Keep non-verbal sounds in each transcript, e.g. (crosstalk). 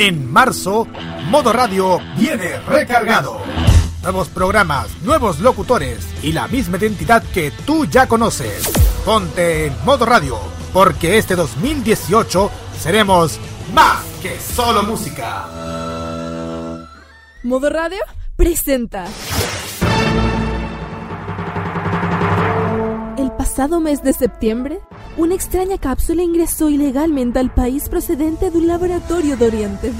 En marzo, Modo Radio viene recargado. Nuevos programas, nuevos locutores y la misma identidad que tú ya conoces. Ponte en Modo Radio, porque este 2018 seremos más que solo música. Modo Radio presenta. El pasado mes de septiembre, una extraña cápsula ingresó ilegalmente al país procedente de un laboratorio de Oriente.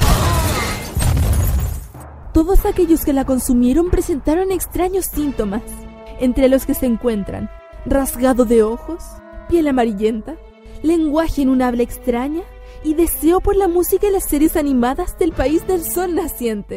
Todos aquellos que la consumieron presentaron extraños síntomas, entre los que se encuentran rasgado de ojos, piel amarillenta, lenguaje en un habla extraña y deseo por la música y las series animadas del país del sol naciente.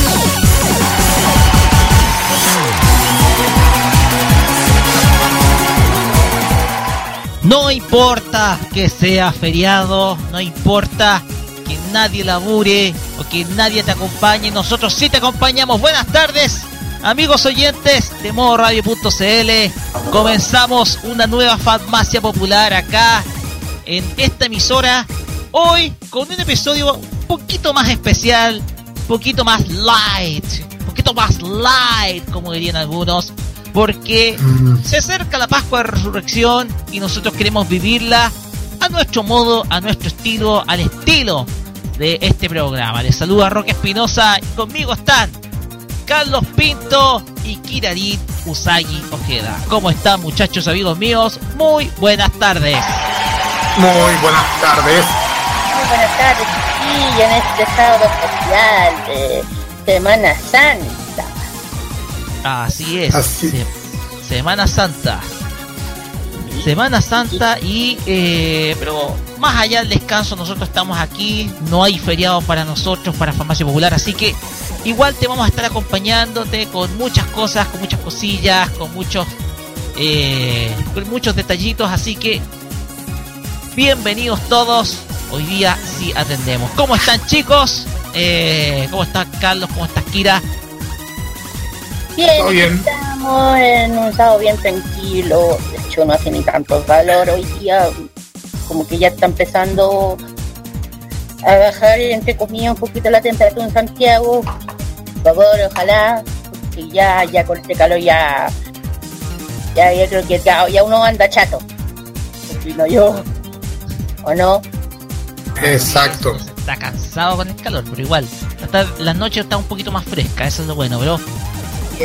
No importa que sea feriado, no importa que nadie labure o que nadie te acompañe, nosotros sí te acompañamos. Buenas tardes, amigos oyentes de modoradio.cl. Comenzamos una nueva farmacia popular acá en esta emisora. Hoy con un episodio un poquito más especial, un poquito más light, un poquito más light, como dirían algunos porque se acerca la Pascua de Resurrección y nosotros queremos vivirla a nuestro modo, a nuestro estilo, al estilo de este programa. Les saluda Roque Espinosa y conmigo están Carlos Pinto y Kirarit Usagi Ojeda. ¿Cómo están muchachos, amigos míos? Muy buenas tardes. Muy buenas tardes. Muy buenas tardes, y en este sábado especial de Semana Santa. Así es. Así. Se- Semana Santa. Semana Santa y eh, pero más allá del descanso nosotros estamos aquí, no hay feriado para nosotros, para Farmacia Popular, así que igual te vamos a estar acompañándote con muchas cosas, con muchas cosillas, con muchos eh, con muchos detallitos, así que bienvenidos todos. Hoy día sí atendemos. ¿Cómo están chicos? Eh, ¿Cómo está Carlos? ¿Cómo estás Kira? Bien, Todo bien. estamos en un sábado bien tranquilo. De hecho, no hace ni tanto calor hoy día. Como que ya está empezando a bajar, entre comillas, un poquito la temperatura en Santiago. Por favor, ojalá. Porque ya, ya con este calor ya. Ya, yo creo que ya, ya uno anda chato. Opino yo. ¿O no? Exacto. Está cansado con el calor, pero igual. Hasta las noches está un poquito más fresca, eso es lo bueno, pero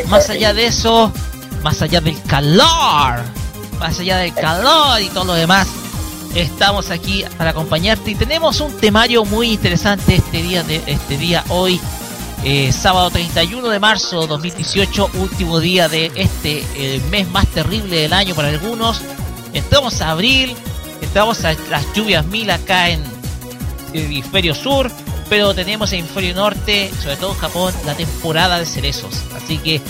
más allá de eso, más allá del calor, más allá del calor y todo lo demás, estamos aquí para acompañarte y tenemos un temario muy interesante este día de este día hoy. eh, sábado 31 de marzo 2018, último día de este eh, mes más terrible del año para algunos. Entramos a abril, entramos a las lluvias mil acá en el hemisferio sur, pero tenemos en hemisferio norte, sobre todo en Japón, la temporada de cerezos. Así que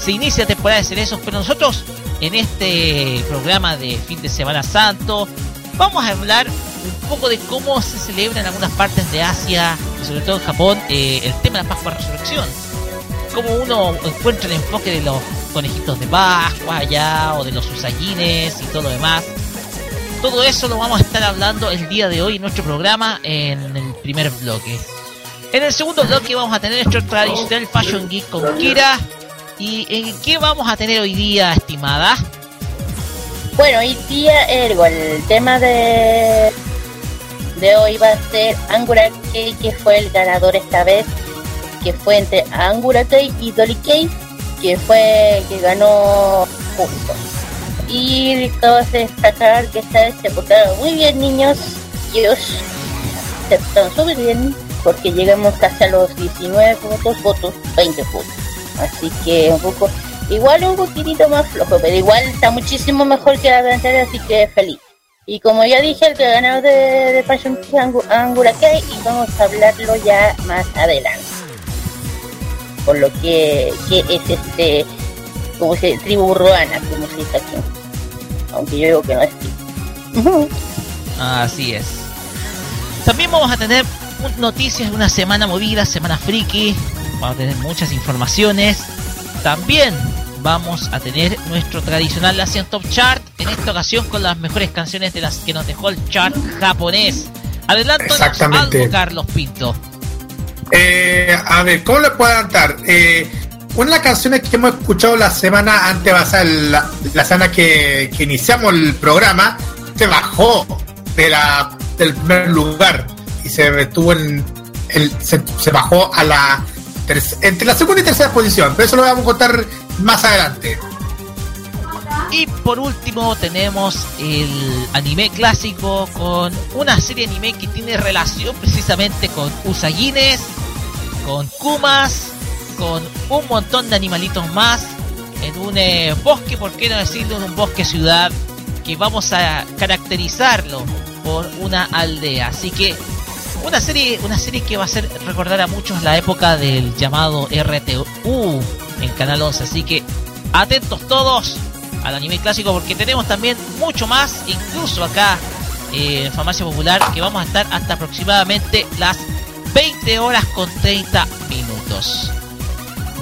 se inicia la temporada de cerezos, pero nosotros en este programa de fin de semana santo vamos a hablar un poco de cómo se celebra en algunas partes de Asia, sobre todo en Japón, eh, el tema de la Pascua Resurrección. Cómo uno encuentra el enfoque de los conejitos de Pascua allá, o de los usagines y todo lo demás. Todo eso lo vamos a estar hablando el día de hoy en nuestro programa en el primer bloque. En el segundo bloque vamos a tener nuestro tradicional Fashion Geek con Kira. ¿Y en qué vamos a tener hoy día, estimada? Bueno, hoy día, Ergo, el tema de, de hoy va a ser Angura Kei, que fue el ganador esta vez, que fue entre Angura Kei y Dolly Kei, que fue que ganó puntos. Y todos destacar que esta vez se muy bien, niños. Ellos se portaron súper bien, porque llegamos casi a los 19 puntos, votos 20 puntos. Así que un poco Igual un poquitito más flojo, pero igual está muchísimo mejor que la anterior, así que feliz. Y como ya dije, el ganador de, de Fashion Angura Kei y vamos a hablarlo ya más adelante. Por lo que, que es este, como se tribu urbana, como se dice aquí. Aunque yo digo que no es. Así es. También vamos a tener noticias de una semana movida, semana friki. Vamos a tener muchas informaciones. También vamos a tener nuestro tradicional Asian Top Chart, en esta ocasión con las mejores canciones de las que nos dejó el chart japonés. Adelante, algo, Carlos Pinto. Eh, a ver, ¿cómo le puedo adelantar? Eh, una de las canciones que hemos escuchado la semana antes, la, la semana que, iniciamos el programa, se bajó de la, del primer lugar y se estuvo en el, se, bajó a la entre la segunda y tercera posición, pero eso lo vamos a contar más adelante. Y por último tenemos el anime clásico con una serie anime que tiene relación precisamente con Usagines, con Kumas, con un montón de animalitos más en un eh, bosque, por qué no decirlo, en un bosque ciudad que vamos a caracterizarlo por una aldea. Así que una serie, una serie que va a hacer recordar a muchos la época del llamado RTU en Canal 11. Así que atentos todos al anime clásico porque tenemos también mucho más, incluso acá en Farmacia Popular, que vamos a estar hasta aproximadamente las 20 horas con 30 minutos.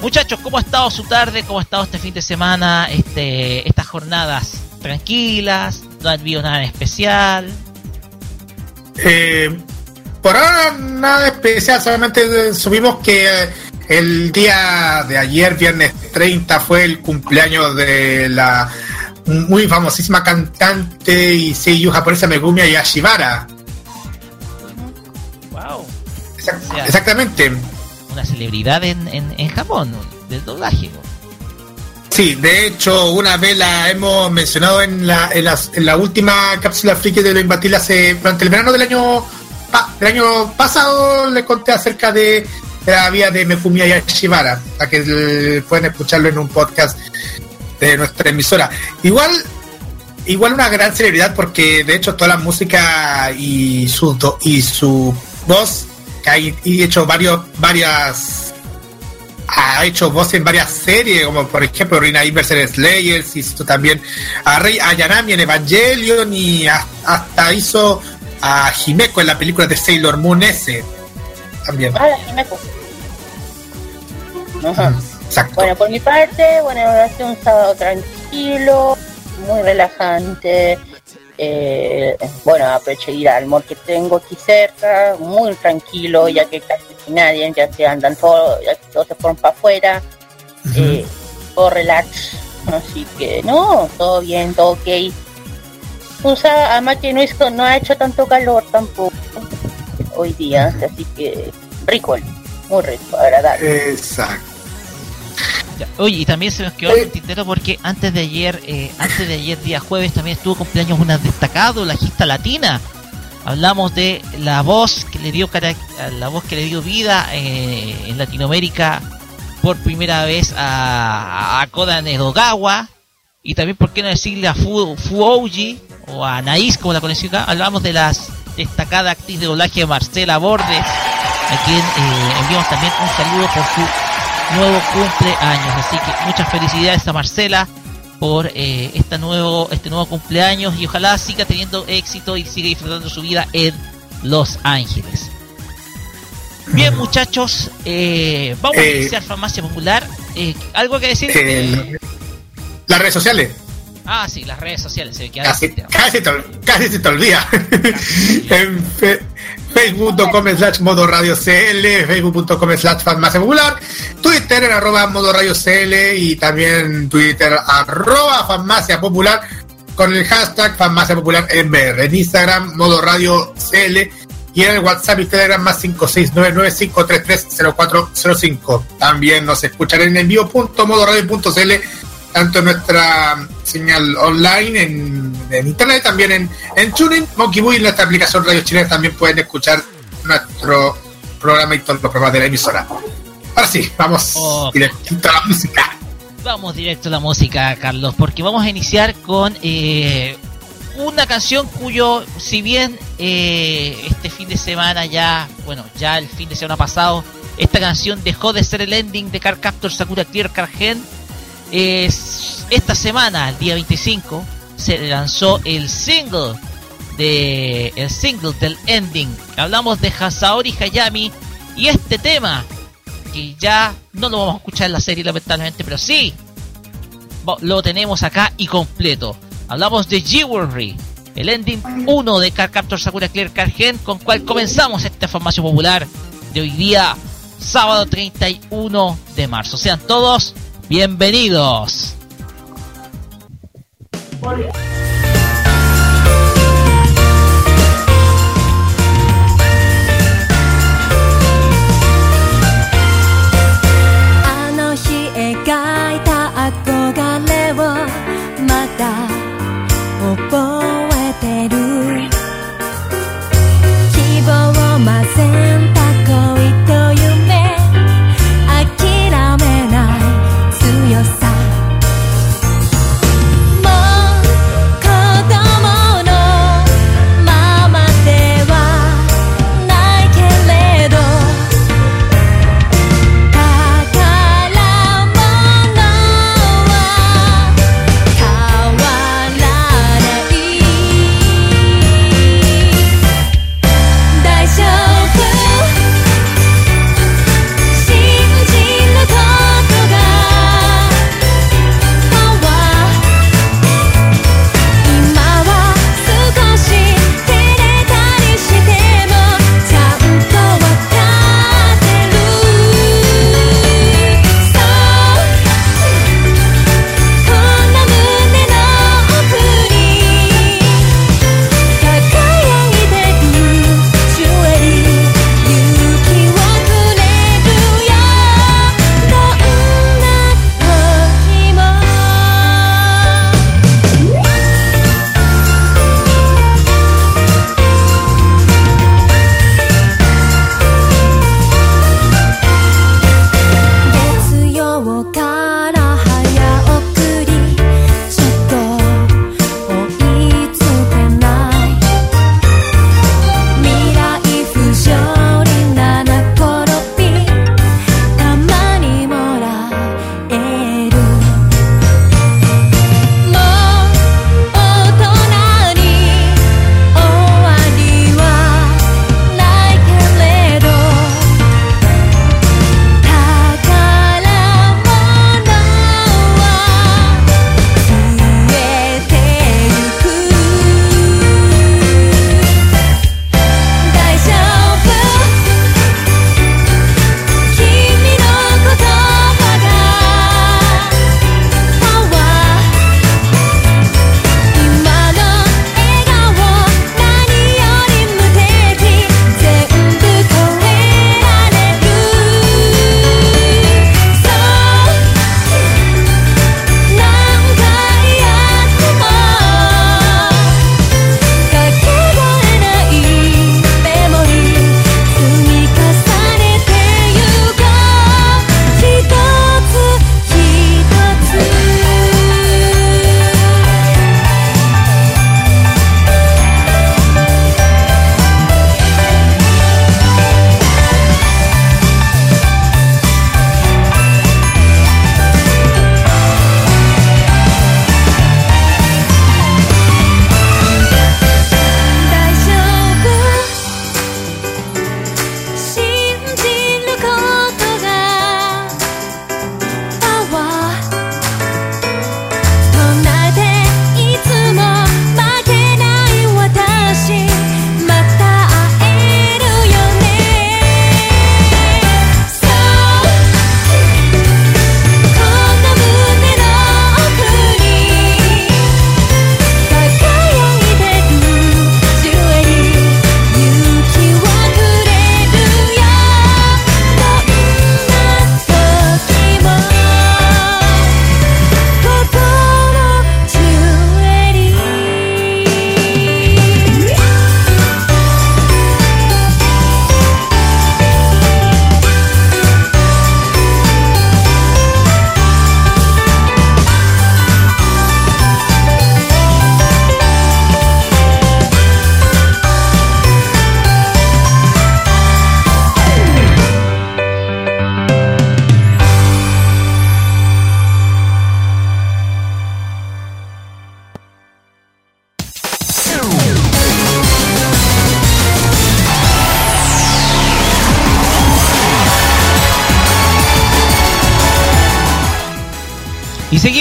Muchachos, ¿cómo ha estado su tarde? ¿Cómo ha estado este fin de semana? Este, estas jornadas tranquilas, no ha habido nada especial. Eh, por ahora nada especial, solamente subimos que el día de ayer, viernes 30, fue el cumpleaños de la muy famosísima cantante y seiyuu japonesa Megumi Yashibara. Wow. exactamente. Una celebridad en, en, Japón, del doblaje. Sí, de hecho, una vez la hemos mencionado en la, en la, última cápsula friki de lo imbatible hace, durante el verano del año, del año pasado, le conté acerca de la vida de Mefumiya Yashibara, para que pueden escucharlo en un podcast de nuestra emisora. Igual, igual una gran celebridad porque de hecho toda la música y su y su voz que ha hecho varios varias ha hecho voz en varias series como por ejemplo Rina Inverse Slayers hizo también a Rey Ayanami en Evangelion y hasta hizo a Himeko en la película de Sailor Moon S también. Ah, Himeko. Bueno, por mi parte, bueno, ha sido un sábado tranquilo, muy relajante. Eh, bueno, aproveché ir al mall que tengo aquí cerca, muy tranquilo, ya que casi nadie, ya se andan todos, ya que todos se fueron para afuera, eh, todo relax, así que no, todo bien, todo ok. Usa, además que no, no ha hecho tanto calor tampoco hoy día, así que rico, muy rico, agradable. Exacto. Oye, y también se nos quedó el tintero porque antes de ayer, eh, antes de ayer día jueves también estuvo cumpleaños una destacada doblajista latina. Hablamos de la voz que le dio la voz que le dio vida eh, en Latinoamérica por primera vez a, a Koda Nedogawa y también por qué no decirle a Fu, Fuouji o a Naís como la conoció acá. Hablamos de la destacada actriz de doblaje Marcela Bordes, a quien eh, enviamos también un saludo por su nuevo cumpleaños. Así que muchas felicidades a Marcela por eh, este, nuevo, este nuevo cumpleaños y ojalá siga teniendo éxito y siga disfrutando su vida en Los Ángeles. Bien muchachos, eh, vamos a eh, iniciar Farmacia Popular. ¿Algo que decir? las redes sociales. Ah, sí, las redes sociales. Se casi, casi, te, casi se te olvida. (laughs) en facebook.com slash modo CL, facebook.com slash farmacia popular, Twitter en arroba modo CL y también Twitter arroba popular con el hashtag farmacia popular BR. En Instagram, modo radio CL y en el WhatsApp y Telegram más 56995330405. También nos escucharán en vivo.modoradio.cl tanto en nuestra señal online, en, internet, también en, en TuneIn, Monkey Boy, en nuestra aplicación Radio Chilena también pueden escuchar nuestro programa y todos los programas de la emisora. Ahora sí, vamos directo a la música. Vamos directo a la música, Carlos, porque vamos a iniciar con eh, una canción cuyo, si bien eh, este fin de semana ya, bueno, ya el fin de semana pasado, esta canción dejó de ser el ending de Car Captor Sakura Clear Cargen, esta semana, el día 25, se lanzó el single de el single del ending. Hablamos de Hasaori Hayami y este tema que ya no lo vamos a escuchar en la serie lamentablemente, pero sí lo tenemos acá y completo. Hablamos de Jewelry, el ending 1 de Car Captor Sakura Clear Cargen, con cual comenzamos esta formación popular de hoy día, sábado 31 de marzo. Sean todos bienvenidos.「Y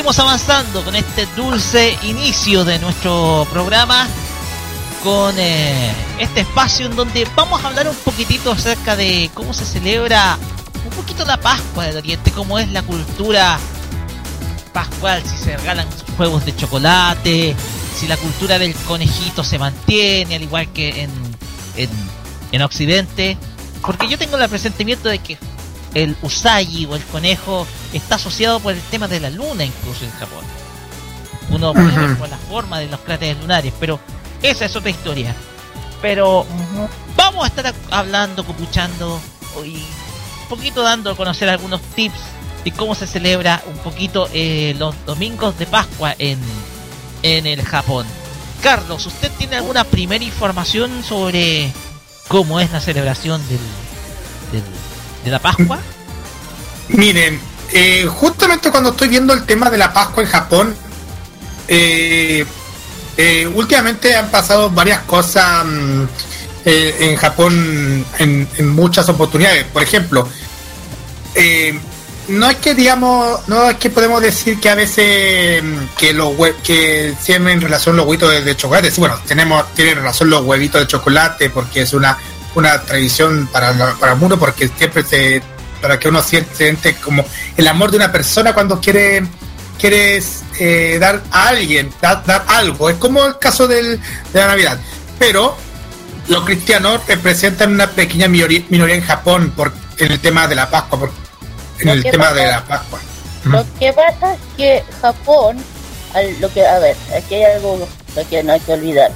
seguimos avanzando con este dulce inicio de nuestro programa, con eh, este espacio en donde vamos a hablar un poquitito acerca de cómo se celebra un poquito la Pascua del Oriente, cómo es la cultura pascual, si se regalan juegos de chocolate, si la cultura del conejito se mantiene, al igual que en, en, en Occidente. Porque yo tengo el presentimiento de que el usagi o el conejo está asociado por el tema de la luna incluso en Japón. Uno puede ver por la forma de los cráteres lunares, pero esa es otra historia. Pero vamos a estar hablando, copuchando y un poquito dando a conocer algunos tips de cómo se celebra un poquito eh, los domingos de Pascua en, en el Japón. Carlos, ¿usted tiene alguna primera información sobre cómo es la celebración del, del de la Pascua? Miren, eh, justamente cuando estoy viendo el tema de la Pascua en Japón, eh, eh, últimamente han pasado varias cosas mm, en Japón en, muchas oportunidades. Por ejemplo, no es que digamos, no es que podemos decir que a veces mm, que los que tienen relación los huevitos de, chocolate. bueno, tenemos tienen relación los huevitos de chocolate porque es una una tradición para, para el mundo porque siempre se para que uno siente como el amor de una persona cuando quiere quieres eh, dar a alguien, dar, algo. Es como el caso del, de la Navidad. Pero los cristianos representan una pequeña minoría, en Japón por, en el tema de la Pascua, por, en el tema de la Pascua. Lo que pasa es que Japón, lo que, a ver, aquí hay algo que no hay que olvidar.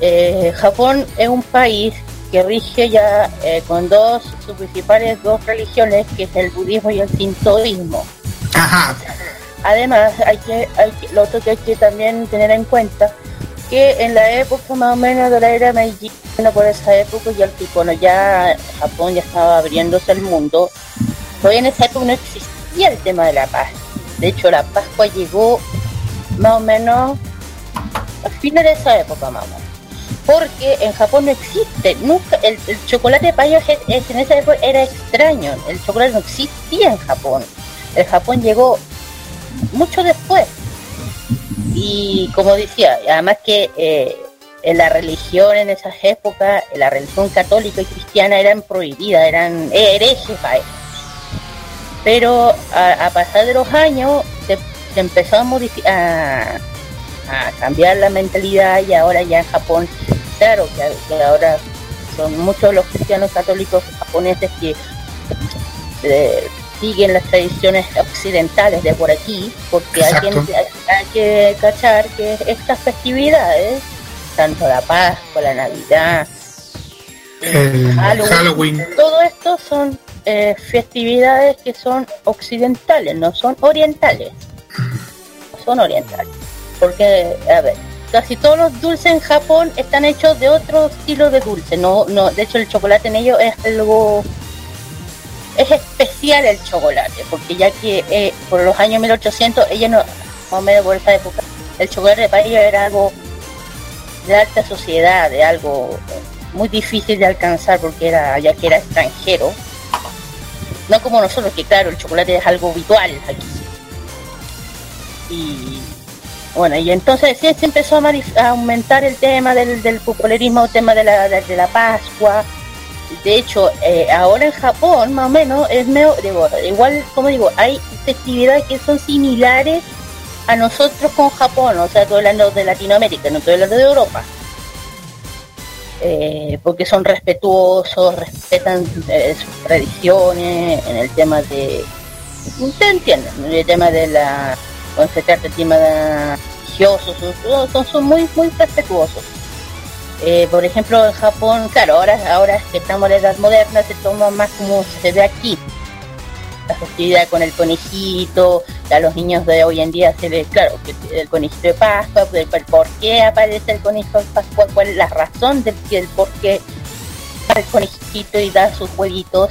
Eh, Japón es un país que rige ya eh, con dos, sus principales dos religiones, que es el budismo y el sintoísmo. Además, hay que, hay lo otro que hay que también tener en cuenta, que en la época más o menos de la era Meiji, bueno, por esa época ya, cuando ya Japón ya estaba abriéndose al mundo, todavía en esa época no existía el tema de la paz. De hecho, la Pascua llegó más o menos a fines de esa época, más o menos porque en Japón no existe, nunca, el, chocolate de ellos en esa época era extraño, el chocolate no existía en Japón, el Japón llegó mucho después. Y como decía, además que eh, en la religión en esas épocas, la religión católica y cristiana eran prohibidas, eran herejes para Pero a, pasar de los años se, empezó a, a, a cambiar la mentalidad y ahora ya en Japón claro que, ahora son muchos los cristianos católicos japoneses que eh, siguen las tradiciones occidentales de por aquí, porque hay que, hay que cachar que estas festividades, tanto la Pascua, la Navidad, Halloween, todo esto son eh, festividades que son occidentales, no son orientales. son orientales. Porque, a ver, casi todos los dulces en Japón están hechos de otro estilo de dulce. No, no, de hecho el chocolate en ellos es algo es especial el chocolate, porque ya que eh, por los años 1800 ella no, más o menos por esa época, el chocolate para ellos era algo de alta sociedad, de algo muy difícil de alcanzar porque era ya que era extranjero. No como nosotros, que claro, el chocolate es algo habitual aquí. Y bueno, y entonces sí se empezó a, aumentar el tema del, del popularismo, el tema de la, de, la Pascua. De hecho, eh, ahora en Japón, más o menos, es medio, igual, como digo, hay festividades que son similares a nosotros con Japón, o sea, estoy hablando de Latinoamérica, no estoy hablando de Europa. Eh, porque son respetuosos, respetan eh, sus tradiciones, en el tema de... Usted entiende, en el tema de la cuando se trata de temas religiosos, son, son muy, muy respetuosos. Eh, por ejemplo, en Japón, claro, ahora, ahora que estamos en la edad moderna, se toma más como se ve aquí. La festividad con el conejito, a los niños de hoy en día se ve, claro, que el conejito de Pascua, el, por qué aparece el conejo de Pascua, cuál es la razón del, del por qué el conejito y da sus huevitos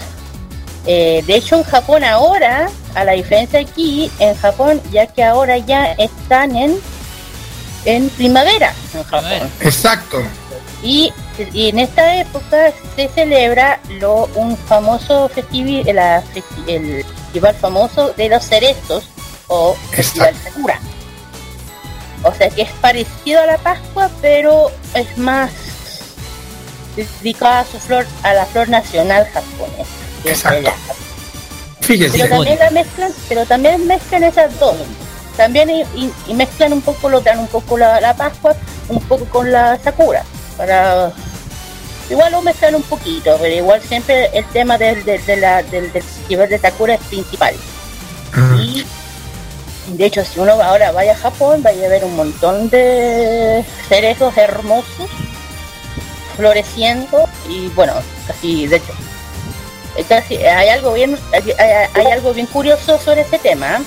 eh, de hecho, en Japón ahora, a la diferencia aquí, en Japón, ya que ahora ya están en, en primavera en Japón. Exacto. Y, en esta época se celebra lo un famoso festival, el festival famoso de los cerezos, o Festival Sakura. O sea que es parecido a la Pascua, pero es más dedicada a su flor, a la flor nacional japonesa. Exacto. Pero también la mezclan, pero también mezclan esas dos. También y, mezclan un poco, lo dan un poco la, la, Pascua, un poco con la Sakura. Para igual lo mezclan un poquito, pero igual siempre el tema del, del, de la, del, del festival de Sakura es principal. Y de hecho, si uno ahora vaya a Japón, vaya a ver un montón de cerezos hermosos floreciendo y bueno, casi de hecho, hay algo bien hay, algo bien curioso sobre este tema,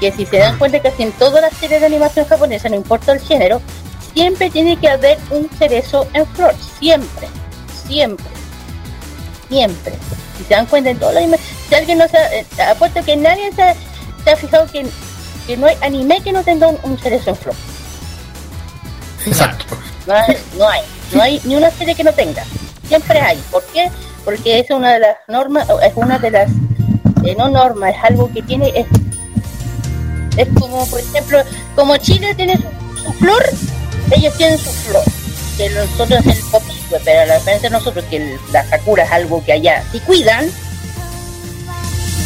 que si se dan cuenta que en todas las series de animación japonesa, no importa el género, siempre tiene que haber un cerezo en flor, siempre, siempre, siempre. Si se dan cuenta en todas las si alguien no se ha, eh, apuesto que nadie se ¿Te has fijado que, que no hay anime que no tenga un, cerezo en flor? Exacto. No hay, no hay, no hay ni una serie que no tenga. Siempre hay. ¿Por qué? Porque es una de las normas, es una de las, eh, no normas, es algo que tiene, es, es como, por ejemplo, como Chile tiene su, flor, ellos tienen su flor. Que nosotros el popito, pero la diferencia de nosotros que la sakura es algo que allá si cuidan,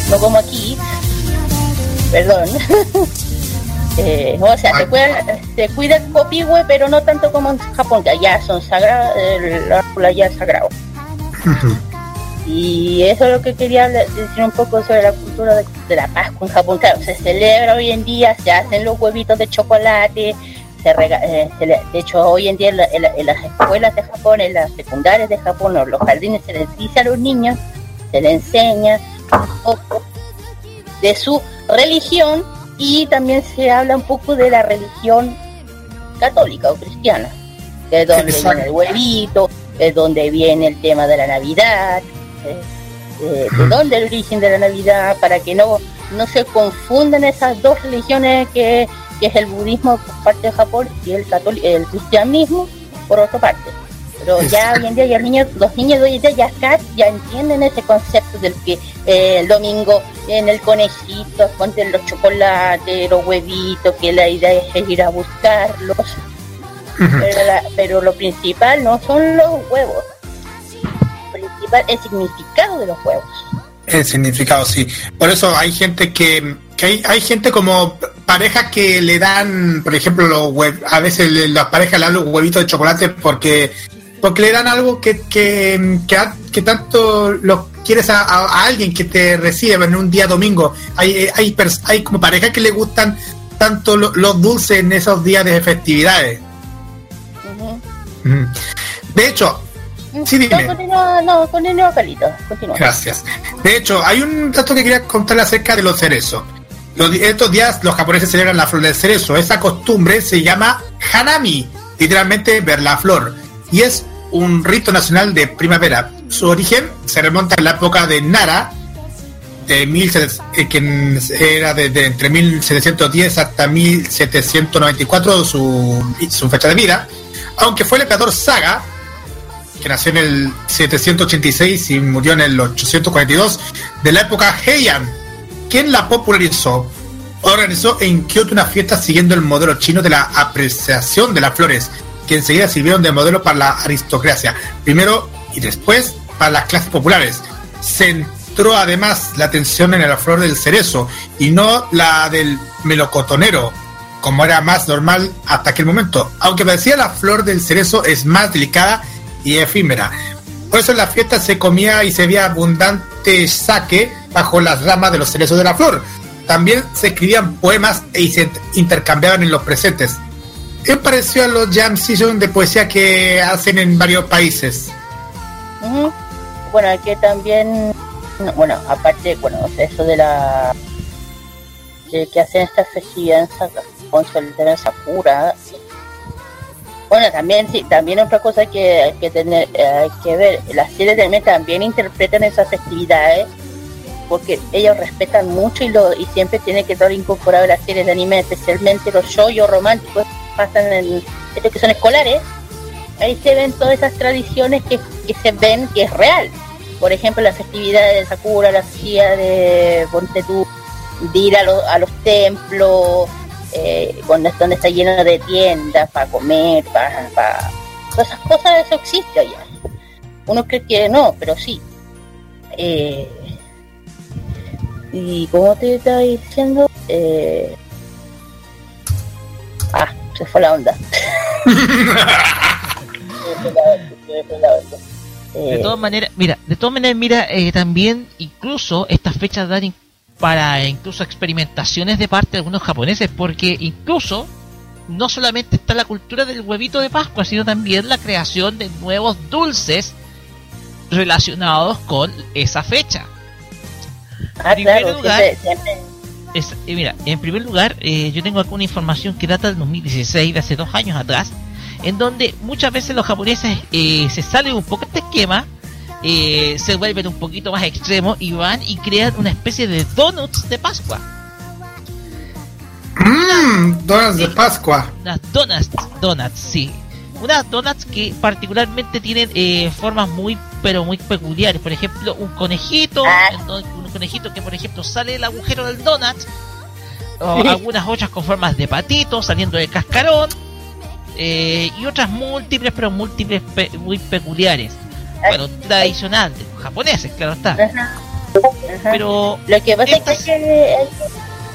no como aquí, perdón. (laughs) eh, o sea, se cuida, se cuida el popihue, pero no tanto como en Japón, que allá son sagrados, el árbol allá es sagrado. (laughs) y eso es lo que quería decir un poco sobre la cultura de, la Pascua en Japón. Claro, se celebra hoy en día, se hacen los huevitos de chocolate, se, eh, de hecho hoy en día en, las escuelas de Japón, en las secundarias de Japón, o los jardines se les dice a los niños, se les enseña un poco de su religión y también se habla un poco de la religión católica o cristiana, es donde viene el huevito, es donde viene el tema de la Navidad, eh, de dónde el origen de la Navidad, para que no, no se confundan esas dos religiones que, que es el budismo por parte de Japón y el, el cristianismo por otra parte. Pero ya hoy en día ya los niños, los niños de hoy en día ya, ya entienden ese concepto del que eh, el domingo en el conejito, ponte los chocolates, los huevitos, que la idea es ir a buscarlos. pero, lo principal no son los huevos. El significado de los huevos. El significado, sí. Por eso hay gente que, que hay, hay gente como parejas que le dan, por ejemplo, los a veces las parejas le dan los huevitos de chocolate porque porque le dan algo que, que, que, tanto lo quieres a, alguien que te recibe en un día domingo. Hay, hay, hay como parejas que le gustan tanto los dulces en esos días de festividades. De hecho, sí, dime. No, continúa, no, Gracias. De hecho, hay un dato que quería contarle acerca de los cerezos. Los, estos días los japoneses celebran la flor del cerezo. Esa costumbre se llama hanami, literalmente ver la flor. Y es un rito nacional de primavera. Su origen se remonta a la época de Nara, de eh, que era desde entre 1710 hasta 1794 su, su fecha de vida, aunque fue el emperador Saga, que nació en el 786 y murió en el 842, de la época Heian, quien la popularizó. Organizó en Kioto una fiesta siguiendo el modelo chino de la apreciación de las flores, que enseguida sirvieron de modelo para la aristocracia, primero y después para las clases populares. Centró además la atención en la flor del cerezo y no la del melocotonero, como era más normal hasta aquel momento, aunque parecía la flor del cerezo es más delicada y efímera. Por eso en la fiesta se comía y se veía abundante saque bajo las ramas de los cerezos de la flor. También se escribían poemas y se intercambiaban en los presentes. ¿Qué pareció a los jam sessions de poesía que hacen en varios países? Bueno, que también, bueno, aparte, bueno, eso de la que, hacen estas festividades con de Sakura. Bueno, también sí, también otra cosa que hay que tener, hay que ver, las series anime también interpretan esas festividades porque ellos respetan mucho y lo y siempre tienen que estar incorporado las series de anime, especialmente los shows románticos pasan en estos que son escolares, ahí se ven todas esas tradiciones que, se ven que es real. Por ejemplo, la festividad de Sakura, la festividad de Pontetú, de ir a, a los templos, eh, cuando donde está lleno de tiendas para comer, para, para todas esas cosas, eso existe allá. Uno cree que no, pero sí. Eh, y como te estaba diciendo, eh, ah, se fue la onda. (laughs) de todas maneras, mira, de todas maneras, mira, eh, también incluso estas fechas dan para incluso experimentaciones de parte de algunos japoneses, porque incluso no solamente está la cultura del huevito de Pascua, sino también la creación de nuevos dulces relacionados con esa fecha. Ah, en primer lugar, Es, eh, mira, en primer lugar, eh, yo tengo alguna información que data del 2016, de hace dos años atrás, en donde muchas veces los japoneses eh, se salen un poco de este esquema, se vuelven un poquito más extremos y van y crean una especie de donuts de Pascua. Mmm, donuts de Pascua. Las donuts, donuts, sí. Unas donuts que particularmente tienen eh, formas muy, pero muy peculiares. Por ejemplo, un conejito, ah. un conejito que, por ejemplo, sale del agujero del donut. O algunas otras con formas de patito saliendo del cascarón. Eh, y otras múltiples, pero múltiples muy peculiares. Bueno, tradicional japoneses, claro está. Pero lo que pasa es que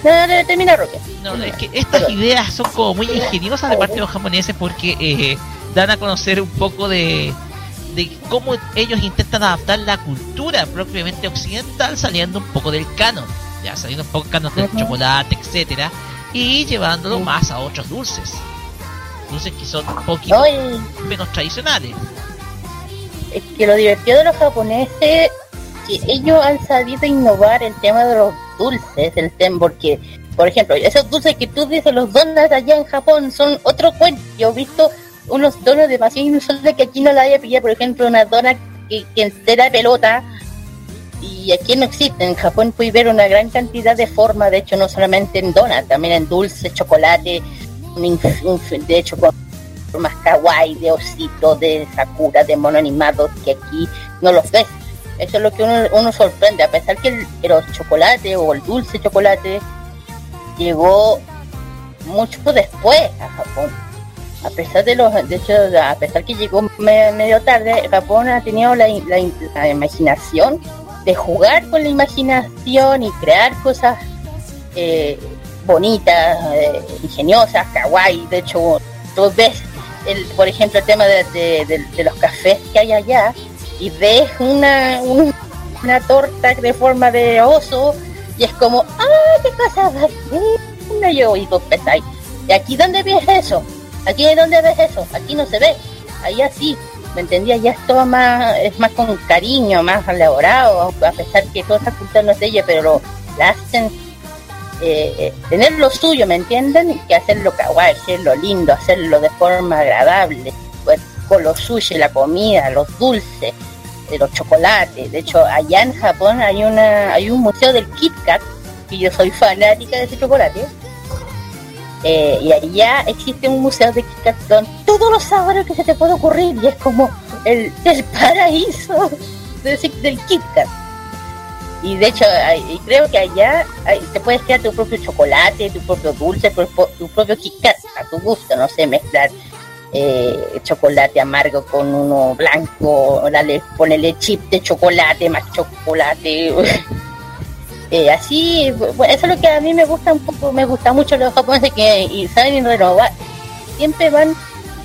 no, no, termina Roque. No, es que estas ideas son como muy ingeniosas de parte de los japoneses porque eh, dan a conocer un poco de, de cómo ellos intentan adaptar la cultura propiamente occidental saliendo un poco del canon, ya saliendo un poco del canon del chocolate, etcétera, y llevándolo más a otros dulces. Dulces que son un poquito menos tradicionales. Es que lo divertido de los japoneses que ellos han sabido innovar el tema de los dulces, el tema, porque, por ejemplo, esos dulces que tú dices, los donuts allá en Japón son otro cuento. Yo he visto unos donuts demasiado inusuales que aquí no la haya pillado, por ejemplo, una dona que, que entera pelota, y aquí no existe. En Japón puedes ver una gran cantidad de formas, de hecho, no solamente en donuts, también en dulce, chocolate, de hecho, con formas kawaii, de osito, de sakura, de mono animado, que aquí no los ves. Eso es lo que uno, sorprende, a pesar que el, chocolate o el dulce chocolate llegó mucho después a Japón. A pesar de los, de hecho, a pesar que llegó medio tarde, Japón ha tenido la, imaginación de jugar con la imaginación y crear cosas eh, bonitas, eh, ingeniosas, kawaii. De hecho, tú ves, el, por ejemplo, el tema de los cafés que hay allá, y ves una, una torta de forma de oso y es como, ¡ah, qué cosa más Yo, y tú pensáis, ¿y aquí dónde ves eso? ¿Aquí dónde ves eso? Aquí no se ve. Ahí así, ¿me entendía? Ya es todo más, es más con cariño, más elaborado, a pesar que toda esa cultura no es de ella, pero lo, la hacen eh, eh, tener lo suyo, ¿me entienden? Que hacerlo kawaii, hacerlo lindo, hacerlo de forma agradable, pues con lo suyo, la comida, los dulces, de los chocolates. De hecho, allá en Japón hay una hay un museo del Kit Kat, y yo soy fanática de ese chocolate. Eh, y allá existe un museo de Kit Kat con todos los sabores que se te puede ocurrir y es como el, el (laughs) paraíso del Kit Kat. Y de hecho, creo que allá te puedes crear tu propio chocolate, tu propio dulce, tu, propio Kit Kat a tu gusto, no sé, mezclar eh, chocolate amargo con uno blanco, dale, ponele chip de chocolate, más chocolate. (laughs) eh, así, eso es lo que a mí me gusta un poco, me gusta mucho los japoneses que saben renovar, siempre van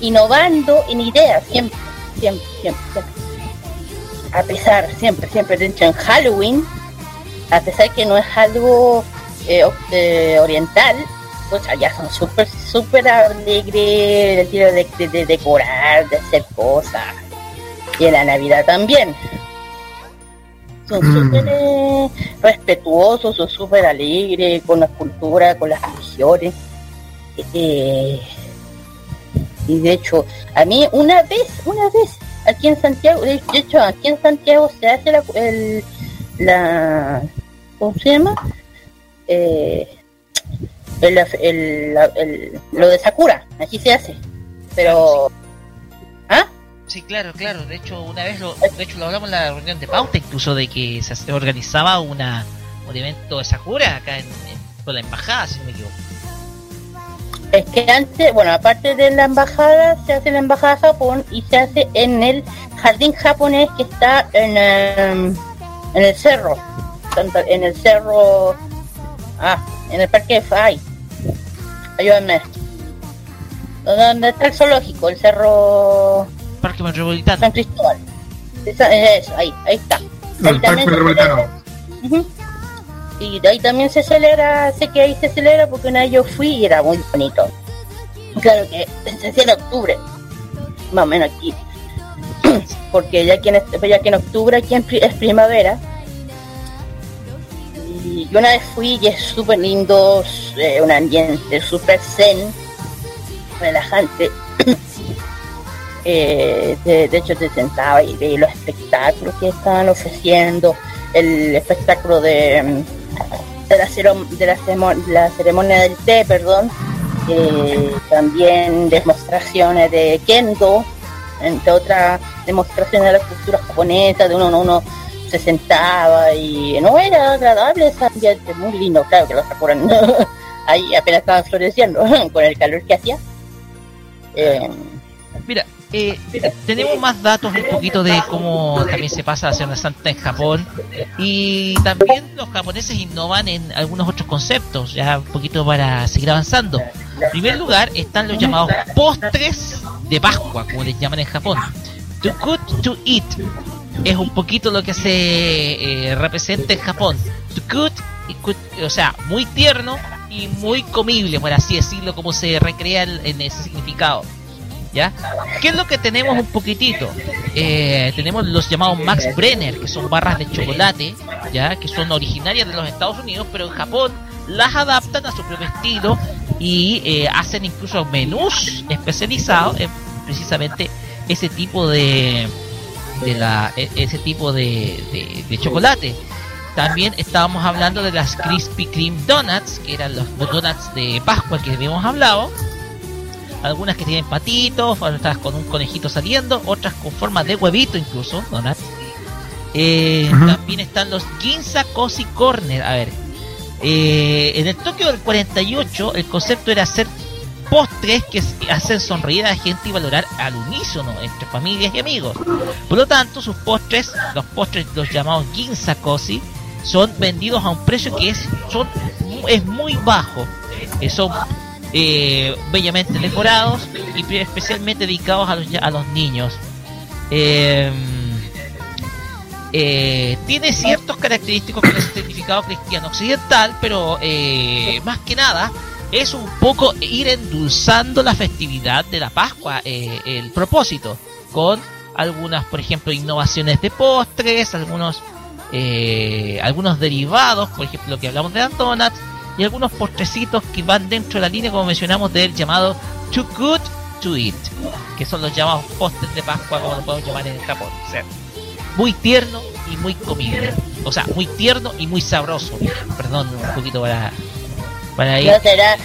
innovando en ideas, siempre, siempre, siempre, A pesar, siempre, siempre, de hecho en Halloween, a pesar que no es algo eh, eh, oriental, pues allá son súper, súper alegres, el tiro de, decorar, de hacer cosas. Y en la Navidad también. Son mm. súper eh, respetuosos, son súper alegres con la cultura, con las religiones. Eh, y de hecho, a mí una vez, una vez, aquí en Santiago, de hecho, aquí en Santiago se hace la, el, la ¿cómo se llama? Eh, el, lo de Sakura, aquí se hace. Pero... ¿Ah? Sí, claro, claro. De hecho, una vez lo, de hecho, lo hablamos en la reunión de pauta, incluso de que se organizaba una, un evento de Sakura acá en, con la embajada, si no me equivoco. Es que antes, bueno, aparte de la embajada, se hace en la embajada de Japón y se hace en el jardín japonés que está en, em, en el cerro, en el cerro, ah, en el parque de Fay. Ayúdame. ¿Dónde está el zoológico? El cerro... Parque Metropolitano. San Cristóbal. Eso, ahí, ahí está. El Parque Metropolitano. Y de ahí también se celebra, sé que ahí se celebra porque una vez yo fui y era muy bonito. Claro que se hacía en octubre, más o menos aquí. (coughs) porque ya que en, este, ya en octubre aquí es primavera. Y yo una vez fui y es súper lindo, eh, un ambiente súper zen, relajante. (coughs) Eh, de, hecho te sentaba y veía los espectáculos que estaban ofreciendo, el espectáculo de la, de la, ceremonia del té, perdón, eh, también demostraciones de kendo, entre otras demostraciones de la cultura japonesa, de uno uno, uno se sentaba y no era agradable ese ambiente, muy lindo, claro que los sakuran (laughs) ahí apenas estaban floreciendo (laughs) con el calor que hacía. Eh, Mira, eh, tenemos más datos un poquito de cómo también se pasa a hacer una santa en Japón y también los japoneses innovan en algunos otros conceptos, ya un poquito para seguir avanzando. En primer lugar están los llamados postres de Pascua, como les llaman en Japón. To cook to eat es un poquito lo que se eh, representa en Japón. To cook, o sea, muy tierno y muy comible, por así decirlo, como se recrea en ese significado. ¿Qué es lo que tenemos un poquitito? Eh, tenemos los llamados Max Brenner, que son barras de chocolate, ¿ya? Que son originarias de los Estados Unidos, pero en Japón las adaptan a su propio estilo y eh, hacen incluso menús especializados en precisamente ese tipo de, e, ese tipo de, de, chocolate. También estábamos hablando de las Krispy Kreme Donuts, que eran los donuts de Pascua que habíamos hablado algunas que tienen patitos, otras con un conejito saliendo, otras con forma de huevito incluso, eh, También están los Ginza Cozy Corner. A ver, eh, en el Tokio del 48 el concepto era hacer postres que hacen sonreír a la gente y valorar al unísono entre familias y amigos. Por lo tanto, sus postres, los postres los llamados Ginza Cozy, son vendidos a un precio que es, son, es muy bajo. Eh, son eh, bellamente decorados y especialmente dedicados a los, a los niños. Eh, eh, tiene ciertos característicos con el certificado cristiano occidental, pero más que nada es un poco ir endulzando la festividad de la Pascua, el propósito, con algunas, por ejemplo, innovaciones de postres, algunos algunos derivados, por ejemplo, lo que hablamos de donuts, y algunos postrecitos que van dentro de la línea, como mencionamos, del llamado Too Good to Eat, que son los llamados postres de Pascua, como lo podemos llamar en Japón. O sea, muy tierno y muy comible. O sea, muy tierno y muy sabroso. Perdón, un poquito para, para ir. No será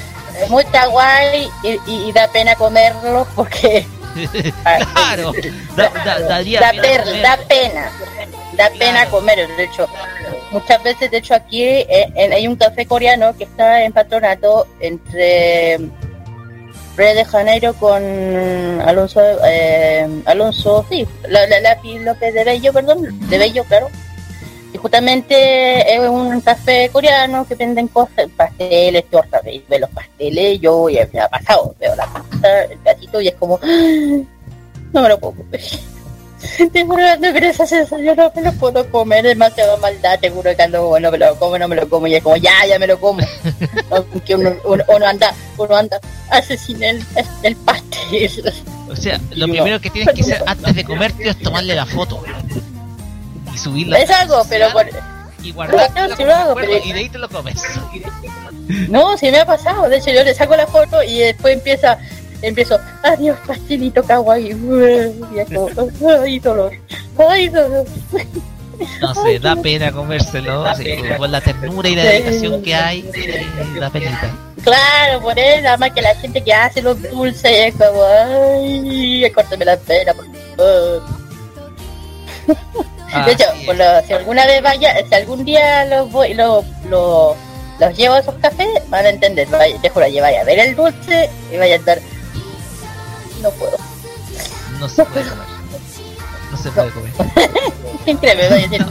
muy kawaii y, da pena comerlo porque. (laughs) claro, da, da, daría da, da pena da pena comer, de hecho, muchas veces, de hecho, aquí eh, hay un café coreano que está en patronato entre Río de Janeiro con Alonso, eh, Alonso, sí, la, la, López de Bello, perdón, de Bello, claro. Y justamente es un café coreano que venden cosas, pasteles, tortas, ve los pasteles, yo ya me ha pasado, veo la pasta, el gatito y es como, ¡ah! no me lo puedo comer. Tengo no que esa sensación yo no me lo puedo comer, demasiado maldad, seguro que cuando bueno me lo como, no me lo como, y es como ya, ya me lo como. (laughs) Aunque uno, uno, anda, uno anda asesina el, el pastel. O sea, lo primero que tienes que hacer antes de comerte es tomarle la foto y subirla. Es algo, pero por... y guardarla no, si lo hago, pero... y de ahí te lo comes. No, si me ha pasado, de hecho yo le saco la foto y después empieza empiezo, adiós pastelito kawaii, y ay dolor, ay dolor. No sé, da pena comérselo, con la ternura y la dedicación que hay, da penita. Claro, por eso, nada más que la gente que hace los dulces es como, ay, córteme la pena, por favor. de hecho, si alguna vez vaya, si algún día los voy, los, los, llevo a esos cafés, van a entender. Te juro, vaya a ver el dulce y vaya a estar. No puedo. No se puede comer. No se puede comer. Increíble, vaya a decir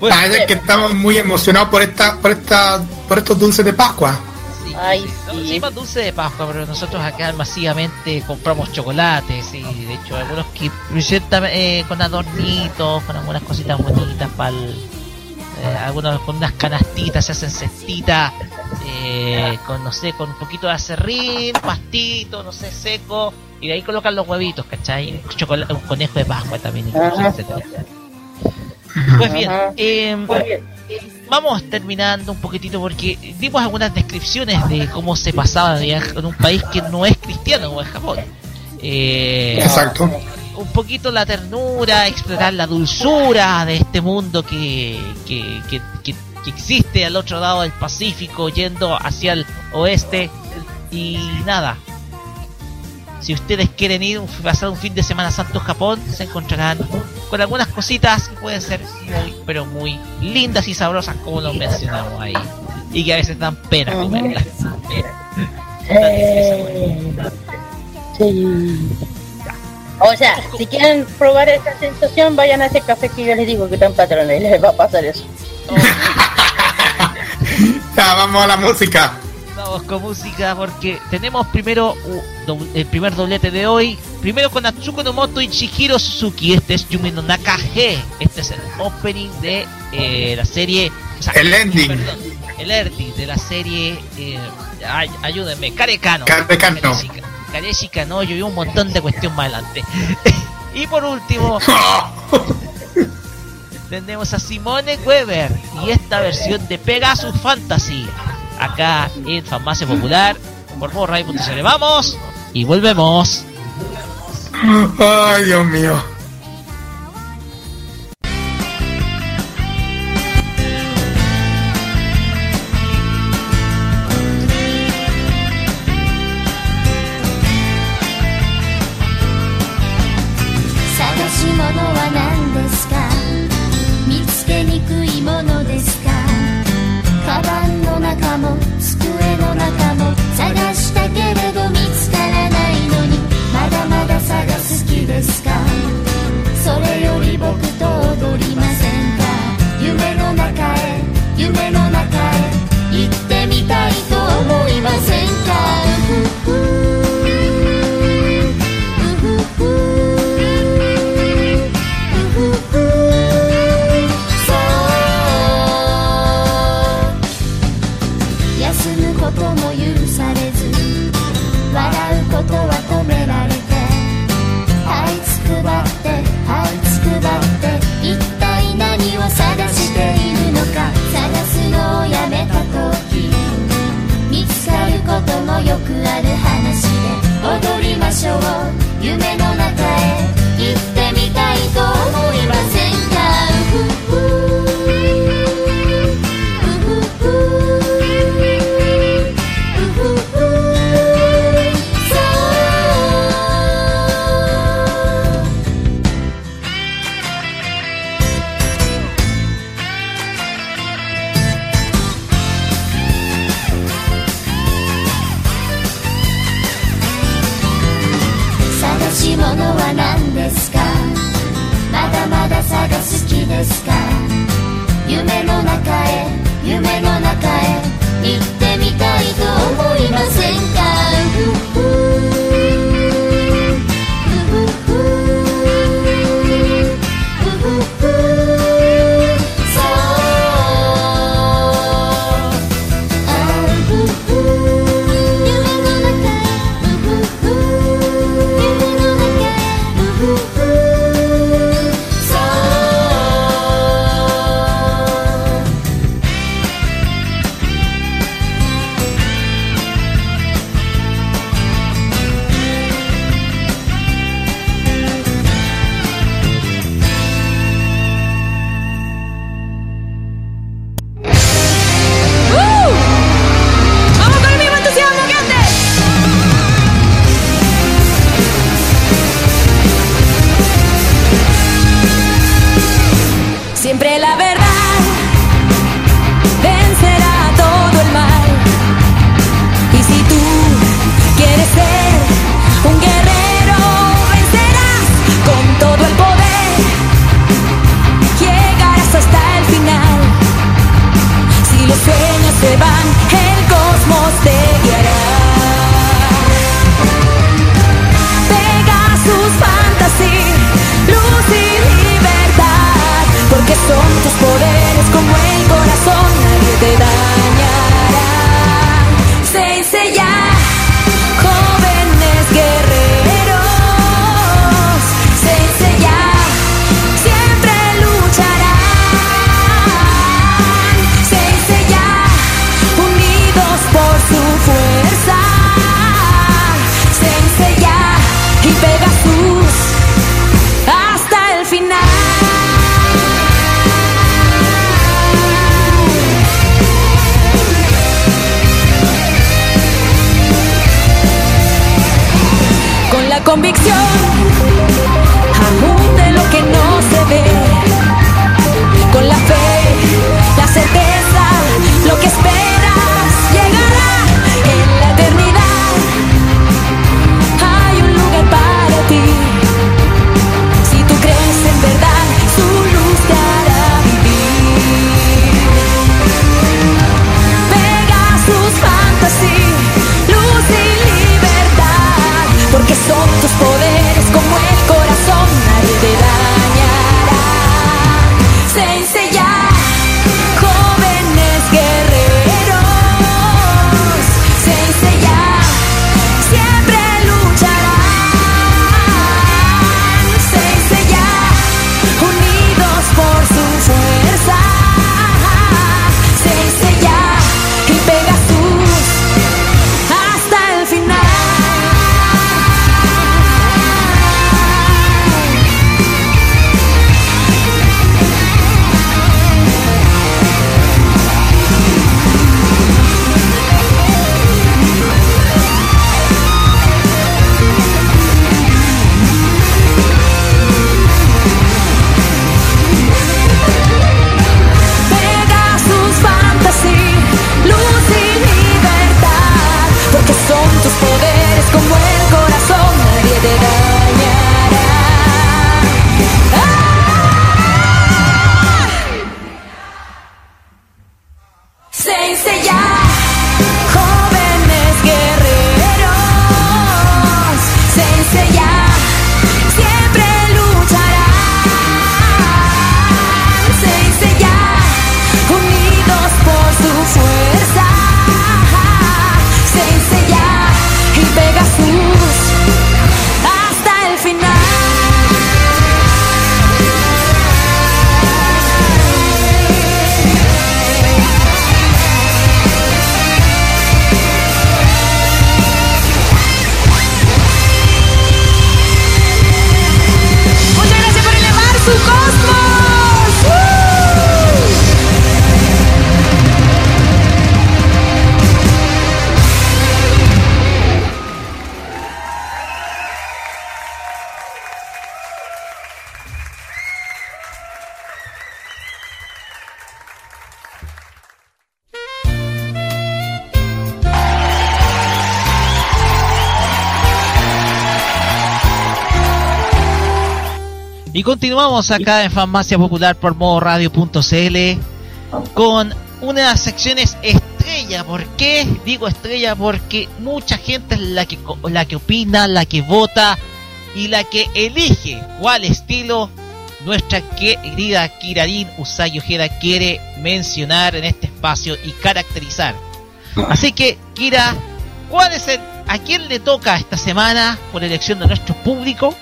Parece que estamos muy emocionados por esta, por esta, por estos dulces de Pascua. Ay, sí. más dulce de Pascua, pero nosotros acá masivamente compramos chocolates y de hecho algunos que eh, con adornitos, con algunas cositas bonitas para eh, algunos con unas canastitas se hacen cestitas eh, con no sé con un poquito de acerrín pastito no sé seco y de ahí colocan los huevitos ¿cachai? un conejo de Pascua también pues bien, eh, vamos terminando un poquitito porque dimos algunas descripciones de cómo se pasaba en un país que no es cristiano como es Japón. Eh, Exacto. Un poquito la ternura, explorar la dulzura de este mundo que, que, que, que, existe al otro lado del Pacífico, yendo hacia el oeste. Y nada, si ustedes quieren ir a pasar un fin de semana santo en Japón, se encontrarán con algunas cositas que pueden ser muy, pero muy lindas y sabrosas como lo mencionamos ahí. Y que a veces dan pena comerlas. sí. O sea, si quieren probar esa sensación, vayan a ese café que yo les digo que están patrones y les va a pasar eso. (laughs) ya, vamos a la música. Vamos con música porque tenemos primero el primer doblete de hoy. Primero con Atsuko no Moto y Chihiro Suzuki. Este es Yumi no Naka Este es el opening de eh, la serie. el ending. el ending de la serie. Eh, ayúdenme. Karekano. Karekano. Kareshika no, yo vi un montón de cuestión más adelante. (laughs) y por último. (laughs) tenemos a Simone Weber y esta versión de Pegasus Fantasy acá en Farmacia Popular. Por favor, Radio.cl. Vamos y volvemos. Ay, Dios mío.「continuamos acá en Farmacia Popular por modo radio.cl con unas secciones estrella. ¿Por qué digo estrella? Porque mucha gente es la que, la que opina, la que vota y la que elige cuál estilo nuestra querida Kirarin Usagi Ojeda quiere mencionar en este espacio y caracterizar. Así que, Kira, ¿cuál es el, ¿a quién le toca esta semana por elección de nuestro público?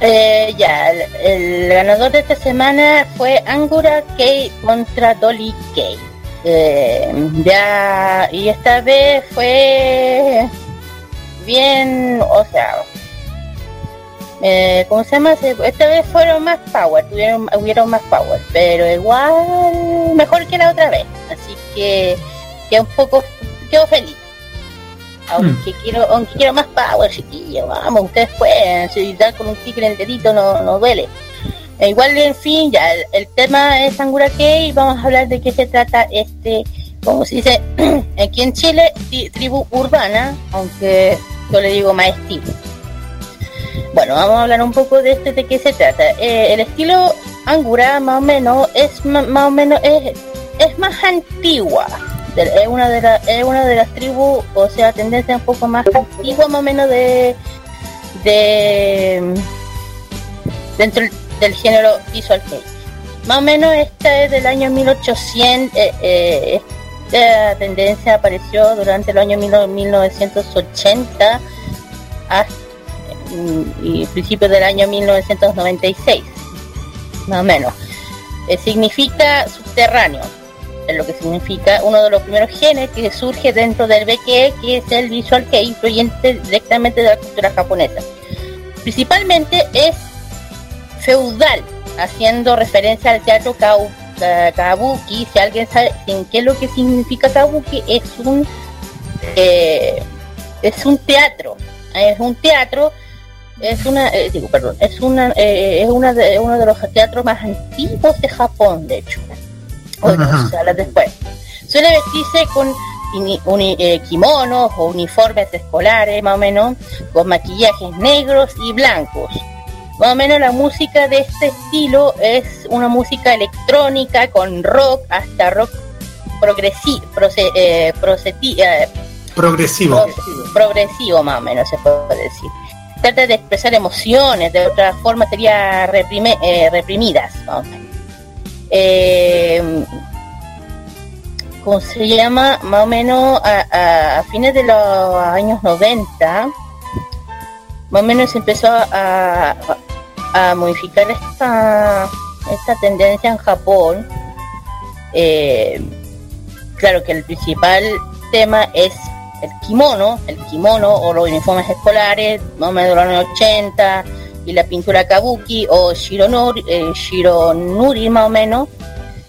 Eh, ya, el, ganador de esta semana fue Angura Kei contra Dolly Kei. Eh, ya, y esta vez fue bien, o sea, eh, ¿cómo se llama? Esta vez fueron más power, tuvieron, hubieron más power, pero igual mejor que la otra vez. Así que quedé un poco, quedo feliz. Aunque quiero, aunque quiero más power, chiquillo, vamos, ustedes pueden, si dar con un clic en el dedito no, no duele. E igual, en fin, ya, el, el tema es Angura Kei, vamos a hablar de qué se trata este, como se dice, (clears throat) aquí en Chile, tri- tribu urbana, aunque yo le digo maestro. Bueno, vamos a hablar un poco de este, de qué se trata. Eh, el estilo Angura, más o menos, es más o menos, es, es más antigua. Es una, de la- es una de las tribus, o sea, tendencia un poco más antigua, más o menos, de, de dentro del género visual kei. Más o menos esta es del año 1800, eh, eh, esta tendencia apareció durante el año 19- 1980 hasta mm, y principios del año 1996, más o menos. Eh, significa subterráneo, lo que significa uno de los primeros genes que surge dentro del BKE, que es el visual kei, influyente directamente de la cultura japonesa. Principalmente es feudal, haciendo referencia al teatro ka- kabuki. Si alguien sabe en qué es lo que significa kabuki, es un eh, es un teatro es un teatro, es una, eh, perdón, es una, eh, es una de, uno de los teatros más antiguos de Japón, de hecho. Habla después. Suele vestirse con eh, kimonos o uniformes escolares, más o menos, con maquillajes negros y blancos. Más o menos la música de este estilo es una música electrónica con rock hasta rock progresivo, eh, eh, progresivo. progresivo más o menos se puede decir. Trata de expresar emociones, de otra forma sería eh. ¿Cómo se llama? Más o menos a, fines de los años 90, más o menos se empezó a, a modificar esta, esta tendencia en Japón. Eh, claro que el principal tema es el kimono, el kimono o los uniformes escolares, más o menos de los años 80, y la pintura kabuki o shironuri, eh, shironuri más o menos,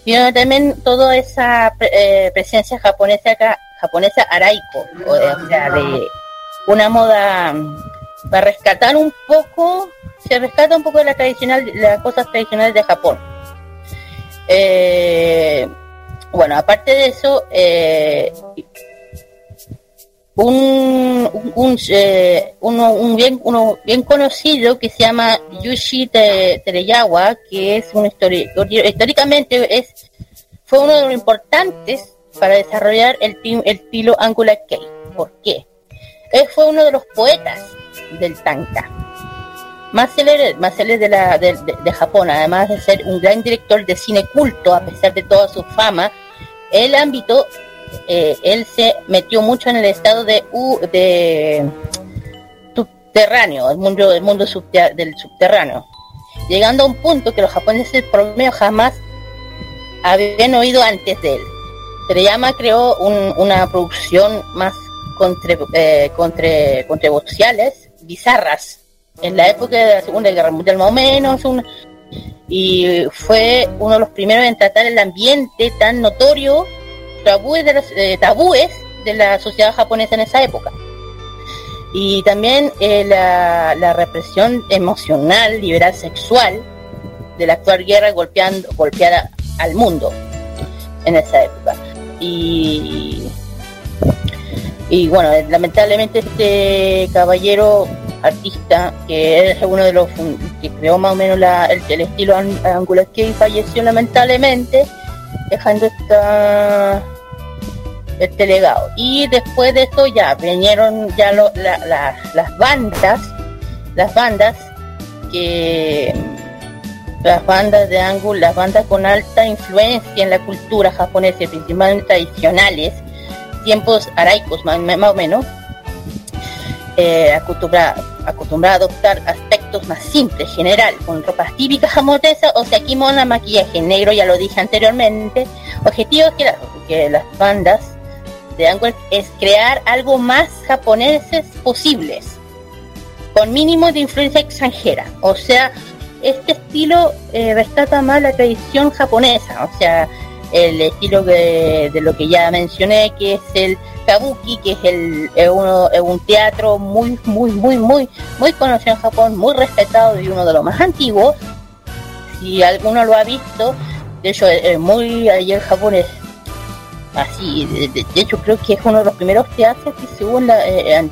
y también toda esa eh, presencia japonesa japonesa araiko, o, sea, de una moda para rescatar un poco, se rescata un poco de la tradicional, las cosas tradicionales de Japón. Eh, bueno, aparte de eso, eh, un, un, eh, un bien, bien conocido que se llama Yushi Tereyawa, que es un histórico, históricamente es, fue uno de los importantes para desarrollar el, el estilo Angular Kei. ¿Por qué? Él fue uno de los poetas del tanka más célebre, más de, la, de, Japón, además de ser un gran director de cine culto, a pesar de toda su fama, el ámbito, eh, él se metió mucho en el estado de, de subterráneo, el mundo, el mundo del subterráneo, llegando a un punto que los japoneses por medio jamás habían oído antes de él. Tereyama creó una producción más contra, eh, bizarras en la época de la Segunda Guerra Mundial más o menos, y fue uno de los primeros en tratar el ambiente tan notorio, tabúes de, eh, tabúes de la sociedad japonesa en esa época. Y también eh, la, represión emocional, liberal sexual de la actual guerra golpeando, golpeada al mundo en esa época. Y, y bueno, lamentablemente este caballero artista que es uno de los que creó más o menos el, estilo Angular que falleció lamentablemente dejando esta este legado y después de esto ya vinieron ya las bandas las bandas que las bandas de Angular las bandas con alta influencia en la cultura japonesa principalmente tradicionales tiempos araicos más o menos eh, acostumbrada, a adoptar aspectos más simples, general, con ropas típicas japonesas, o sea, kimono, maquillaje negro, ya lo dije anteriormente. Objetivo que, que las bandas de es crear algo más japoneses posibles, con mínimo de influencia extranjera. O sea, este estilo eh, más la tradición japonesa, o sea, el estilo de, lo que ya mencioné, que es el kabuki, que es, el, uno, un teatro muy, muy, muy, muy, muy conocido en Japón, muy respetado y uno de los más antiguos. Si alguno lo ha visto, de hecho, es muy ayer japonés. Así, de, hecho, creo que es uno de los primeros teatros que según la, eh,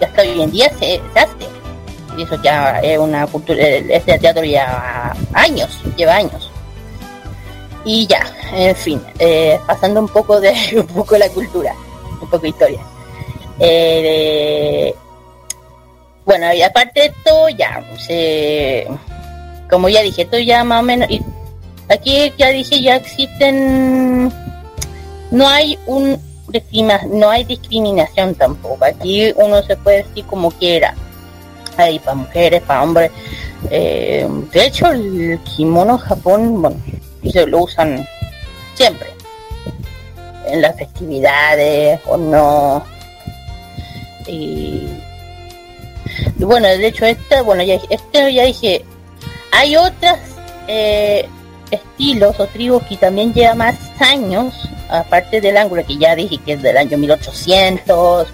hasta hoy en día se, hace. Y eso ya es una cultura, este teatro ya años, lleva años y ya, en fin, eh, pasando un poco de (laughs) un poco la cultura, un poco de historia. Eh, bueno, y aparte de esto, ya, como ya dije, esto ya más o menos, y aquí ya dije, ya existen, no hay un no hay discriminación tampoco. Aquí uno se puede decir como quiera. Hay para mujeres, para hombres. Eh, de hecho, el kimono Japón, bueno, se lo usan siempre en las festividades o no y, bueno de hecho este bueno ya este ya dije hay otras eh, estilos o tribus que también llevan más años aparte del ángulo que ya dije que es del año 1800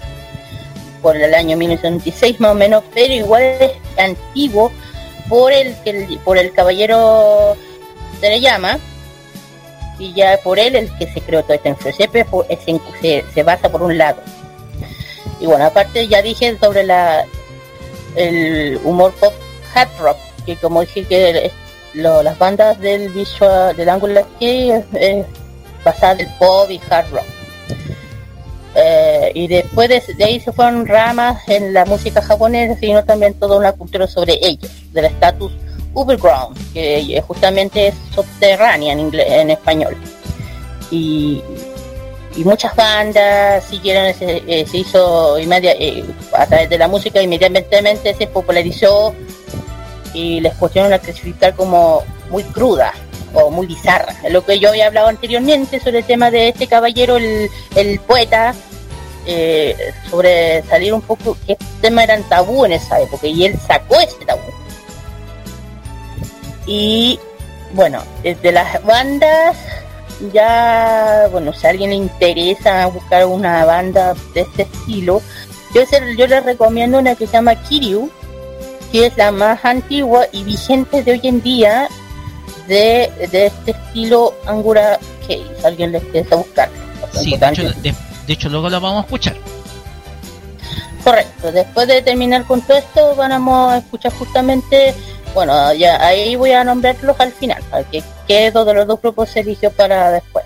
por el año 1996 más o menos, pero igual es antiguo por el, el por el caballero se le llama y ya por él el que se creó toda esta influencia se, se, basa por un lado. Y bueno aparte ya dije sobre la el humor pop hard rock que como dije que las bandas del visual del ángulo que es, basada en pop y hard rock eh, y después de, ahí se fueron ramas en la música japonesa, sino también toda una cultura sobre ellos, del estatus Overground, que justamente es subterránea en, en español. Y, muchas bandas siguieron, eh, se hizo eh, a través de la música, inmediatamente se popularizó y les pusieron a clasificar como muy cruda o muy bizarra. Lo que yo había hablado anteriormente sobre el tema de este caballero, el, el poeta, eh, sobre salir un poco qué tema eran tabú en esa época y él sacó ese tabú y bueno, desde las bandas, ya, bueno, si a alguien le interesa buscar una banda de este estilo, yo, yo les recomiendo una que se llama Kiryu, que es la más antigua y vigente de hoy en día de, este estilo Angura Case. Alguien les interesa buscar. Sí, de hecho, de, hecho, luego lo vamos a escuchar. Correcto, después de terminar con todo esto, vamos a escuchar justamente bueno, ya ahí voy a nombrarlos al final, para que quedo de los dos grupos se eligió para después.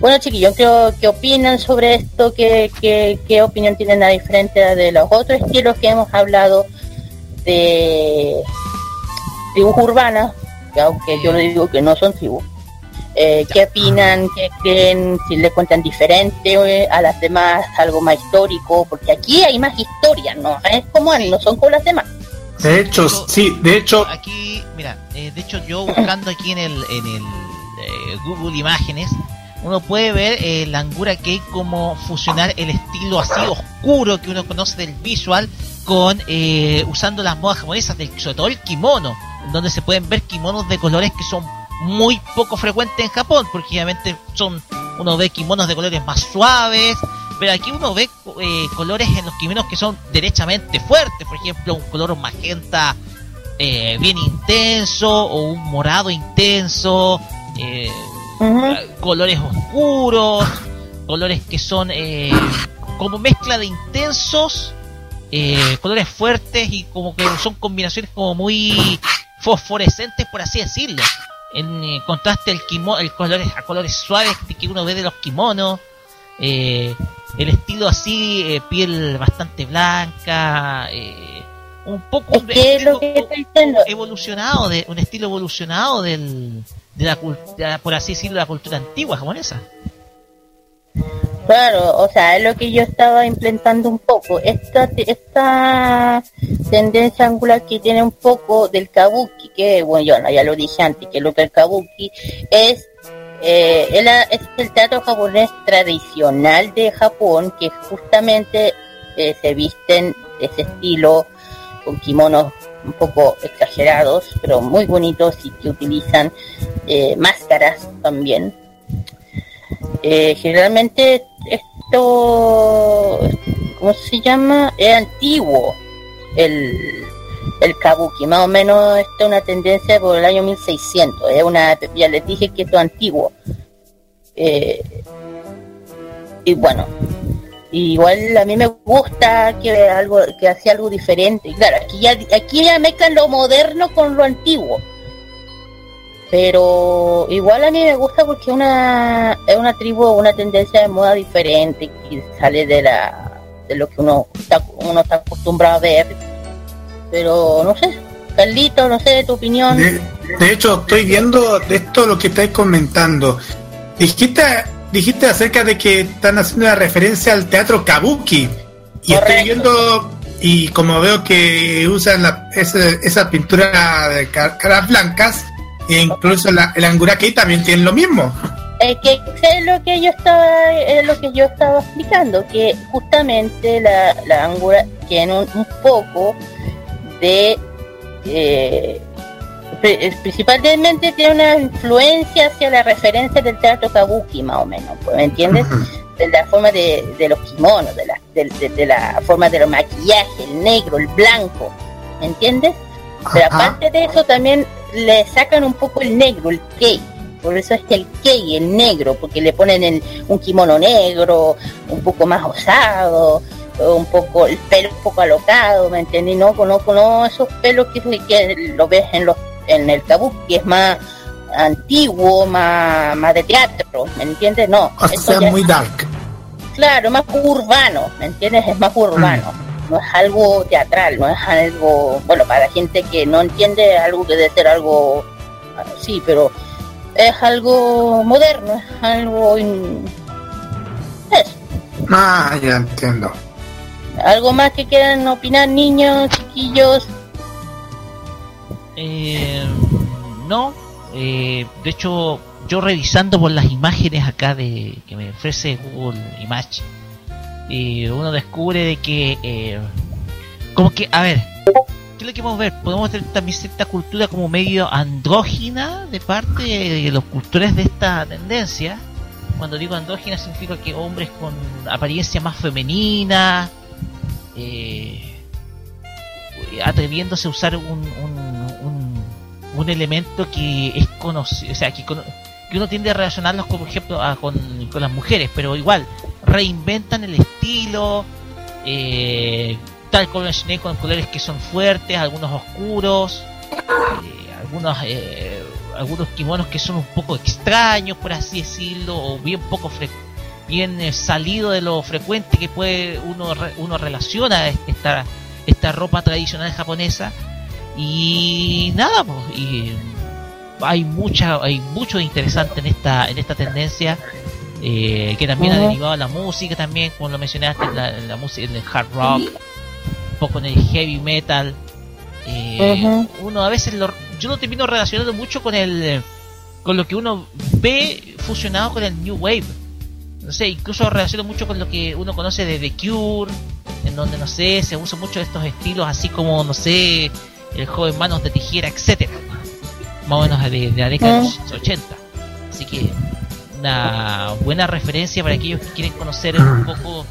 Bueno, chiquillos, ¿qué, opinan sobre esto? ¿Qué, qué, opinión tienen a diferente de los otros estilos que hemos hablado de tribus urbanas? Que aunque yo le digo que no son tribus. Eh, ¿Qué opinan? ¿Qué creen? Si le cuentan diferente eh, a las demás, algo más histórico, porque aquí hay más historia, ¿no? Es como no son como las demás. De hecho, sí, de hecho. Aquí, mira, eh, de hecho, yo buscando aquí en el, en el eh, Google Imágenes, uno puede ver eh, la Angura Cake como fusionar el estilo así oscuro que uno conoce del visual con usando las modas japonesas, del, sobre todo el kimono, donde se pueden ver kimonos de colores que son muy poco frecuentes en Japón, porque obviamente son uno ve kimonos de colores más suaves, pero aquí uno ve eh, colores en los kimonos que son derechamente fuertes, por ejemplo, un color magenta eh, bien intenso o un morado intenso, eh, colores oscuros, colores que son como mezcla de intensos, colores fuertes y como que son combinaciones como muy fosforescentes, por así decirlo. En contraste el kimono, el colores a colores suaves que uno ve de los kimonos. Eh, el estilo así, eh, piel bastante blanca, eh, un poco evolucionado, de un estilo evolucionado del, de, la, por así decirlo, la cultura antigua japonesa. Claro, o sea, es lo que yo estaba implementando un poco. Esta, esta tendencia angular que tiene un poco del kabuki, que bueno, yo ya lo dije antes, que lo que el kabuki es eh, es el teatro japonés tradicional de Japón que justamente eh, se visten de ese estilo con kimonos un poco exagerados pero muy bonitos y que utilizan eh, máscaras también generalmente esto ¿cómo se llama? es antiguo el el kabuki. Más o menos esta es una tendencia por el año 1600. Es una, ya les dije que esto es antiguo. Eh, y bueno, igual a mí me gusta que algo que hacía algo diferente. Claro, aquí ya aquí ya mezclan lo moderno con lo antiguo. Pero igual a mí me gusta porque una es una tribu, una tendencia de moda diferente que sale de la de lo que uno está, uno está acostumbrado a ver pero no sé, Carlito, no sé, tu opinión. De, hecho, estoy viendo de esto lo que estáis comentando. Dijiste, dijiste acerca de que están haciendo una referencia al teatro kabuki. Y estoy viendo, y como veo que usan la, esa, pintura de caras blancas, e incluso la, el anguraki también tienen lo mismo. Es que es lo que yo estaba es lo que yo estaba explicando que justamente la, la angura tiene un poco de eh, principalmente tiene una influencia hacia la referencia del teatro kabuki más o menos pues, ¿me entiendes? de la forma de, de los kimonos, de la, de, la forma de los maquillajes, el negro, el blanco, ¿me entiendes? Pero aparte de eso también le sacan un poco el negro, el kei. Por eso es que el kei, el negro, porque le ponen un kimono negro, un poco más osado, un poco el pelo un poco alocado, ¿me entiendes? No conozco no, esos pelos que, que lo ves en los en el kabuki es más antiguo, más, más de teatro, ¿me entiendes? No. O muy dark. Claro, más urbano, ¿me entiendes? Es más urbano. Mm. No es algo teatral, no es algo, bueno, para la gente que no entiende, algo que debe ser algo así, pero es algo moderno, es algo... Ah, ya entiendo. ¿Algo más que quieran opinar, niños, chiquillos? Eh, no, eh, de hecho, yo revisando por las imágenes acá de que me ofrece Google Image, y uno descubre de que, eh, como que, a ver, ¿qué es lo que podemos ver? Podemos tener también cierta cultura como medio andrógina de parte de los cultores de esta tendencia. Cuando digo andrógina significa que hombres con apariencia más femenina, eh, atreviéndose a usar un elemento que es conocido, o sea, que, que uno tiende a relacionarlos, por ejemplo, con, las mujeres, pero igual reinventan el estilo, eh, tal como con colores que son fuertes, algunos oscuros, eh, algunos eh, algunos kimonos que son un poco extraños, por así decirlo, o bien poco bien eh, salido de lo frecuente que puede uno uno relaciona esta esta ropa tradicional japonesa y nada, pues, y hay mucha, hay mucho interesante en esta, en esta tendencia. Eh, que también ha derivado la música también, como lo mencionaste, la, la música, el hard rock, un poco en el heavy metal. Eh, uno a veces lo, yo lo termino relacionando mucho con el con lo que uno ve fusionado con el new wave. No sé, incluso relaciono mucho con lo que uno conoce de The Cure, en donde no sé, se usa mucho de estos estilos así como no sé, el joven manos de tijera, etcétera Más o menos de, la década de los 80. Así que una buena referencia para aquellos que quieren conocer un (clears throat) poco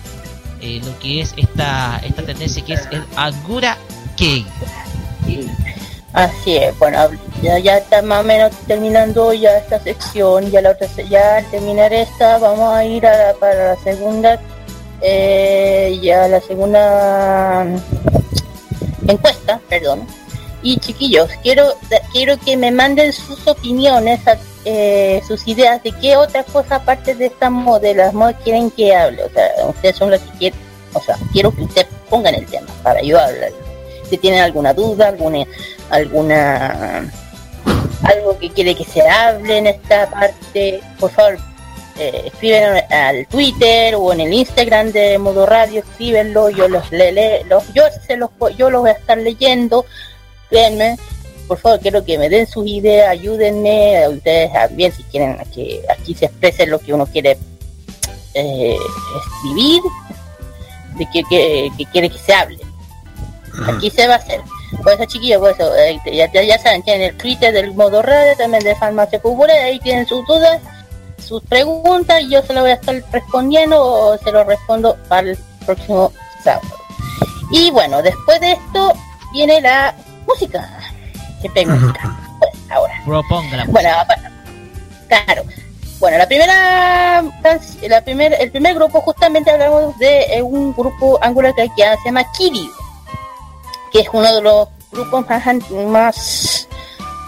eh, lo que es esta, esta tendencia que es el Agura Kei. Así es, bueno, ya, ya está más o menos terminando ya esta sección, ya la otra, ya al terminar esta vamos a ir a para la segunda, eh, ya la segunda encuesta, perdón, y chiquillos, quiero, quiero que me manden sus opiniones, eh, sus ideas de qué otra cosa aparte de estas modelos quieren que hable. O sea, ustedes son los que quieren, o sea, quiero que ustedes pongan el tema para yo hablar. Si tienen alguna duda, alguna, alguna, algo que quiere que se hable en esta parte, por favor, eh, escriben al Twitter o en el Instagram de Modo Radio, escríbenlo, yo los le, los, yo se los yo los voy a estar leyendo créanme, por favor, quiero que me den sus ideas, ayúdenme, ustedes también si quieren que aquí se exprese lo que uno quiere eh, escribir, de que, quiere que se hable. Aquí se va a hacer. Por eso, chiquillos, por eso, eh, ya, ya, saben, tienen el Twitter del modo radio, también de Farmacia Popular, ahí tienen sus dudas, sus preguntas, y yo se lo voy a estar respondiendo o se lo respondo para el próximo sábado. Y bueno, después de esto viene la música. Siempre música. (laughs) ahora. Bueno, claro. Bueno, la primera, la primer, el primer grupo justamente hablamos de eh, un grupo angular que se llama Kiri, que es uno de los grupos más, más,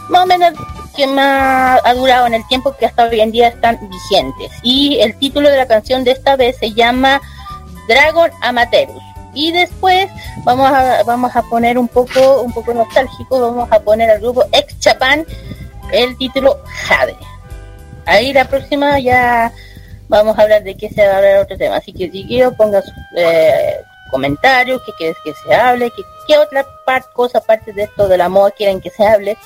más o menos que más ha durado en el tiempo que hasta hoy en día están vigentes. Y el título de la canción de esta vez se llama Dragon Amateurus. Y después vamos a, vamos a poner un poco, un poco nostálgico, vamos a poner al grupo Ex Japan el título Jade. Ahí la próxima ya vamos a hablar de qué se va a hablar otro tema. Así que si quiero ponga sus eh, comentarios, qué quieres que se hable, qué, qué otra part, cosa aparte de esto de la moda quieren que se hable.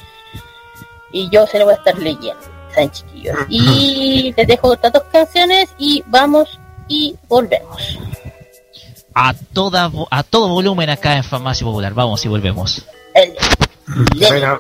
Y yo se lo voy a estar leyendo, ¿saben chiquillos? Y (laughs) les dejo estas dos canciones y vamos y volvemos a toda a todo volumen acá en Farmacia Popular. Vamos y volvemos. shadow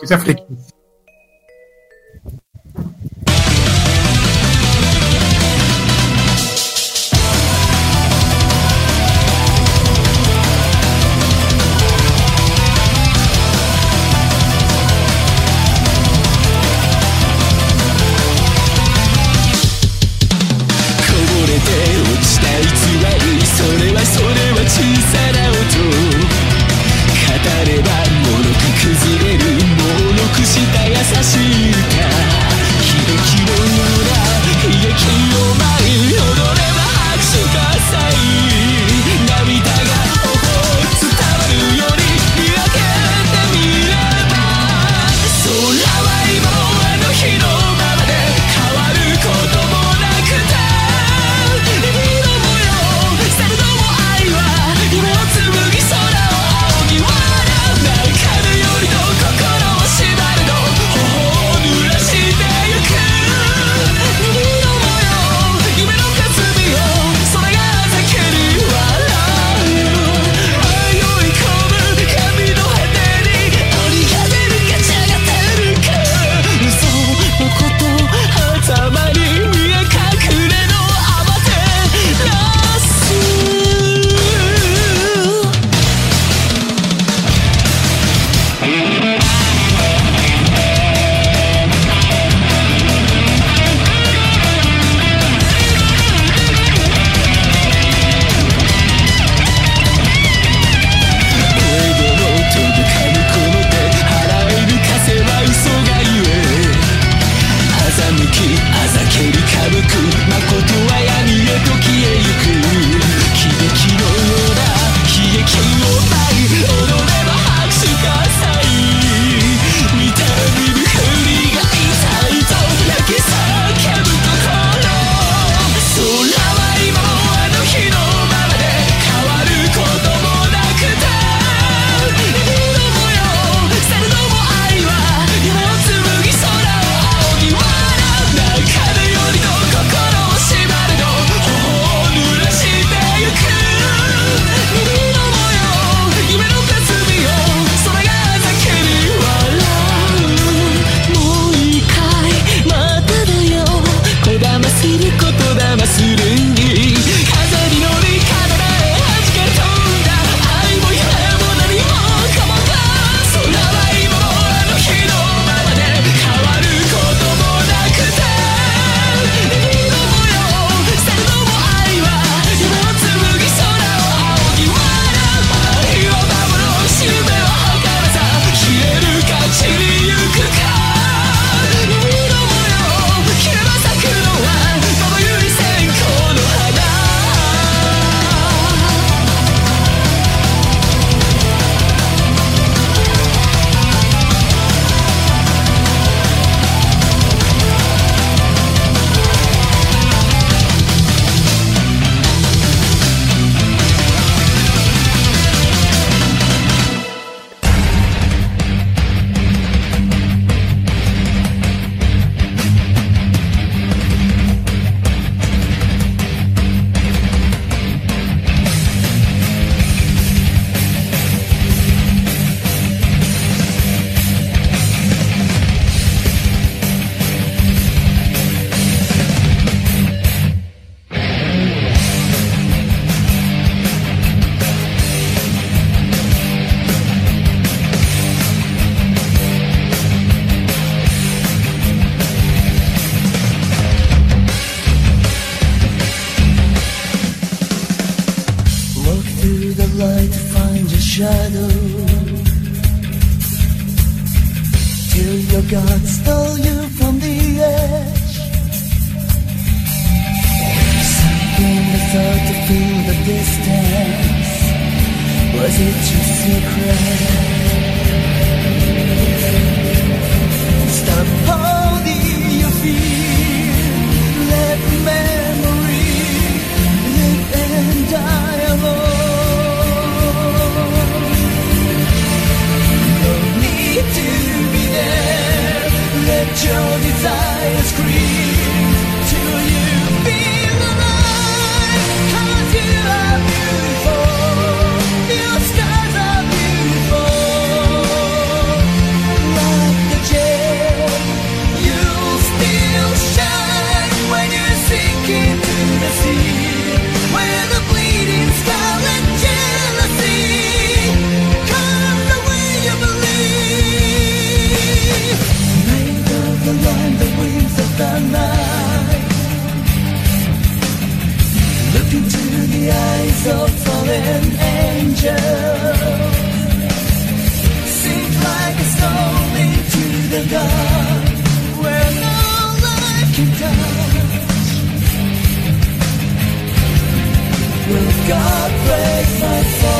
God break my fall?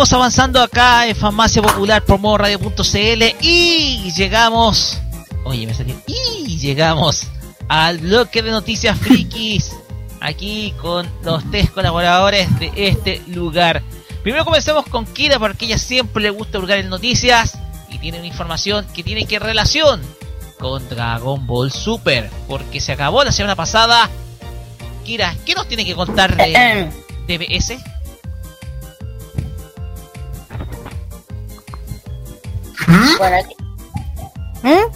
Seguimos avanzando acá en Farmacia Popular radio.cl y llegamos. Oye, me salió. Y llegamos al bloque de noticias frikis. (laughs) Aquí con los tres colaboradores de este lugar. Primero comencemos con Kira porque ella siempre le gusta hurgar en noticias y tiene una información que tiene que relación con Dragon Ball Super. Porque se acabó la semana pasada. Kira, ¿qué nos tiene que contar de (clears throat) DBS? Bueno, aquí, ¿Mm?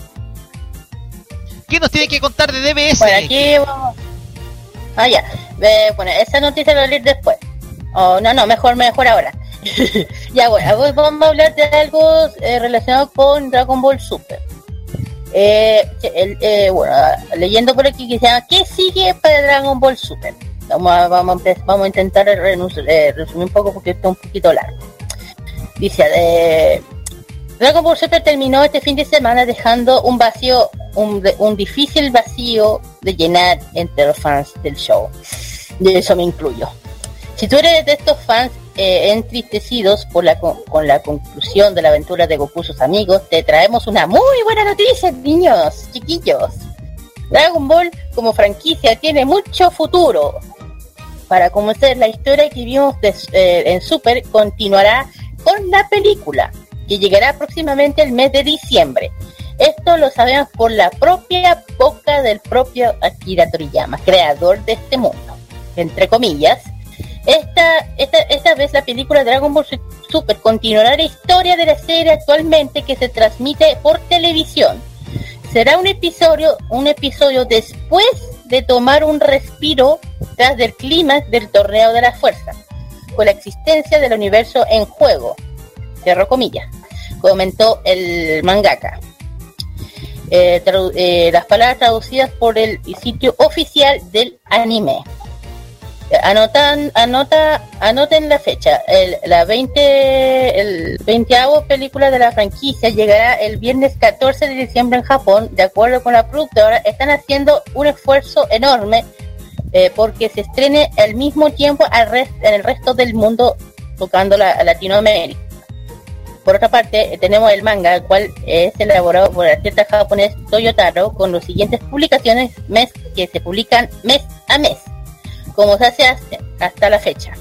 ¿Qué nos tiene que contar de DBS? bueno, aquí vamos. Ah, ya. Bueno, esa noticia va a salir después. Oh, no, no, mejor, mejor ahora. (laughs) ya, bueno, hoy vamos a hablar de algo eh, relacionado con Dragon Ball Super. Eh, el- eh, bueno, leyendo por aquí que se llama ¿Qué sigue para Dragon Ball Super? Vamos a, vamos a, vamos a intentar eh, resumir un poco porque está un poquito largo. Dice, eh, Dragon Ball Super terminó este fin de semana dejando un vacío, un, difícil vacío de llenar entre los fans del show. De eso me incluyo. Si tú eres de estos fans eh, entristecidos por la, con, la conclusión de la aventura de Goku y sus amigos, te traemos una muy buena noticia, niños, chiquillos. Dragon Ball como franquicia tiene mucho futuro. Para conocer la historia que vimos eh, en Super, continuará con la película, que llegará próximamente el mes de diciembre. Esto lo sabemos por la propia boca del propio Akira Toriyama, creador de este mundo. Entre comillas, esta, esta, esta vez la película Dragon Ball Super continuará la historia de la serie actualmente que se transmite por televisión. Será un episodio, un episodio después de tomar un respiro tras del clímax del torneo de la fuerza, con la existencia del universo en juego. Cierro comillas. Comentó el mangaka. Eh, eh, las palabras traducidas por el sitio oficial del anime. Eh, Anotan, anota, anoten la fecha. La 20, el 20 película de la franquicia llegará el viernes 14 de diciembre en Japón. De acuerdo con la productora, están haciendo un esfuerzo enorme porque se estrene al mismo tiempo al res- en el resto del mundo tocando la, Latinoamérica. Por otra parte, tenemos el manga, el cual es elaborado por el artista japonés Toyotaro, con las siguientes publicaciones mes que se publican mes a mes, como se hace hasta- la fecha.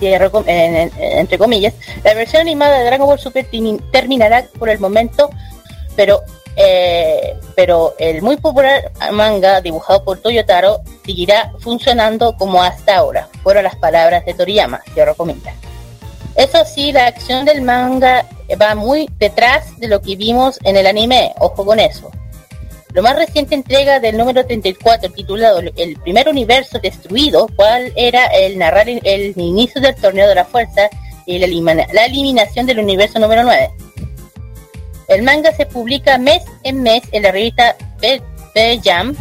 Entre comillas, la versión animada de Dragon Ball Super terminará por el momento, pero eh, pero el muy popular manga dibujado por Toyotaro seguirá funcionando como hasta ahora. Fueron las palabras de Toriyama, cierro comillas. Eso sí, la acción del manga va muy detrás de lo que vimos en el anime, ojo con eso. Lo más reciente entrega del número 34, titulado El primer universo destruido, cual era el narrar el, inicio del torneo de la fuerza y la, elimina- la eliminación del universo número 9. El manga se publica mes en mes en la revista Be Jam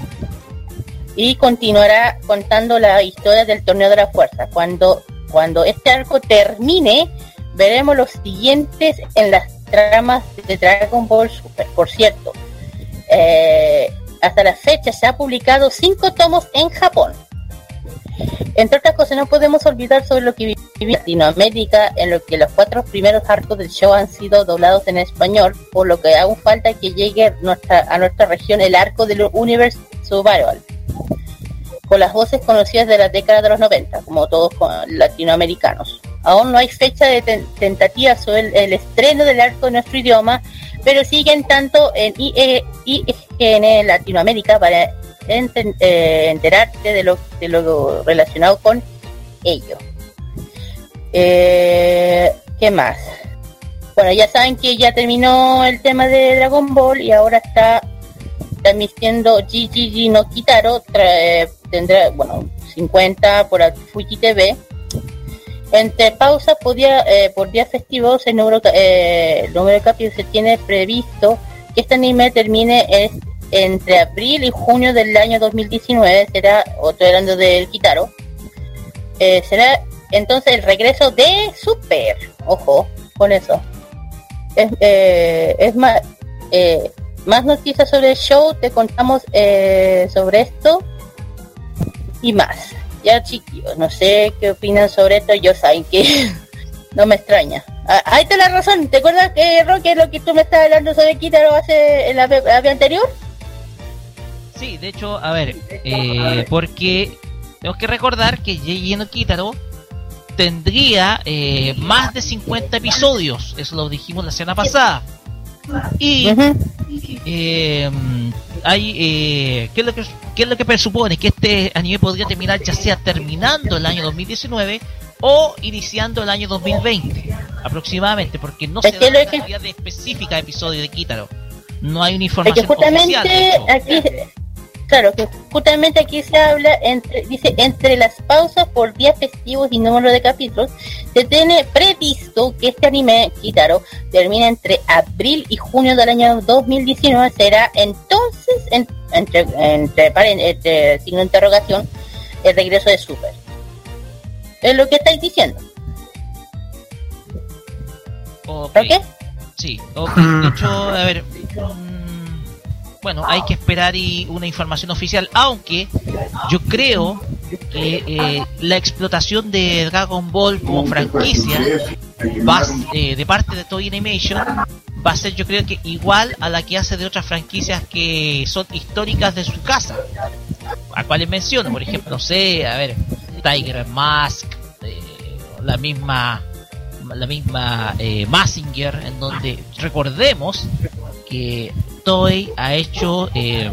y continuará contando la historia del torneo de la fuerza. Cuando, cuando este arco termine, veremos los siguientes en las tramas de Dragon Ball Super. Por cierto, eh, hasta la fecha se ha publicado cinco tomos en Japón. Entre otras cosas, no podemos olvidar sobre lo que vive en Latinoamérica, en lo que los cuatro primeros arcos del show han sido doblados en español, por lo que aún falta que llegue a nuestra región el arco del Universe Survival, con las voces conocidas de la década de los 90, como todos latinoamericanos. Aún no hay fecha de ten- tentativa sobre el, estreno del arco en nuestro idioma, pero siguen tanto en IGN en Latinoamérica para eh, enterarte de lo, de lo relacionado con ello. Eh, ¿Qué más? Bueno, ya saben que ya terminó el tema de Dragon Ball y ahora está transmitiendo GGG no Kitaro. tra- tendrá, bueno, 50 por Fuji TV. Entre pausas por, día, eh, por días festivos, el número, ca- eh, el número de capítulos se tiene previsto que este anime termine es- entre abril y junio del año 2019. Será, otro hablando del Kitaro, eh, será entonces el regreso de Super. Ojo con eso. Es, eh, es más, eh, más noticias sobre el show, te contamos eh, sobre esto y más. Ya chiquillos, no sé qué opinan sobre esto, yo saben que (laughs) No me extraña. Ah, ahí está la razón. ¿Te acuerdas que Roque lo que tú me estabas hablando sobre Kitaro hace en la vez anterior? Sí, de hecho, a ver, eh, porque tenemos que recordar que Yeji no Kitaro tendría eh, más de 50 episodios, eso lo dijimos la semana pasada. Y eh, hay, eh, ¿qué, es lo que, ¿qué es lo que presupone? Que este anime podría terminar ya sea terminando el año 2019 o iniciando el año 2020 aproximadamente, porque no Es se da que- cantidad de específica de episodios de Kitaro. No hay una Es información que justamente oficial de eso. aquí, claro, que justamente aquí se habla entre, dice, entre las pausas por días festivos y número de capítulos, se tiene previsto que este anime, Kitaro, termine entre abril y junio del año 2019. Será entonces, en- entre, entre, paren- entre signo de interrogación, el regreso de Super. Es lo que estáis diciendo. Ok. ¿Ok? Sí, ok. De hecho, a ver. Bueno, hay que esperar y una información oficial, aunque yo creo que eh, la explotación de Dragon Ball como franquicia va eh, de parte de Toy Animation va a ser yo creo que igual a la que hace de otras franquicias que son históricas de su casa a cuales menciono por ejemplo no sé a ver Tiger Mask eh, la misma la misma eh, Massinger en donde recordemos que Toei ha hecho eh,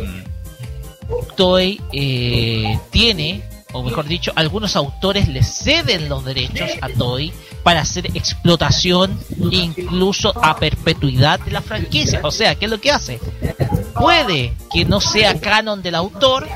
eh, tiene o mejor dicho algunos autores le ceden los derechos a Toei para hacer explotación incluso a perpetuidad de la franquicia o sea ¿qué es lo que hace? puede que no sea canon del autor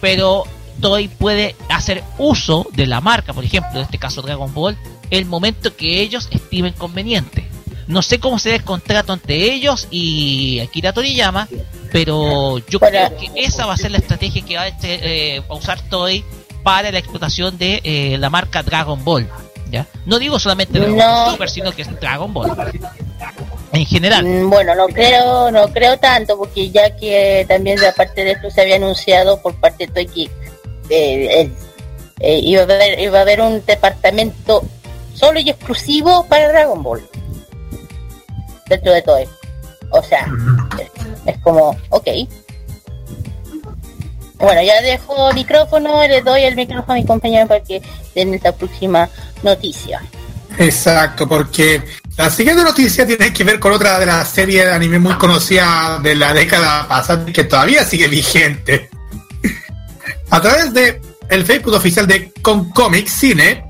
pero Toei puede hacer uso de la marca, por ejemplo, en este caso Dragon Ball, el momento que ellos estimen conveniente. No sé cómo será el contrato entre ellos y Akira Toriyama, pero yo Para- creo que esa va a ser la estrategia que va a, este, eh, a usar Toei para la explotación de eh, la marca Dragon Ball. ¿ya? No digo solamente Dragon No. Ball Super, sino que es Dragon Ball. En general. Mm, Bueno, no creo, no creo tanto, porque ya que también de aparte de esto se había anunciado por parte de Toei que eh, el- eh, iba, a haber, iba a haber un departamento solo y exclusivo para Dragon Ball dentro de Toei. O sea, es, como, ok. Bueno, ya dejo micrófono, le doy el micrófono a mi compañero para que den esta próxima noticia. Exacto, porque la siguiente noticia tiene que ver con otra de las series de anime muy conocida de la década pasada que todavía sigue vigente. A través de el Facebook oficial de Concomic Cine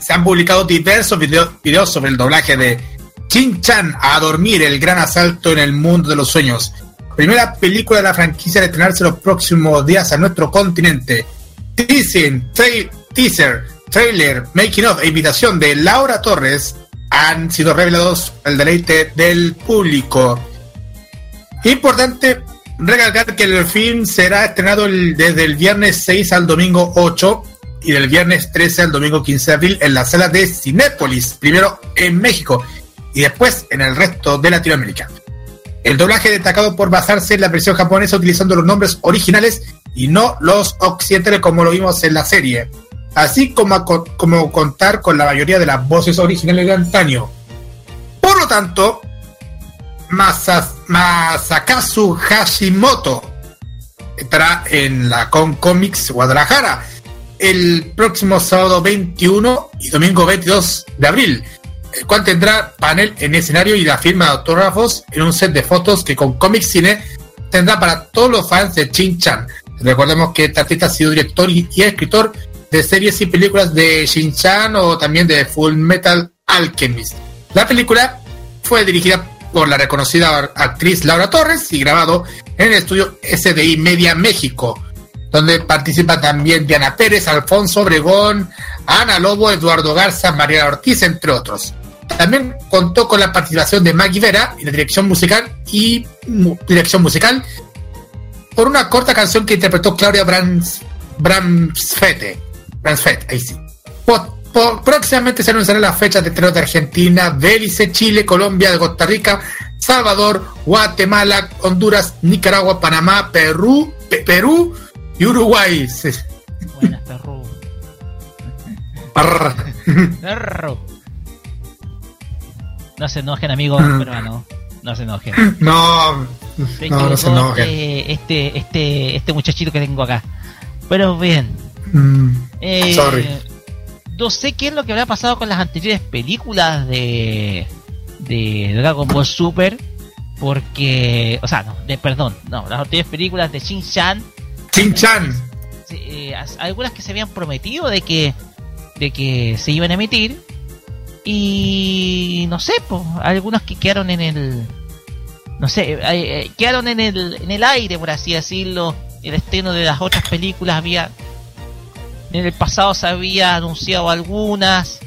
se han publicado diversos video- videos sobre el doblaje de Chin Chan a dormir, el gran asalto en el mundo de los sueños. Primera película de la franquicia de estrenarse los próximos días a nuestro continente. Teasing, tra- teaser, trailer, making of e invitación de Laura Torres han sido revelados al deleite del público. Importante recalcar que el film será estrenado el- desde el viernes 6 al domingo 8 y del viernes 13 al domingo 15 de abril en la sala de Cinépolis, primero en México y después en el resto de Latinoamérica. El doblaje destacado por basarse en la versión japonesa utilizando los nombres originales y no los occidentales como lo vimos en la serie, así como, como contar con la mayoría de las voces originales de antaño. Por lo tanto, Masa- Masakazu Hashimoto estará en la Con Comics Guadalajara el próximo sábado 21 y domingo 22 de abril, el cual tendrá panel en escenario y la firma de autógrafos en un set de fotos que con Comics Cine tendrá para todos los fans de Shin Chan. Recordemos que este artista ha sido director y, escritor de series y películas de Shin Chan o también de Full Metal Alchemist. La película fue dirigida por la reconocida actriz Laura Torres y grabado en el estudio SDI Media México, donde participa también Diana Pérez, Alfonso Obregón, Ana Lobo, Eduardo Garza, María Ortiz, entre otros. También contó con la participación de Maggie Vera en la dirección musical y mu- dirección musical por una corta canción que interpretó Claudia Brans, Bramsfete. Bransfete, ahí sí. Próximamente se anunciarán las fechas de estreno de Argentina, Belice, Chile, Colombia, Costa Rica, Salvador, Guatemala, Honduras, Nicaragua, Panamá, Perú, Pe- Perú y Uruguay. (laughs) Buenas. Perro. (laughs) No se enojen, amigos Mm. peruanos. No se enojen. No, Se no, no se enojen. eh, este, este, este muchachito que tengo acá. Pero bien. Mm, eh, Sorry. No sé qué es lo que habrá pasado con las anteriores películas de, de Dragon Ball Super. Porque, o sea, no, de, perdón, no, las anteriores películas de Shin-Chan Chin-chan. se- eh, as- algunas que se habían prometido de que de que se iban a emitir y no sé pues algunas que quedaron en el no sé eh, quedaron en el en el aire por así decirlo el estreno de las otras películas había en el pasado se había anunciado algunas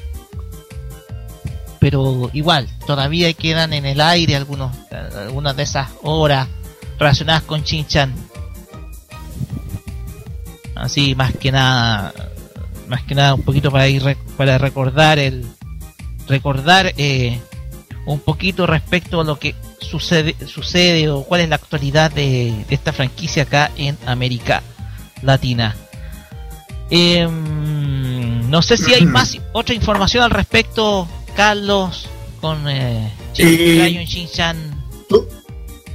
pero igual todavía quedan en el aire algunos algunas de esas obras relacionadas con Chinchan. Así más que nada más que nada un poquito para ir para recordar el recordar eh, un poquito respecto a lo que sucede sucede o cuál es la actualidad de, de esta franquicia acá en América Latina. Em, no sé si hay más (clears throat) otra información al respecto Carlos con eh, Shin-chan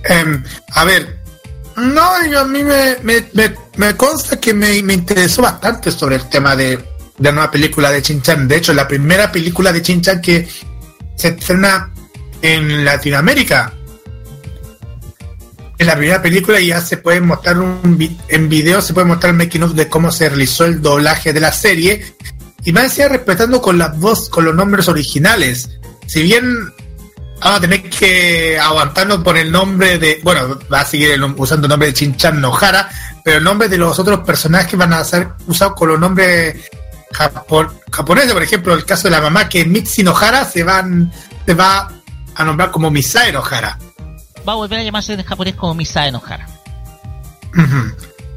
Em, a ver, no, yo a mí me, me, me, me consta que me, me interesó bastante sobre el tema de la nueva película de Chin-Chan. De hecho, la primera película de Chin-Chan que se estrena en Latinoamérica. En la primera película ya se puede mostrar un en video, se puede mostrar el making of de cómo se realizó el doblaje de la serie. Y más decía respetando con la voz, con los nombres originales. Si bien vamos a tener que aguantarnos por el nombre de. Bueno, va a seguir usando el nombre de Chinchan Nohara, pero el nombre de los otros personajes van a ser usados con los nombres japo- japoneses. Por ejemplo, el caso de la mamá, que es Mitzi Nohara, se, van, se va a nombrar como Misae Nohara. va a volver a llamarse en japonés como Misae Nohara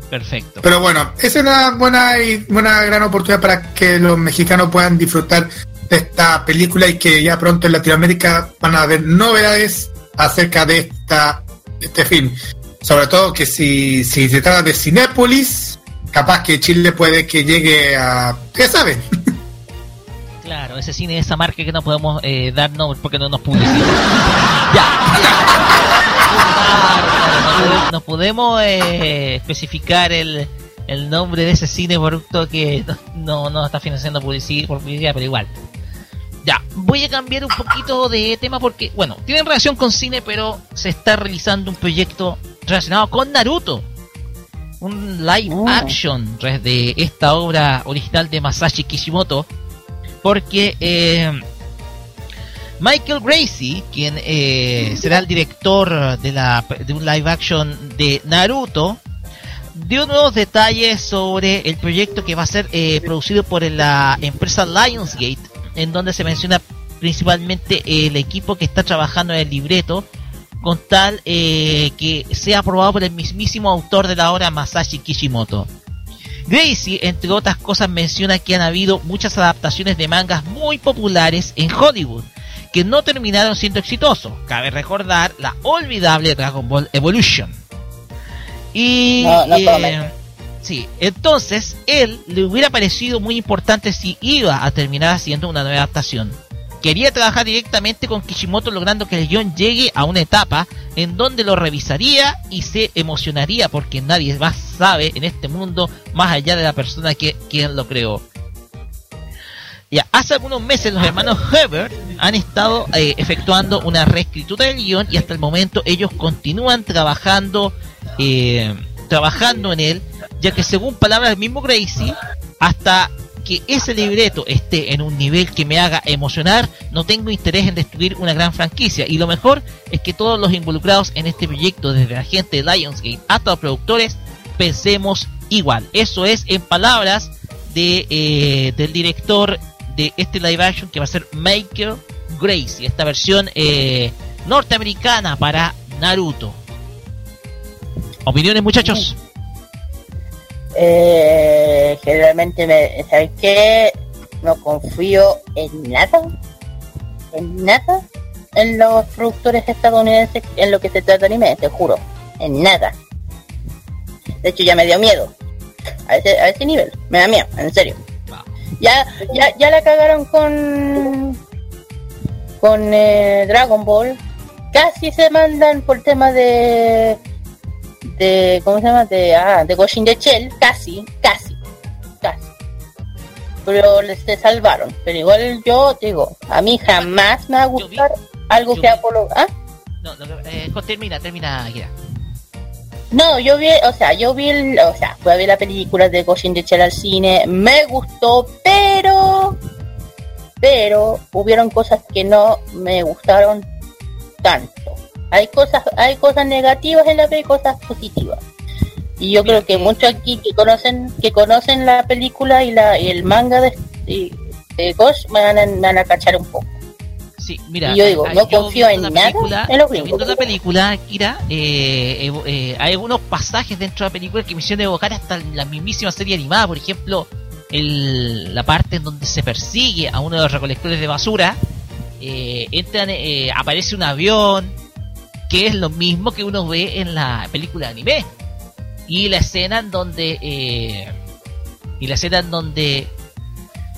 perfecto Pero bueno, es una buena y una gran oportunidad para que los mexicanos puedan disfrutar de esta película y que ya pronto en Latinoamérica van a haber novedades acerca de esta este film. Sobre todo que si, si se trata de Cinépolis, capaz que Chile puede que llegue a... ¿Qué saben? Claro, ese cine, esa marca que no podemos eh, dar nombre porque no nos publicitan. (laughs) ya. No, pode- no podemos eh, especificar el, el nombre de ese cine producto que no, no, está financiando publici- por publicidad, pero igual. Ya, voy a cambiar un poquito de tema porque, bueno, tiene relación con cine, pero se está realizando un proyecto relacionado con Naruto. Un live Oh. action de esta obra original de Masashi Kishimoto. Porque eh, Michael Gracie, quien eh, será el director de, la, de un live action de Naruto, dio nuevos detalles sobre el proyecto que va a ser eh, producido por la empresa Lionsgate, en donde se menciona principalmente el equipo que está trabajando en el libreto, con tal eh, que sea aprobado por el mismísimo autor de la obra Masashi Kishimoto. Gracie, entre otras cosas, menciona que han habido muchas adaptaciones de mangas muy populares en Hollywood, que no terminaron siendo exitosos. Cabe recordar la olvidable Dragon Ball Evolution. Y No, no eh, sí, entonces él le hubiera parecido muy importante si iba a terminar haciendo una nueva adaptación. Quería trabajar directamente con Kishimoto logrando que el guion llegue a una etapa en donde lo revisaría y se emocionaría porque nadie más sabe en este mundo más allá de la persona que quien lo creó. Ya, hace algunos meses los hermanos Herbert han estado eh, efectuando una reescritura del guion y hasta el momento ellos continúan trabajando eh, trabajando en él, ya que según palabras del mismo Gracie, hasta que ese libreto esté en un nivel que me haga emocionar, no tengo interés en destruir una gran franquicia. Y lo mejor es que todos los involucrados en este proyecto, desde la gente de Lionsgate hasta los productores, pensemos igual. Eso es en palabras de, eh, del director de este live action que va a ser Michael Gracie, esta versión eh, norteamericana para Naruto. ¿Opiniones, muchachos? Eh, generalmente, me, ¿sabes qué? No confío en nada, en nada, en los productores estadounidenses en lo que se trata de anime, te juro, en nada. De hecho, ya me dio miedo. A ese, a ese nivel, me da miedo, en serio. Ya, ya, ya la cagaron con con eh, Dragon Ball, casi se mandan por tema de de ¿cómo se llama? de ah, de Goshin de Shell, casi, casi, casi. Pero les se salvaron. Pero igual yo digo, a mí jamás me va a vi- gustar algo que vi- apolo ¿ah? No, no, eh, termina, termina, Akira. No, yo vi, o sea, yo vi, el- o sea, fui a ver la película de Goshin de Shell al cine, me gustó, pero, pero hubieron cosas que no me gustaron tanto. Hay cosas, hay cosas negativas en la película y cosas positivas. Y yo creo que muchos aquí que conocen, que conocen la película y la y el manga de, de, de Gosh me van, a, me van a cachar un poco. Sí, mira, Y yo digo, eh, no yo confío en nada película- en los. Viendo la película, Kira, eh, eh, hay algunos pasajes dentro de la película que me hicieron evocar hasta la mismísima serie animada. Por ejemplo, el, la parte en donde se persigue a uno de los recolectores de basura. eh, entran, eh, aparece un avión, que es lo mismo que uno ve en la película de anime. Y la escena en donde... eh, y la escena en donde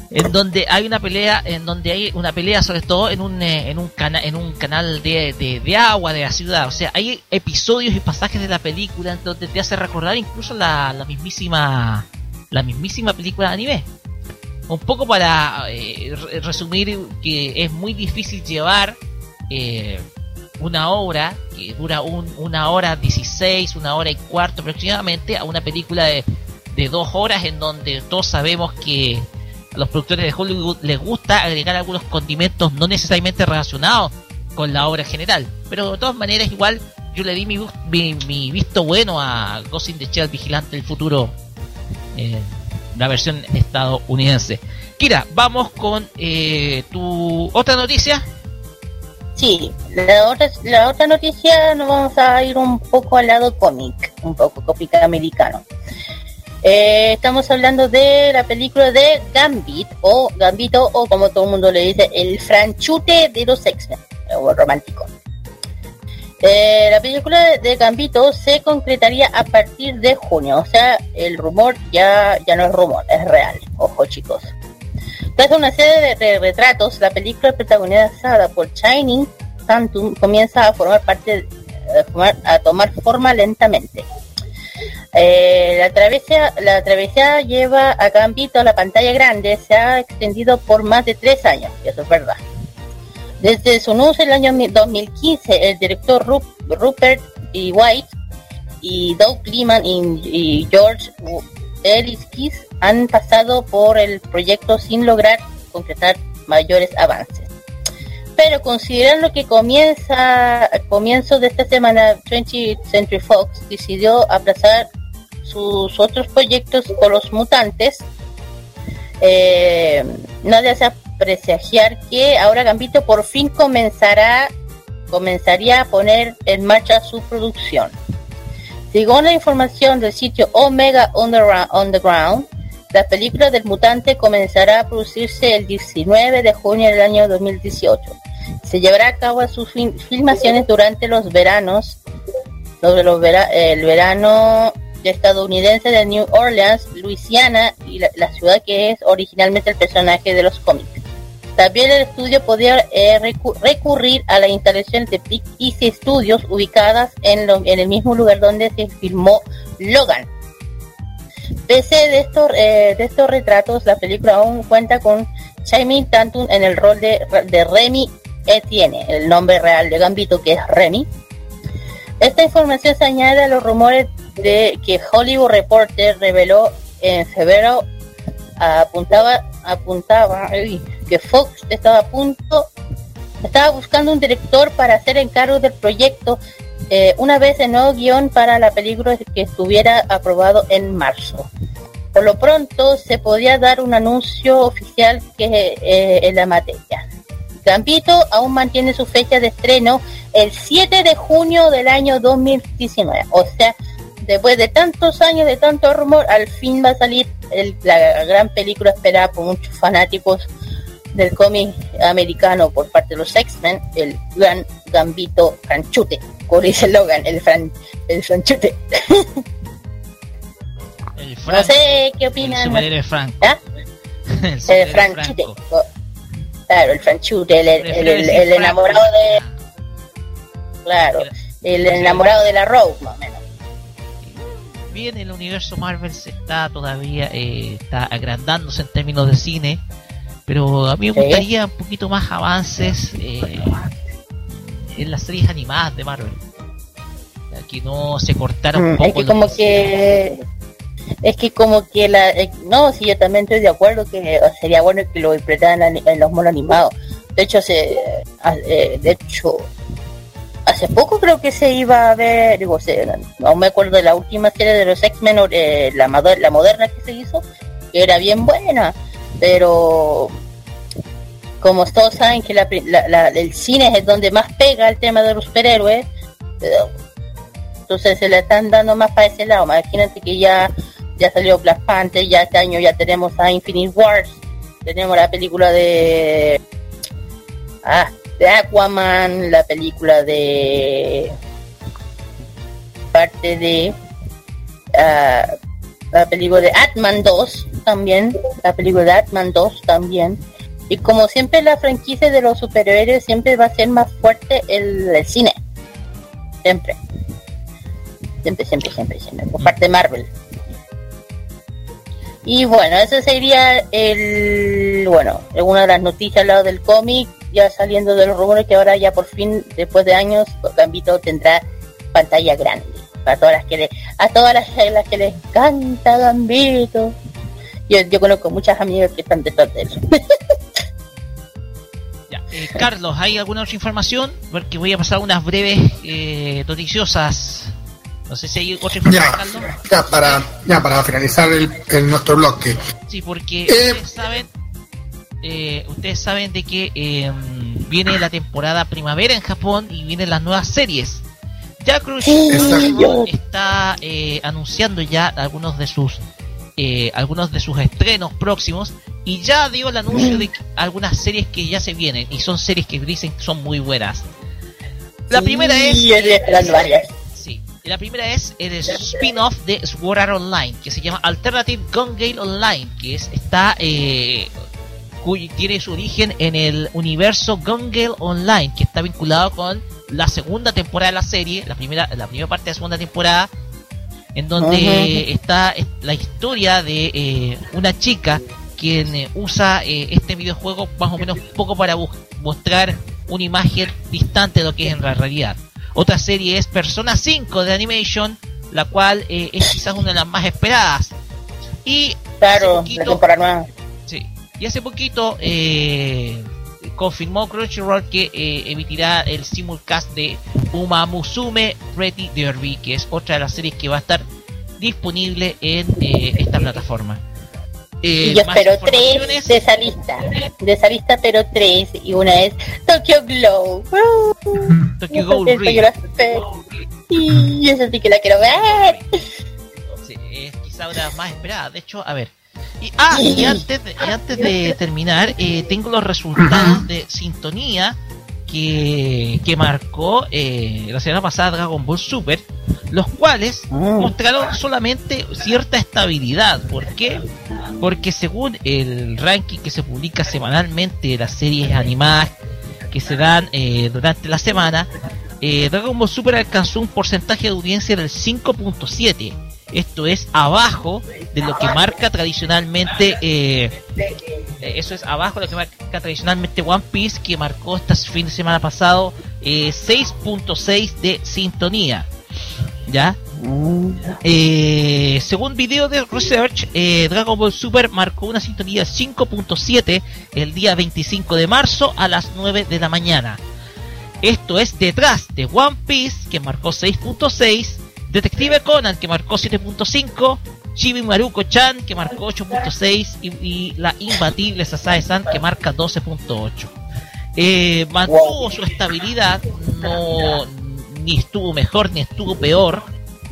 en donde hay una pelea en donde hay una pelea sobre todo en un eh, en un canal en un canal de, de, agua de la ciudad o sea hay episodios y pasajes de la película en donde te hace recordar incluso la, la mismísima la mismísima película de anime un poco para eh, re- resumir que es muy difícil llevar una obra que dura un, una hora 16 una hora y cuarto aproximadamente a una película de, de dos horas en donde todos sabemos que a los productores de Hollywood les gusta agregar algunos condimentos no necesariamente relacionados con la obra en general. Pero de todas maneras, igual yo le di mi, mi visto bueno a Ghost in the Shell Vigilante del Futuro, eh, la versión estadounidense. Kira, vamos con eh, tu otra noticia. Sí, la otra, noticia nos vamos a ir un poco al lado cómic, un poco cómic americano. Eh, estamos hablando de la película de Gambit o Gambito o como todo el mundo le dice, el franchute de los X-Men, o romántico. Eh, la película de Gambito se concretaría a partir de junio, o sea, el rumor ya, ya no es rumor, es real. Ojo chicos. Tras una serie de, retratos, la película protagonizada por Shining Tatum comienza a formar parte, eh, a tomar forma lentamente. Eh, la travesía, la travesía lleva a Gambito a la pantalla grande, se ha extendido por más de tres años, y eso es verdad. Desde su anuncio en el año 2015, el director Ru- Rupert E. White y Doug Liman y, y George Eliskis han pasado por el proyecto sin lograr concretar mayores avances. Pero considerando que comienza a comienzo de esta semana 20th Century Fox decidió aplazar sus otros proyectos con los mutantes, eh, nadie hace presagiar que ahora Gambito por fin comenzará comenzaría a poner en marcha su producción. Según la información del sitio Omega Underground, la película del mutante comenzará a producirse el 19 de junio del año 2018. Se llevará a cabo sus filmaciones durante los veranos, sobre los el verano estadounidense de New Orleans, Luisiana y la ciudad que es originalmente el personaje de los cómics. También el estudio podía eh, recu- recurrir a las instalaciones de Big Easy Studios ubicadas en, el mismo lugar donde se filmó Logan. Pese eh, de estos retratos, la película aún cuenta con Shining Tatum en el rol de, de Remy Etienne, el nombre real de Gambito que es Remy. Esta información se añade a los rumores de que Hollywood Reporter reveló en febrero apuntaba apuntaba que Fox estaba a punto estaba buscando un director para hacer encargo del proyecto eh, una vez el nuevo guion para la película que estuviera aprobado en marzo. Por lo pronto se podía dar un anuncio oficial que eh, en la materia. Gambito aún mantiene su fecha de estreno el 7 de junio del año 2019. O sea, después de tantos años, de tanto rumor, al fin va a salir el- la gran película esperada por muchos fanáticos del cómic americano por parte de los X-Men, el gran Gambito Franchute, como dice Logan, el, fran, el Franchute. El No sé qué el opinan. superhéroe Frank. ¿Ah? el El Franchute. Franco. Claro, el franchute, el, el, el- el- el enamorado de. Claro, el enamorado de la Rose, más o menos. Bien, el universo Marvel se está todavía eh, está agrandándose en términos de cine, pero a mí me gustaría un poquito más avances eh, en las series animadas de Marvel. Que no se cortara un Mm, poco es que los- como que es que como que la eh, no sí yo también estoy de acuerdo que sería bueno que lo interpretaran en, los monos animados. De hecho se eh, de hecho hace poco creo que se iba a ver digo se, no me acuerdo de la última serie de los X-Men eh, la moderna que se hizo que era bien buena pero como todos saben que el cine es donde más pega el tema de los superhéroes eh, entonces se le están dando más para ese lado. Imagínate que ya, ya salió Black Panther, ya este año ya tenemos a Infinite Wars, tenemos la película de ah, de Aquaman, la película de parte de ah, la película de Atman 2 también, la película de Atman 2 también. Y como siempre la franquicia de los superhéroes siempre va a ser más fuerte el, el cine. Siempre. Siempre, siempre, siempre, siempre. Por parte de Marvel. Y bueno, eso sería el, bueno, alguna de las noticias al lado del cómic, ya saliendo de los rumores que ahora ya por fin, después de años, Gambito tendrá pantalla grande. Para todas las que le, a todas las, las que les encanta Gambito. Yo, yo conozco muchas amigas que están detrás de eso. (laughs) Ya, eh, Carlos, ¿hay alguna otra información? Porque voy a pasar unas breves eh, noticiosas. No sé si hay otra información, Ya, Carlos. ya para, ya para finalizar el, el nuestro bloque. Sí, porque Eh. ustedes saben, eh, ustedes saben de que eh, viene la temporada primavera en Japón y vienen las nuevas series. Ya Crunchyroll está eh, anunciando ya algunos de sus eh, algunos de sus estrenos próximos y ya dio el anuncio de algunas series que ya se vienen y son series que dicen que son muy buenas. La primera es. Sí. La primera es el spin-off de Sword Art Online, que se llama Alternative Gun Gale Online, que es, está eh, cuyo tiene su origen en el universo Gun Gale Online, que está vinculado con la segunda temporada de la serie, la primera, la primera parte de la segunda temporada, en donde está la historia de eh, una chica quien eh, usa eh, este videojuego más o menos un poco para mostrar una imagen distante de lo que es en la realidad. Otra serie es Persona 5 de Animation, la cual eh, es quizás una de las más esperadas. Y Claro, hace poquito-. Sí. Y hace poquito eh, confirmó Crunchyroll que eh, emitirá el simulcast de Uma Musume Pretty Derby, que es otra de las series que va a estar disponible en eh, esta plataforma. Eh, Y yo espero tres de esa lista. De esa lista, pero tres. Y una es Tokyo Glow. (laughs) Tokyo espero. Y esa sí que la quiero ver. Sí, es quizá una más esperadas. De hecho, a ver. Y, ah, y antes de, y antes de terminar, eh, tengo los resultados de sintonía que, que marcó eh, la semana pasada Dragon Ball Super, los cuales mostraron solamente cierta estabilidad. ¿Por qué? Porque según el ranking que se publica semanalmente de las series animadas que se dan eh, durante la semana, eh, Dragon Ball Super alcanzó un porcentaje de audiencia del 5.7. Esto es abajo de lo que marca tradicionalmente, eh, eh, eso es abajo de lo que marca tradicionalmente One Piece, que marcó este fin de semana pasado eh, 6.6 de sintonía. ¿Ya? Eh, según video de research, eh, Dragon Ball Super marcó una sintonía 5.7 el día 25 de marzo a las 9 de la mañana. Esto es detrás de One Piece, que marcó 6.6, Detective Conan, que marcó 7.5, Chibi Maruko-chan, que marcó 8.6, y, y la imbatible Sasae-san, que marca 12.8. Eh, mantuvo su estabilidad, no ni estuvo mejor ni estuvo peor,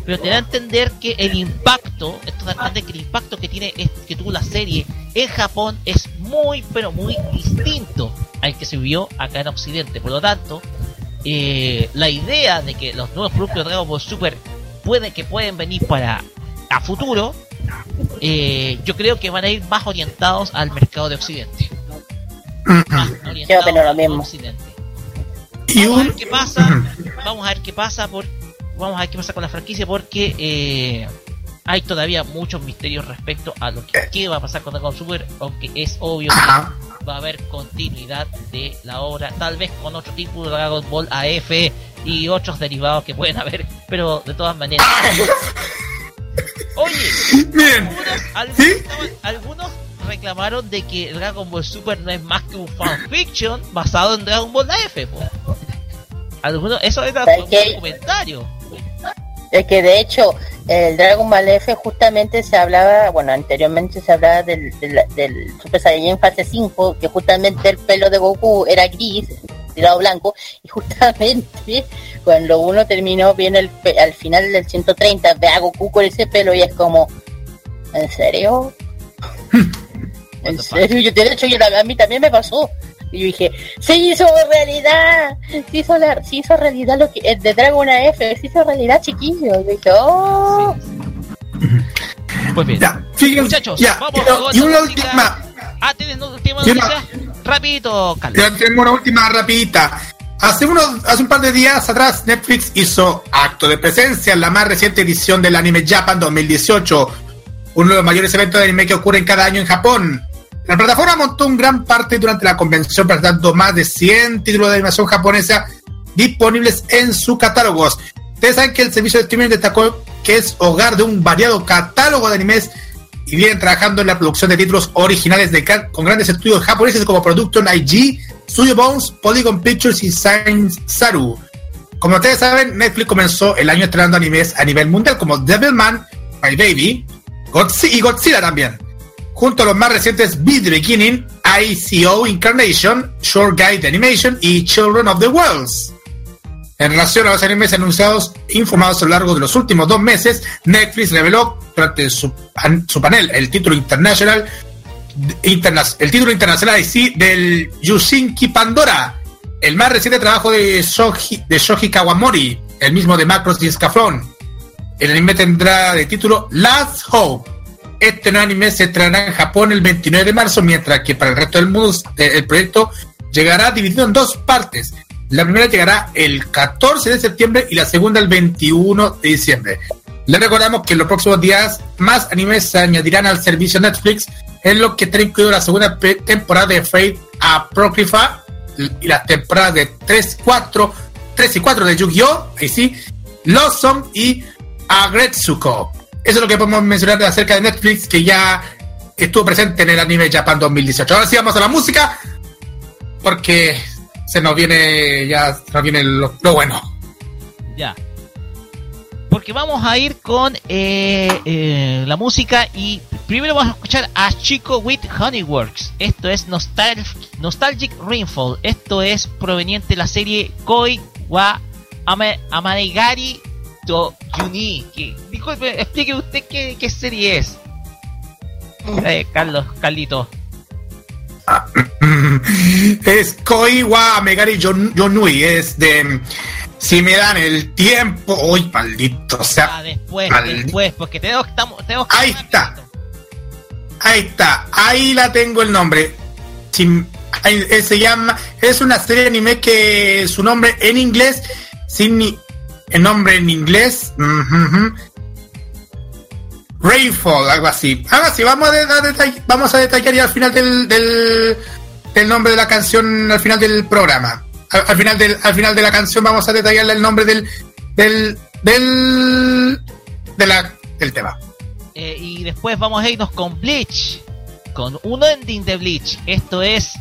pero te da a entender que el impacto, esto da a entender que el impacto que tiene que tuvo la serie en Japón es muy pero muy distinto al que se vio acá en Occidente. Por lo tanto, eh, la idea de que los nuevos productos de Dragon Ball Super pueden que pueden venir para a futuro, eh, yo creo que van a ir más orientados al mercado de Occidente. más orientado opino lo mismo. occidente. Y vamos a ver qué pasa. Vamos a ver qué pasa por, vamos a ver qué pasa con la franquicia porque eh, hay todavía muchos misterios respecto a lo que qué va a pasar con Dragon Super, aunque es obvio Ajá. que va a haber continuidad de la obra, tal vez con otro tipo de Dragon Ball AF y otros derivados que pueden haber, pero de todas maneras. Oye, Bien. algunos, algunos, ¿Sí? estaban- algunos reclamaron de que Dragon Ball Super no es más que un fanfiction basado en Dragon Ball AF. po. Algunos, eso era ¿Sabes un comentario. Es que de hecho, el Dragon Ball F justamente se hablaba, bueno, anteriormente se hablaba del, del, del Super Saiyan fase 5, que justamente el pelo de Goku era gris, tirado blanco, y justamente cuando uno terminó bien el, pe- al final del 130, ve a Goku con ese pelo y es como, ¿en serio? (laughs) ¿En serio? Yo, de hecho, yo, a mí también me pasó. Y yo dije, se hizo realidad, se hizo, la, se hizo realidad lo que el de Dragon AF, se hizo realidad chiquillo. Y dije, oh, Pues bien. Ya, fíjense. Muchachos, ya. vamos y- con y la una música. última. Ah, ¿tienes última noticia? Rapidito, Carlos. Tenemos una última rapidita. Hace, unos, hace un par de días atrás, Netflix hizo acto de presencia en la más reciente edición del Anime Japan 2018, uno de los mayores eventos de anime que ocurren cada año en Japón. La plataforma montó un gran parte durante la convención, presentando más de 100 títulos de animación japonesa disponibles en sus catálogos. Ustedes saben que el servicio de streaming destacó que es hogar de un variado catálogo de animes y vienen trabajando en la producción de títulos originales de con grandes estudios japoneses como Production IG, Studio Bones, Polygon Pictures y Science Saru. Como ustedes saben, Netflix comenzó el año estrenando animes a nivel mundial como Devilman, My Baby, Godzi- y Godzilla también. Junto a los más recientes Be the Beginning, ICO Incarnation, Short Guide Animation y Children of the Worlds. En relación a los animes anunciados informados a lo largo de los últimos dos meses, Netflix reveló durante su, su panel el título internacional interna- el título internacional sí, del Yushinki Pandora, el más reciente trabajo de Shoji, de Shoji Kawamori, el mismo de Macros y Escaflón. El anime tendrá de título Last Hope. Este anime se estrenará en Japón el 29 de marzo, mientras que para el resto del mundo eh, el proyecto llegará dividido en dos partes. La primera llegará el 14 de septiembre y la segunda el 21 de diciembre. Les recordamos que en los próximos días más animes se añadirán al servicio Netflix, en lo que está incluido la segunda temporada de Fate Apocrypha y las temporadas de 3, 4, 3 y 4 de Yu-Gi-Oh! Ahí sí, Blossom y Agretsuko. Eso es lo que podemos mencionar acerca de Netflix, que ya estuvo presente en el anime Japan 2018. Ahora sí vamos a la música, porque se nos viene ya se nos viene lo, lo bueno. Ya. Porque vamos a ir con eh, eh, la música y primero vamos a escuchar a Chico with Honeyworks. Esto es Nostal Nostalgic Rainfall. Esto es proveniente de la serie Koi wa Ame- Amaegari to Yuni. Que, disculpe, explique usted qué, qué serie es. Eh, Carlos, Carlito. (clears throat) es Koi wa Megari Yon- Yonui, es de si me dan el tiempo, uy, maldito, o sea, Ah, después, Maldito. después, porque tenemos, estamos, tenemos que Ahí está. ahí está, ahí la tengo el nombre. Sin- ahí- eh, se llama, es una serie de anime que su nombre en inglés, sin ni- el nombre en inglés. Rainfall, algo así. Algo así, vamos a, de- a detall- vamos a detallar ya al final del, del, del nombre de la canción, al final del programa. Al, al final del, al final de la canción vamos a detallarle el nombre del, del, del, del tema. Eh, y después vamos a irnos con Bleach. Con un ending de Bleach. Esto es,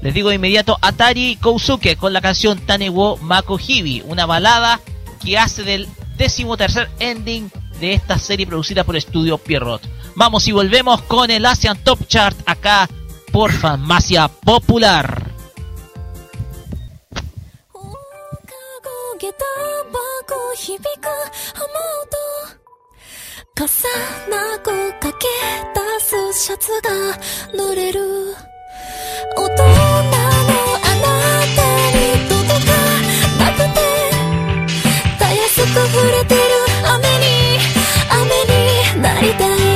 les digo de inmediato, Atari Kousuke con la canción Tanewo Mako Hibi. Una balada que hace del décimo tercer ending de esta serie producida por Estudio Pierrot. Vamos y volvemos con el Asian Top Chart acá por Farmacia Popular. 触れてる雨に雨になりたい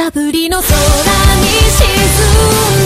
ゃぶりの空に沈む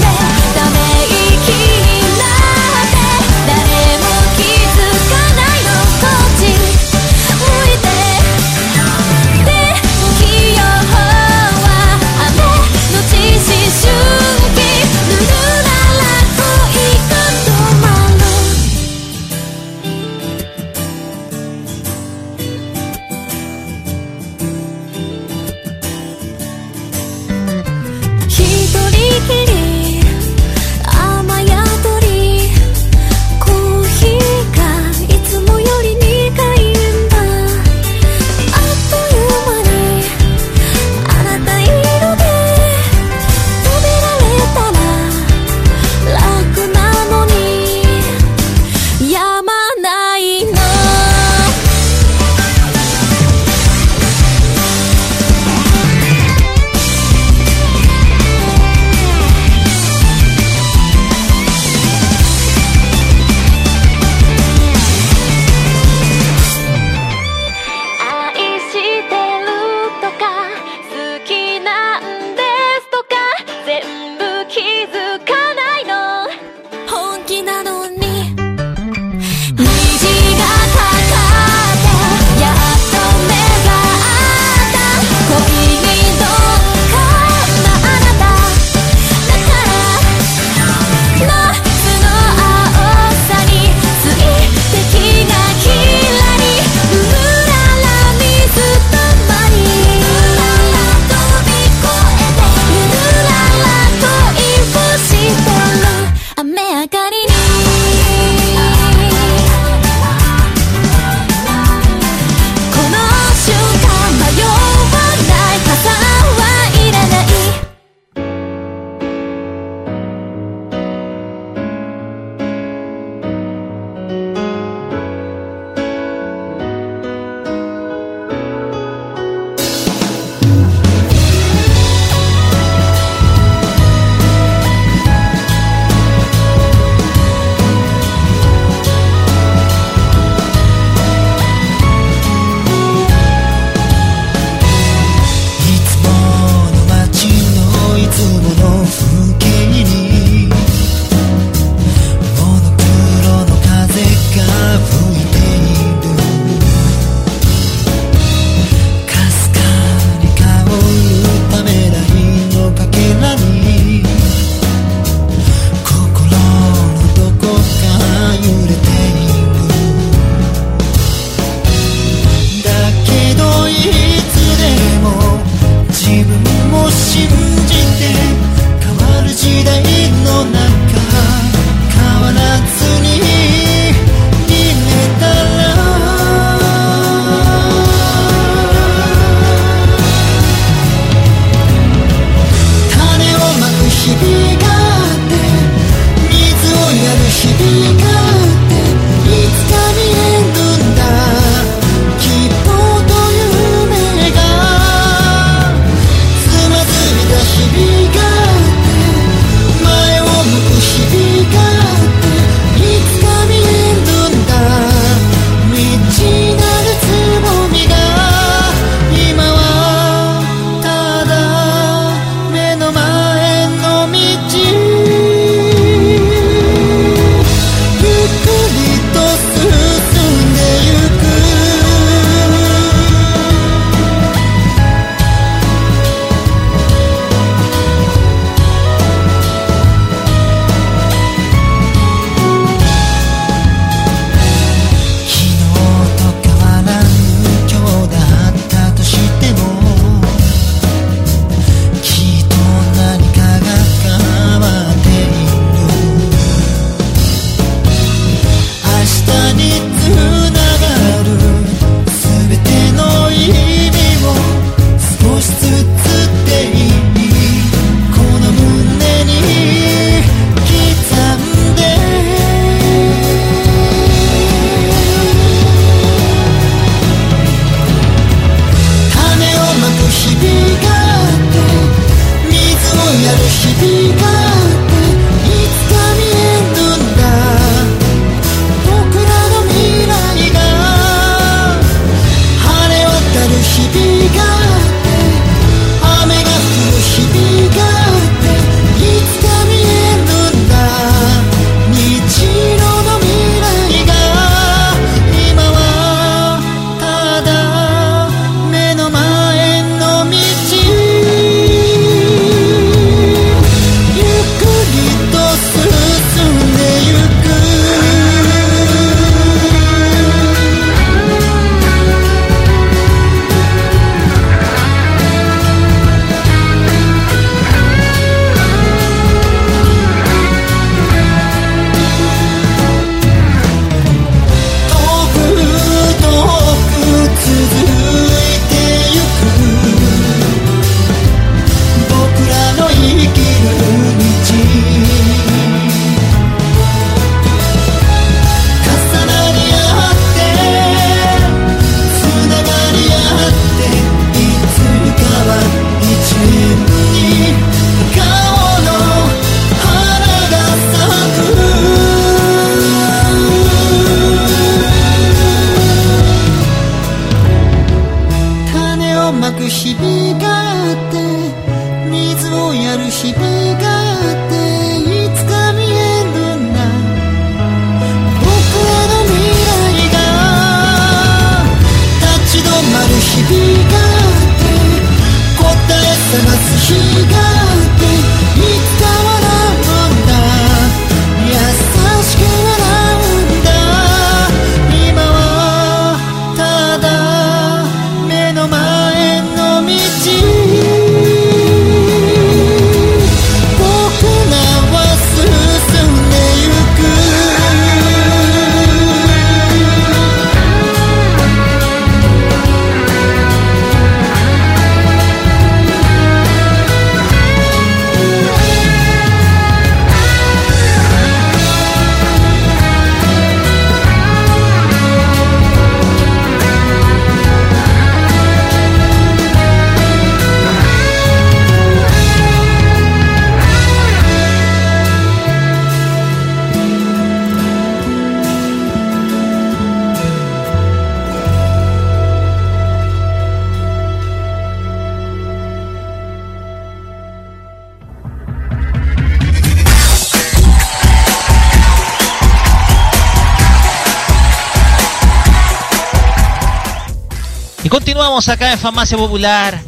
Acá en Farmacia Popular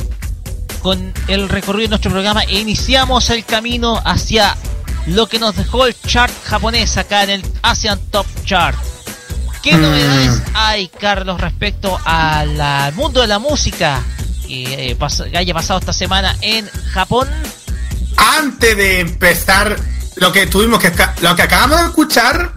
con el recorrido de nuestro programa e iniciamos el camino hacia lo que nos dejó el chart japonés acá en el Asian Top Chart. ¿Qué Mm. novedades hay, Carlos, respecto al mundo de la música que, eh, pas- que haya pasado esta semana en Japón? Antes de empezar, lo que tuvimos que lo que acabamos de escuchar,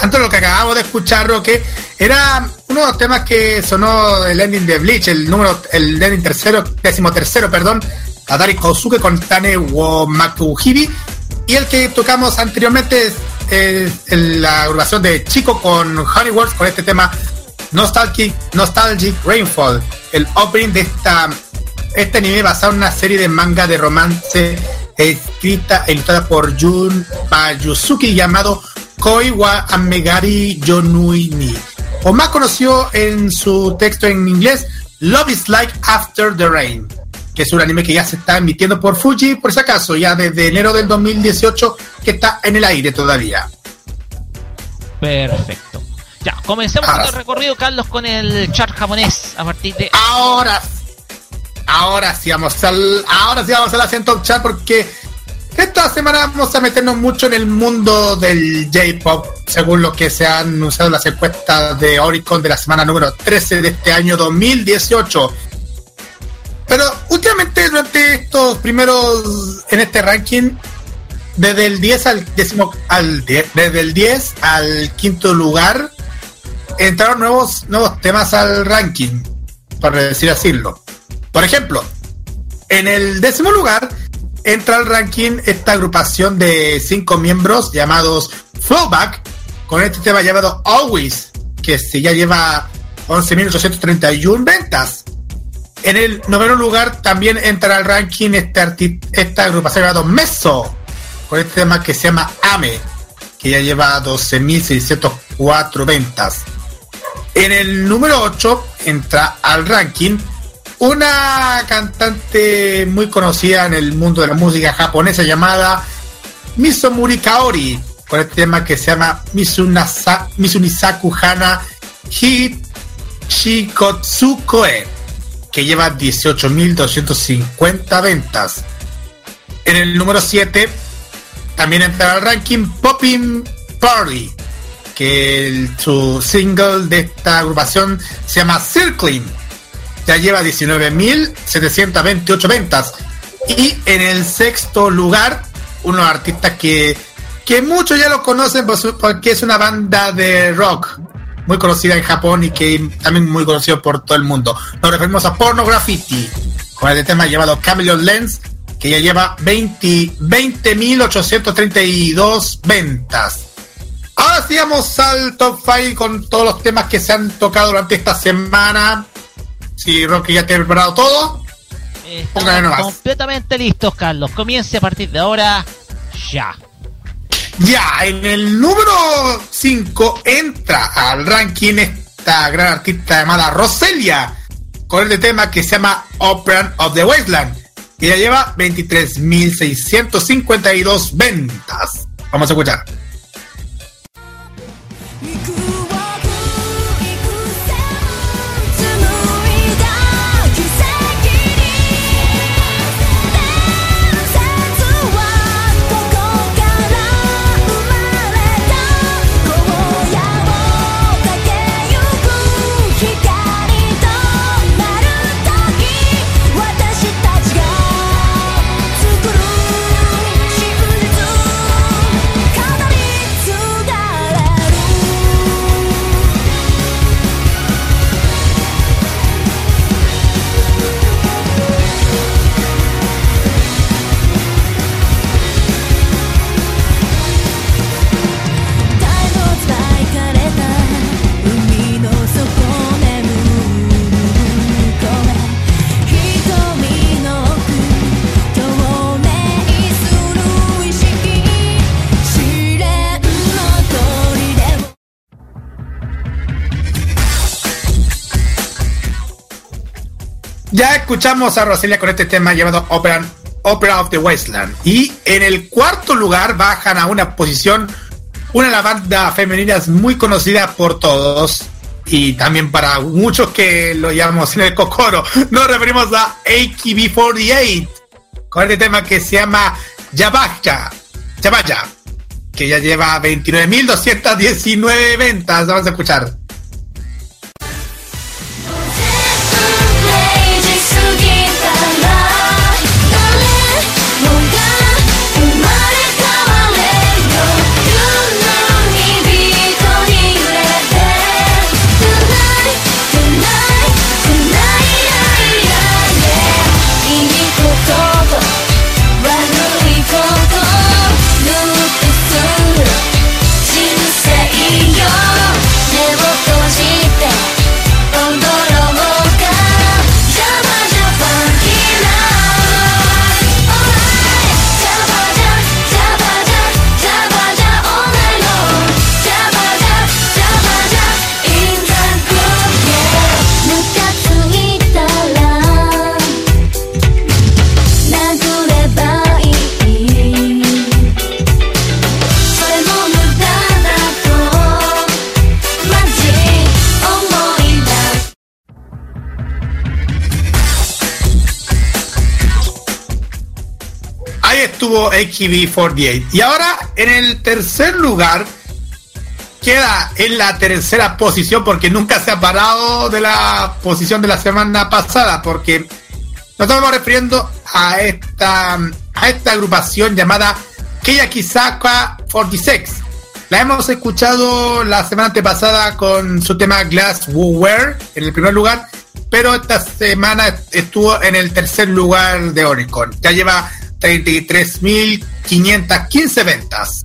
antes de lo que acabamos de escuchar, lo que era uno de los temas que sonó el ending de Bleach, el número, el ending tercero, décimo tercero, perdón, Atari Kosuke con Tane Womakuhibi, y el que tocamos anteriormente es, la agrupación de Chico con Honeyworks con este tema Nostalgic, Nostalgic Rainfall, el opening de esta este anime basado en una serie de manga de romance escrita e ilustrada por Jun Mayuzuki llamado Koi wa Amegari Yonuini, o más conocido en su texto en inglés Love is Like After the Rain, que es un anime que ya se está emitiendo por Fuji, por si acaso, ya desde enero del 2018, que está en el aire todavía. Perfecto. Ya, comencemos Ahora el recorrido, Carlos, con el chart japonés a partir de Ahora, ahora sí vamos al, ahora sí vamos al acento chat porque esta semana vamos a meternos mucho en el mundo del J-pop, según lo que se han anunciado las encuestas de Oricon de la semana número 13 de este año 2018. Pero últimamente durante estos primeros en este ranking desde el 10 al décimo al 10, desde el 10 al quinto lugar entraron nuevos nuevos temas al ranking, por decir asílo. Por ejemplo, en el décimo lugar entra al ranking esta agrupación de cinco miembros llamados Flowback con este tema llamado Always, que ya lleva 11.831 ventas. En el noveno lugar también entra al ranking este esta agrupación llamada Meso, con este tema que se llama Ame, que ya lleva 12.604 ventas. En el número 8 entra al ranking una cantante muy conocida en el mundo de la música japonesa llamada Misomuri Kaori, con el tema que se llama Misunisaku Hana Hichikotsukoe, que lleva 18.250 ventas. En el número 7 también entra al ranking Popping Party, que su single de esta agrupación se llama Circling. Ya lleva 19.728 ventas. Y en el sexto lugar, unos artistas que, que muchos ya lo conocen porque es una banda de rock muy conocida en Japón y que también muy conocido por todo el mundo. Nos referimos a Porno Graffiti, con el tema llamado Chameleon Lens, que ya lleva 20 20.832 ventas. Ahora sí vamos al top 5 con todos los temas que se han tocado durante esta semana. Si Rocky ya te ha preparado todo. Estamos completamente listos, Carlos. Comience a partir de ahora. Ya. Ya, en el número 5 entra al ranking esta gran artista llamada Roselia, con el tema que se llama Opera of the Wasteland, y ya lleva 23.652 ventas. Vamos a escuchar. Escuchamos a Roselia con este tema llamado Opera, Opera of the Wasteland. Y en el cuarto lugar bajan a una posición una de las bandas femeninas muy conocida por todos, y también para muchos que lo llamamos en el cocoro, nos referimos a AKB48 con este tema que se llama Yabaya, Yabaya, que ya lleva 29.219 ventas. Vamos a escuchar. Ahí estuvo AKB48. Y ahora en el tercer lugar queda en la tercera posición porque nunca se ha parado de la posición de la semana pasada porque nos estamos refiriendo a esta a esta agrupación llamada Keyakizaka 46. La hemos escuchado la semana antepasada con su tema Glass Ware en el primer lugar, pero esta semana estuvo en el tercer lugar de Oricon. Ya lleva 33.515 ventas.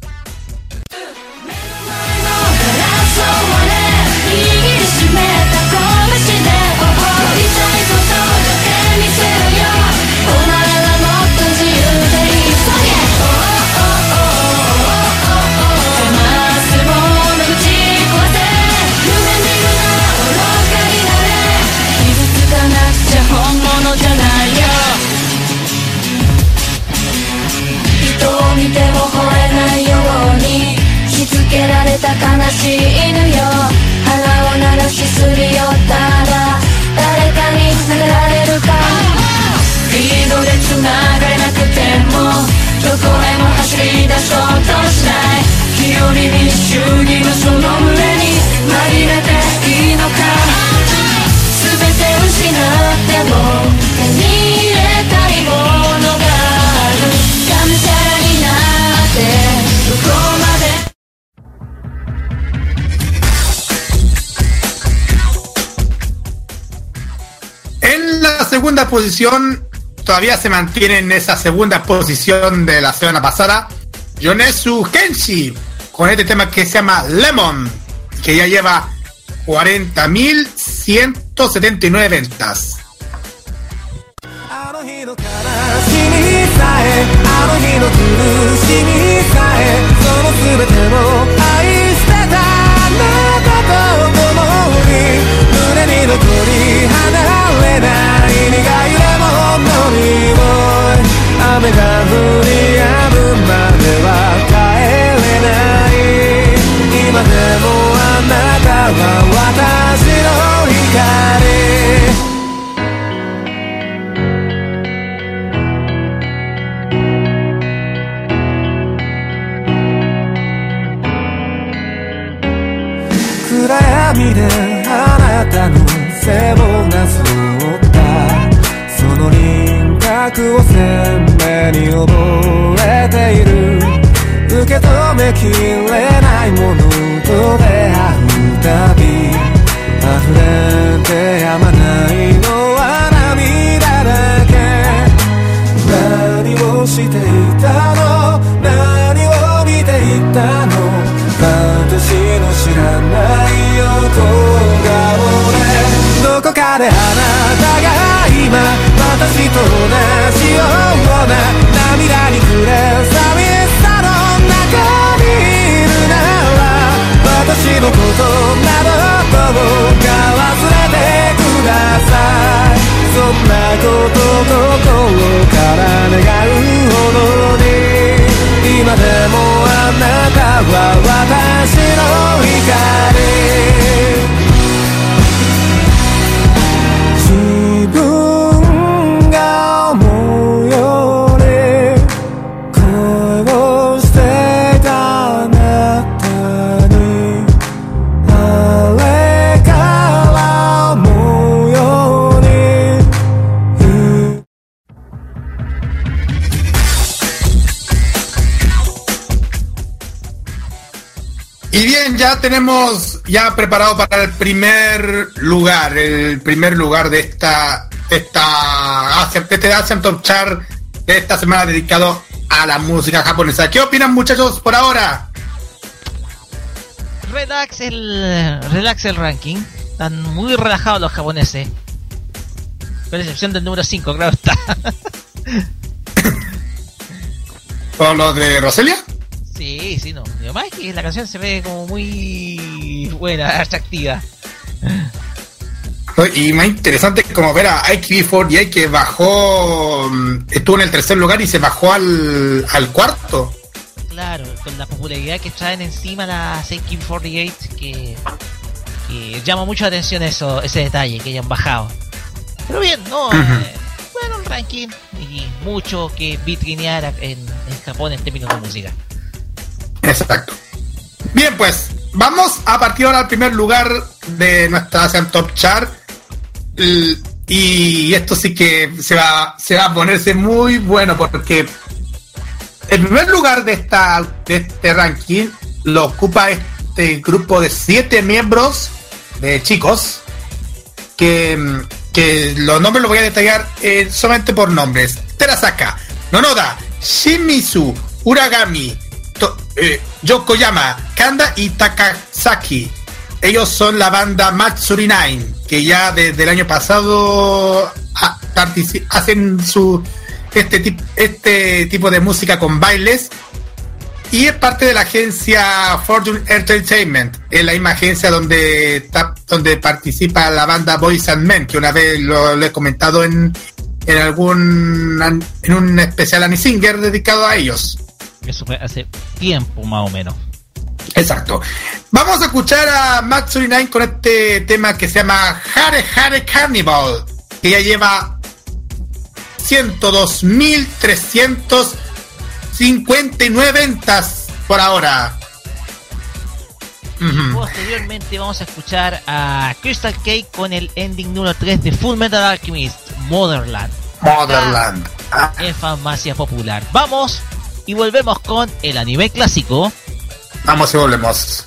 しい犬よ。鼻を鳴らしすり寄ったら誰かに殴られるか。リードで繋がれなくてもどこへも走り出そうとしない。日和民主義のその胸に紛れていいのか。全て失っても segunda posición, todavía se mantiene en esa segunda posición de la semana pasada, Yonesu Kenshi, con este tema que se llama Lemon, que ya lleva 40.179 ventas. ない苦いでも本当に雨が降り止むまでは帰れない今でもあなたは私の光暗闇であなたの背をなす輪郭を鮮明に覚えている。受け止めきれないものと出会うたび。溢れてやまないのは涙だけ。何をしていたの？何を見ていたの？私の知らない横顔でどこかであなたが今私と同じような涙に暮れ寂しさの中にいるなら私のことなどどうか忘れてください。そんなこと心から願うほどに今でもあなたは私 ya tenemos ya preparado para el primer lugar, el primer lugar de esta, esta, de este Asian Top Chart de esta semana dedicado a la música japonesa. ¿Qué opinan muchachos por ahora? Relax el, relax el ranking. Están muy relajados los japoneses. Con excepción del número 5, claro está. (laughs) ¿Con los de Roselia? Sí, sí, no. Y además es que la canción se ve como muy buena, (laughs) atractiva. Y más interesante es como ver a IKB48 que bajó, mm, estuvo en el tercer lugar y se bajó al, al cuarto. Claro, con la popularidad que traen encima las AK-48 que, que llama mucho la atención eso, ese detalle que hayan bajado. Pero bien, no, eh, bueno, el ranking y mucho que vitrinear en, en Japón en términos de música. Exacto. Bien, pues vamos a partir ahora al primer lugar de nuestra Asian Top Chart. Y esto sí que se va, se va a ponerse muy bueno porque el primer lugar de, esta, de este ranking lo ocupa este grupo de siete miembros de chicos que, que los nombres los voy a detallar eh, solamente por nombres. Terasaka, Nonoda, Shimizu, Uragami, To- eh, Yokoyama, Kanda y Takasaki. Ellos son la banda Matsuri Nine, que ya desde el año pasado ah, hacen su este, tip- este tipo de música con bailes y es parte de la agencia Fortune Entertainment, es la misma agencia donde donde participa la banda Boys and Men, que una vez lo, he comentado en, en algún en un especial Annie Singer dedicado a ellos. Eso fue hace tiempo más o menos. Exacto. Vamos a escuchar a Matsuri Nine con este tema que se llama Hare Hare Carnival, que ya lleva 102.359 ventas por ahora. Posteriormente vamos a escuchar a Crystal Cake con el ending número 3 de Full Metal Alchemist, Motherland. Motherland. Ah, En farmacia popular. Vamos y volvemos con el anime clásico. vamos y volvemos.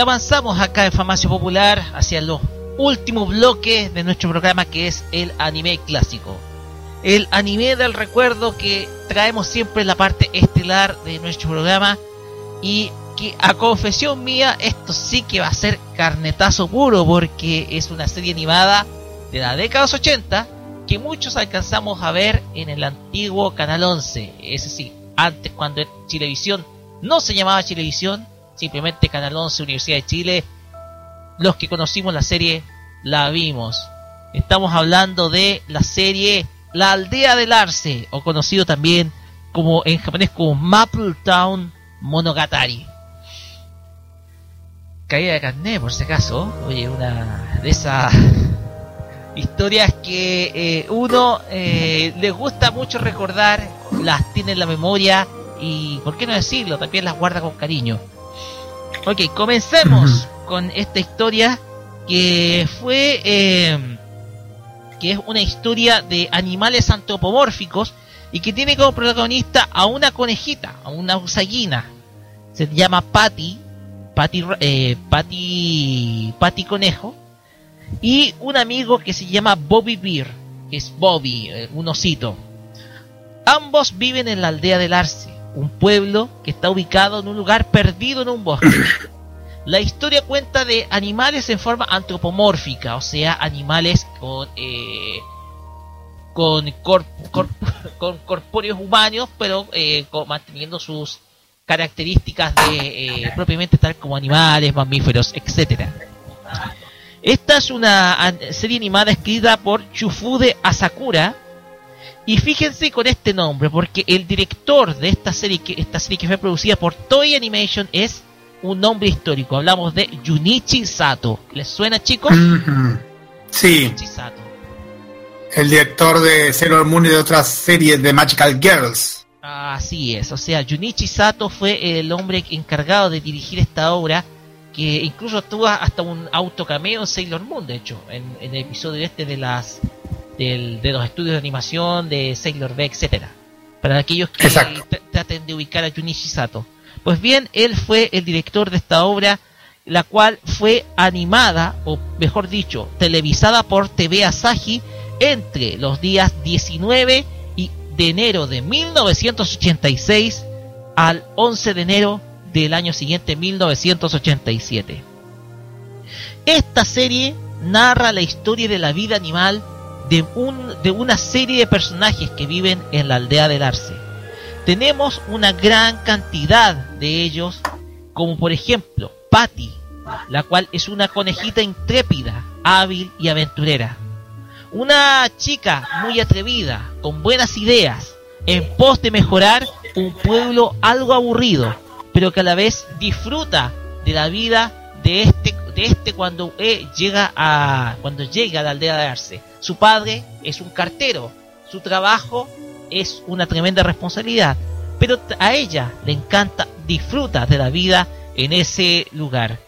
Avanzamos acá en Famacio Popular hacia los últimos bloques de nuestro programa que es el anime clásico. El anime del recuerdo que traemos siempre en la parte estelar de nuestro programa y que a confesión mía esto sí que va a ser carnetazo puro porque es una serie animada de la década de los 80 que muchos alcanzamos a ver en el antiguo Canal 11, es decir, antes cuando Chilevisión no se llamaba Chilevisión, simplemente Canal 11, Universidad de Chile, los que conocimos la serie, la vimos. Estamos hablando de la serie La Aldea del Arce, o conocido también como en japonés como Maple Town Monogatari. Caída de carnet, por si acaso. Oye, una de esas (laughs) historias que eh, uno eh, le gusta mucho recordar, las tiene en la memoria y, ¿por qué no decirlo? También las guarda con cariño. Ok, comencemos con esta historia que fue... Eh, que es una historia de animales antropomórficos y que tiene como protagonista a una conejita, a una usagina. Se llama Patty, Patty, eh, Patty, Patty Conejo, y un amigo que se llama Bobby Beer, que es Bobby, eh, un osito. Ambos viven en la aldea del Arce, un pueblo que está ubicado en un lugar perdido en un bosque. (coughs) La historia cuenta de animales en forma antropomórfica, o sea, animales con eh, con, cor- cor- (coughs) con corpóreos humanos, pero eh, con- manteniendo sus características de eh, propiamente tal como animales, mamíferos, etcétera. Esta es una serie animada escrita por Chufude Asakura. Y fíjense con este nombre, porque el director de esta serie, que esta serie que fue producida por Toei Animation, es un nombre histórico. Hablamos de Junichi Sato. ¿Les suena, chicos? Sí, Junichi Sato. el director de Sailor Moon y de otras series de Magical Girls. Así es, o sea, Junichi Sato fue el hombre encargado de dirigir esta obra, que incluso tuvo hasta un autocameo en Sailor Moon, de hecho, en, en el episodio este de las del- de los estudios de animación de Sailor V, etcétera. Para aquellos que Exacto. traten de ubicar a Junichi Sato. Pues bien, él fue el director de esta obra, la cual fue animada, o mejor dicho, televisada por TV Asahi entre los días 19 y de enero de 1986 al 11 de enero del año siguiente, 1987. Esta serie narra la historia de la vida animal de, un, de una serie de personajes que viven en la aldea del Arce. Tenemos una gran cantidad de ellos, como por ejemplo Patty, la cual es una conejita intrépida, hábil y aventurera. Una chica muy atrevida, con buenas ideas, en pos de mejorar un pueblo algo aburrido, pero que a la vez disfruta de la vida de este, de este cuando eh, llega a cuando llega a la aldea de Arce. Su padre es un cartero, su trabajo es una tremenda responsabilidad, pero a ella le encanta, disfruta de la vida en ese lugar.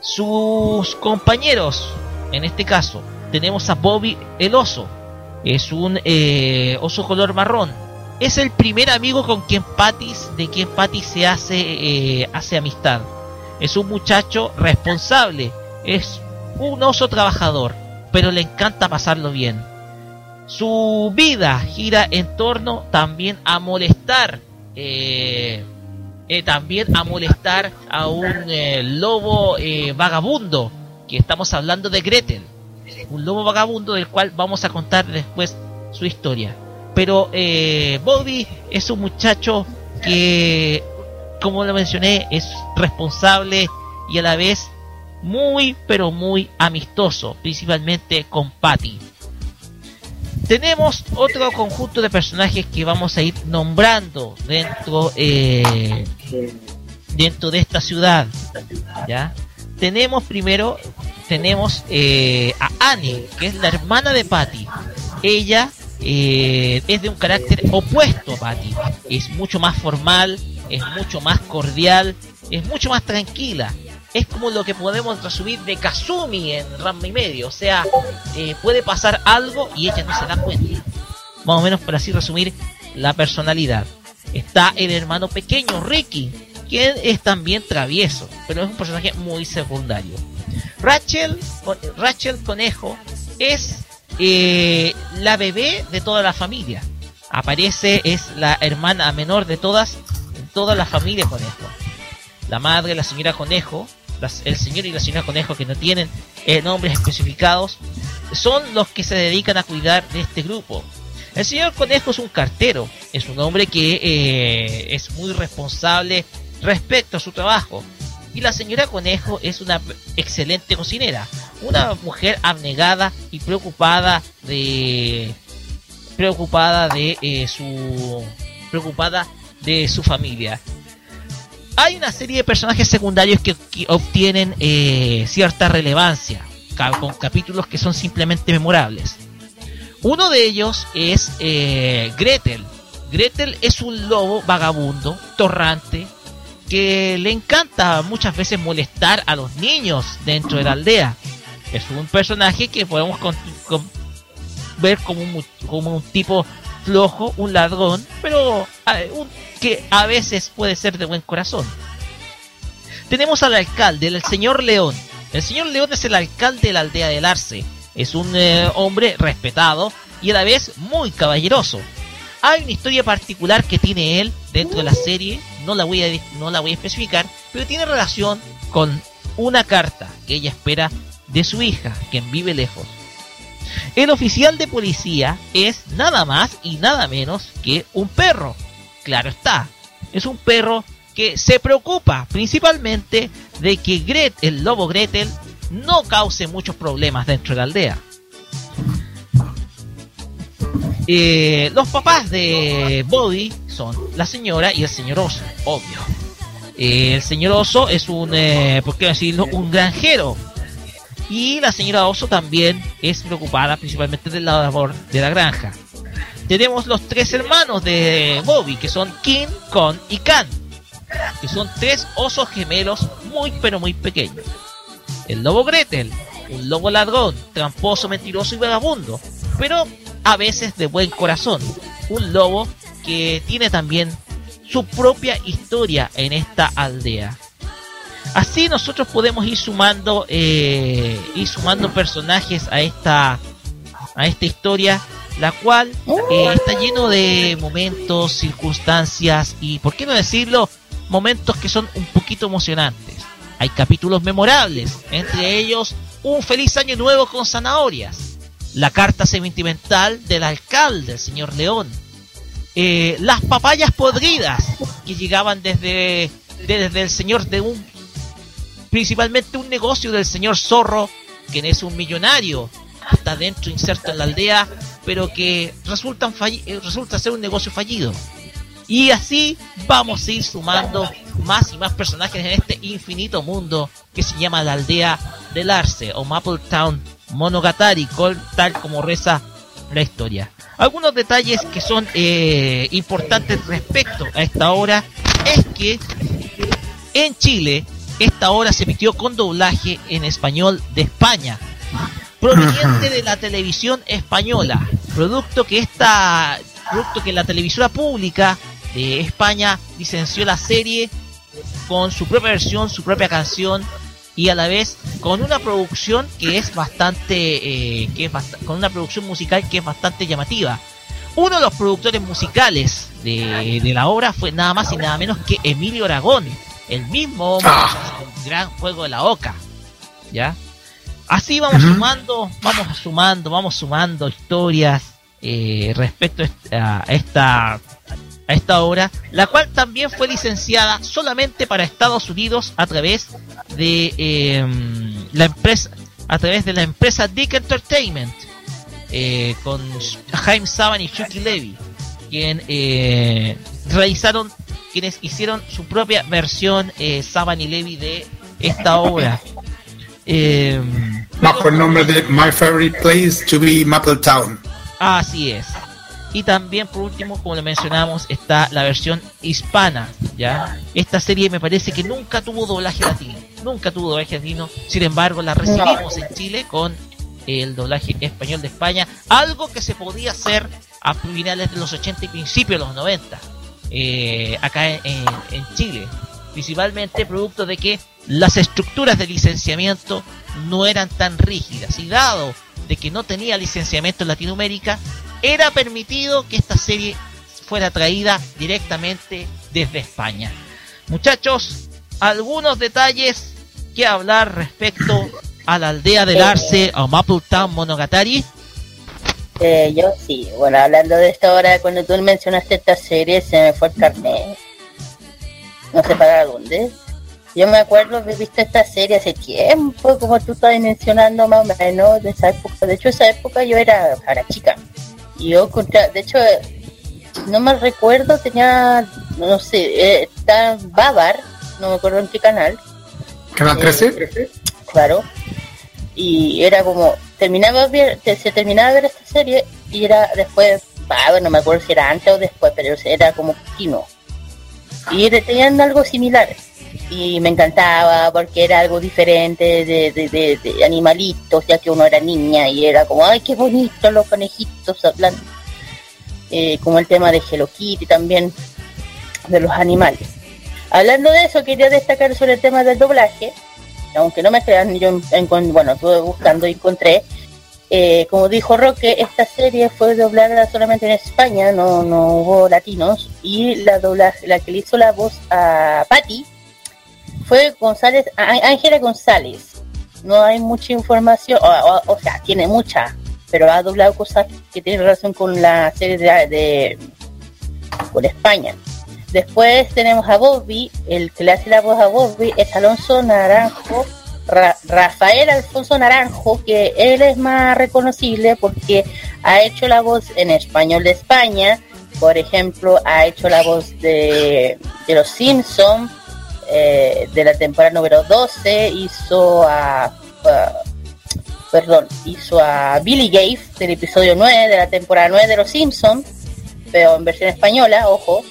Sus compañeros, en este caso, tenemos a Bobby el oso. Es un eh, oso color marrón. Es el primer amigo con quien Patty, de quien Patty se hace, eh, hace amistad. Es un muchacho responsable. Es un oso trabajador, pero le encanta pasarlo bien. Su vida gira en torno también a molestar, eh, eh, también a molestar a un eh, lobo vagabundo, que estamos hablando de Gretel, un lobo vagabundo del cual vamos a contar después su historia. Pero Bobby es un muchacho que, como lo mencioné, es responsable y a la vez muy, pero muy amistoso, principalmente con Patty. Tenemos otro conjunto de personajes que vamos a ir nombrando dentro eh, dentro de esta ciudad. ¿ya? Tenemos primero tenemos eh, a Annie, que es la hermana de Patty. Ella eh, es de un carácter opuesto a Patty. Es mucho más formal, es mucho más cordial, es mucho más tranquila. Es como lo que podemos resumir de Kazumi en Ranma y medio. O sea, eh, puede pasar algo y ella no se da cuenta. Más o menos por así resumir la personalidad. Está el hermano pequeño, Ricky, quien es también travieso, pero es un personaje muy secundario. Rachel, Rachel Conejo es eh, la bebé de toda la familia. Aparece, es la hermana menor de todas, toda la familia Conejo. La madre, la señora Conejo, el señor y la señora Conejo que no tienen eh, nombres especificados, son los que se dedican a cuidar de este grupo. El señor Conejo es un cartero, es un hombre que eh, es muy responsable respecto a su trabajo. Y la señora Conejo es una excelente cocinera, una mujer abnegada y preocupada de preocupada de eh, su preocupada de su familia. Hay una serie de personajes secundarios que, que obtienen eh, cierta relevancia, con capítulos que son simplemente memorables. Uno de ellos es eh, Gretel. Gretel es un lobo vagabundo, torrante, que le encanta muchas veces molestar a los niños dentro de la aldea. Es un personaje que podemos ver como como un tipo flojo, un ladrón, pero un- que a veces puede ser de buen corazón. Tenemos al alcalde, el señor León. El señor León es el alcalde de la aldea del Arce. Es un eh, hombre respetado y a la vez muy caballeroso. Hay una historia particular que tiene él dentro de la serie, no la voy a, no la voy a especificar, pero tiene relación con una carta que ella espera de su hija, quien vive lejos. El oficial de policía es nada más y nada menos que un perro. Claro está, es un perro que se preocupa principalmente de que Gret, el lobo Gretel no cause muchos problemas dentro de la aldea. Eh, los papás de Bobby son la señora y el señor Oso, obvio. Eh, el señor Oso es un, eh, ¿por qué decirlo? Un granjero. Y la señora Oso también es preocupada principalmente de la labor de la granja. Tenemos los tres hermanos de Bobby, que son King, Con y Can, que son tres osos gemelos muy pero muy pequeños. El lobo Gretel, un lobo ladrón, tramposo, mentiroso y vagabundo, pero a veces de buen corazón. Un lobo que tiene también su propia historia en esta aldea. Así nosotros podemos ir sumando, eh, ir sumando personajes a esta, a esta historia, la cual eh, está lleno de momentos, circunstancias y, por qué no decirlo, momentos que son un poquito emocionantes. Hay capítulos memorables, entre ellos un feliz año nuevo con zanahorias, la carta sentimental del alcalde, el señor León, eh, las papayas podridas que llegaban desde, desde el señor de un principalmente un negocio del señor Zorro, quien es un millonario, está dentro inserto en la aldea, pero que eh, resulta ser un negocio fallido. Y así vamos a ir sumando más y más personajes en este infinito mundo que se llama la aldea del Arce o Maple Town Monogatari, tal como reza la historia. Algunos detalles que son eh, importantes respecto a esta obra es que en Chile esta obra se emitió con doblaje en español de España, proveniente de la televisión española, producto que esta producto que la televisora pública de España licenció la serie con su propia versión, su propia canción y a la vez con una producción que es bastante eh, que es con una producción musical que es bastante llamativa. Uno de los productores musicales de la obra fue nada más y nada menos que Emilio Aragón, el mismo Ah. gran juego de la Oca. ¿Ya? Así vamos sumando, vamos sumando, vamos sumando historias eh, respecto a esta- a esta obra, la cual también fue licenciada solamente para Estados Unidos a través de eh, la empresa a través de la empresa Dick Entertainment eh, con Jaime Saban y Chucky Levy quien eh, realizaron quienes hicieron su propia versión eh, Saban y Levy de esta obra (laughs) Eh, Bajo el nombre de My Favorite Place to be Maple Town. Así es. Y también, por último, como le mencionamos, está la versión hispana, ¿ya? Esta serie me parece que nunca tuvo doblaje latino. Nunca tuvo doblaje latino. Sin embargo, la recibimos en Chile con el doblaje español de España. Algo que se podía hacer a finales de los 80 y principios de los 90. Eh, acá en, Chile. Principalmente producto de que las estructuras de licenciamiento no eran tan rígidas. Y dado de que no tenía licenciamiento en Latinoamérica, era permitido que esta serie fuera traída directamente desde España. Muchachos, algunos detalles que hablar respecto a la aldea del Arce o Maple Town Monogatari. Eh, yo sí, bueno, hablando de esta hora, cuando tú mencionaste esta serie, se me fue el carnet. no sé para dónde. Yo me acuerdo de visto esta serie hace tiempo, como tú estás mencionando más o menos, de esa época. De hecho, esa época yo era, era chica. Y yo, contra, de hecho, eh, no me recuerdo, tenía, no sé, eh, está Babar, no me acuerdo en qué canal. Canal 13. Claro. Y era como, terminaba ver, se terminaba de ver esta serie y era después, ah, no me acuerdo si era antes o después, pero era como continuo. Y tenían algo similar. Y me encantaba porque era algo diferente de- de animalitos, ya que uno era niña y era como, ay, qué bonito los conejitos hablando. Eh, como el tema de Hello Kitty también, de los animales. Hablando de eso, quería destacar sobre el tema del doblaje, aunque no me crean, yo encon- bueno, estuve buscando y encontré, eh, como dijo Roque, esta serie fue doblada solamente en España, no, no hubo latinos, y la doblaje, la que le hizo la voz a Patty fue González, Ángela González. No hay mucha información, o, sea, tiene mucha, pero ha doblado cosas que tienen relación con la serie de, de- España. Después tenemos a Bobby, el que le hace la voz a Bobby es Alonso Naranjo, Ra- Rafael Alfonso Naranjo, que él es más reconocible porque ha hecho la voz en español de España, por ejemplo, ha hecho la voz de, de Los Simpsons, eh, de la temporada número 12, hizo a, a- perdón, hizo a Billy Gates del episodio 9 de la temporada 9 de Los Simpsons, pero en versión española, ojo,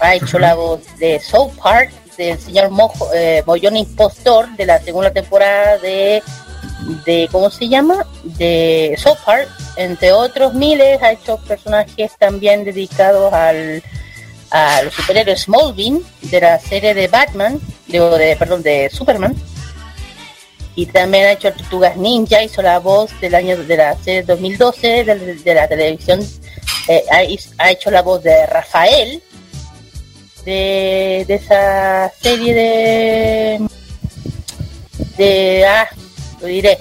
ha hecho la voz de South Park, del señor Mojo, eh, Mollón Impostor, de la segunda temporada de, de, ¿cómo se llama? De South Park, entre otros miles, ha hecho personajes también dedicados al, a los superhéroes Smallville, de la serie de Batman, de, de- perdón, de Superman, y también ha hecho Tortugas Ninja, hizo la voz del año de la serie 2012 de, de la televisión, eh, ha hecho la voz de Rafael, de, esa serie de de ah lo diré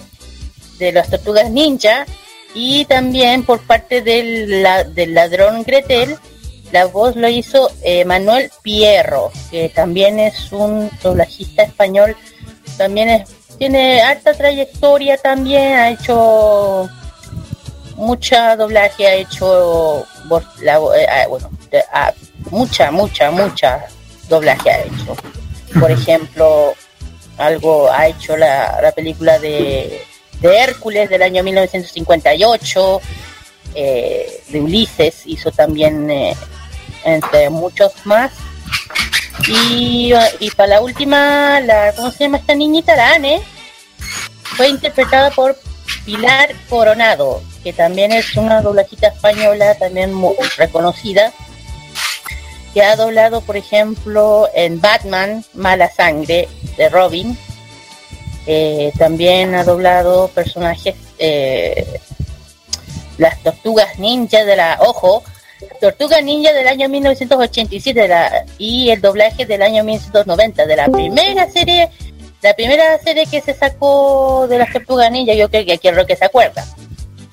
de las tortugas ninja y también por parte del, la- del ladrón Gretel la voz lo hizo eh, Manuel Pierro que también es un doblajista español también es, tiene alta trayectoria también ha hecho mucha doblaje ha hecho la, eh, ah, bueno ah, mucha mucha mucha doblaje ha hecho. Por ejemplo algo ha hecho la, la película de, de Hércules del año 1958 eh, de Ulises hizo también eh, entre muchos más. Y, y para la última la ¿cómo se llama esta niñita? la Anne fue interpretada por Pilar Coronado que también es una doblajita española también muy reconocida que ha doblado, por ejemplo, en Batman, Mala Sangre, de Robin. Eh, también ha doblado personajes, eh, las Tortugas Ninja de la, ojo, Tortugas Ninja del año 1987 de la, y el doblaje del año 1990, de la primera serie, la primera serie que se sacó de las Tortugas Ninja, yo creo que aquí es lo que se acuerda,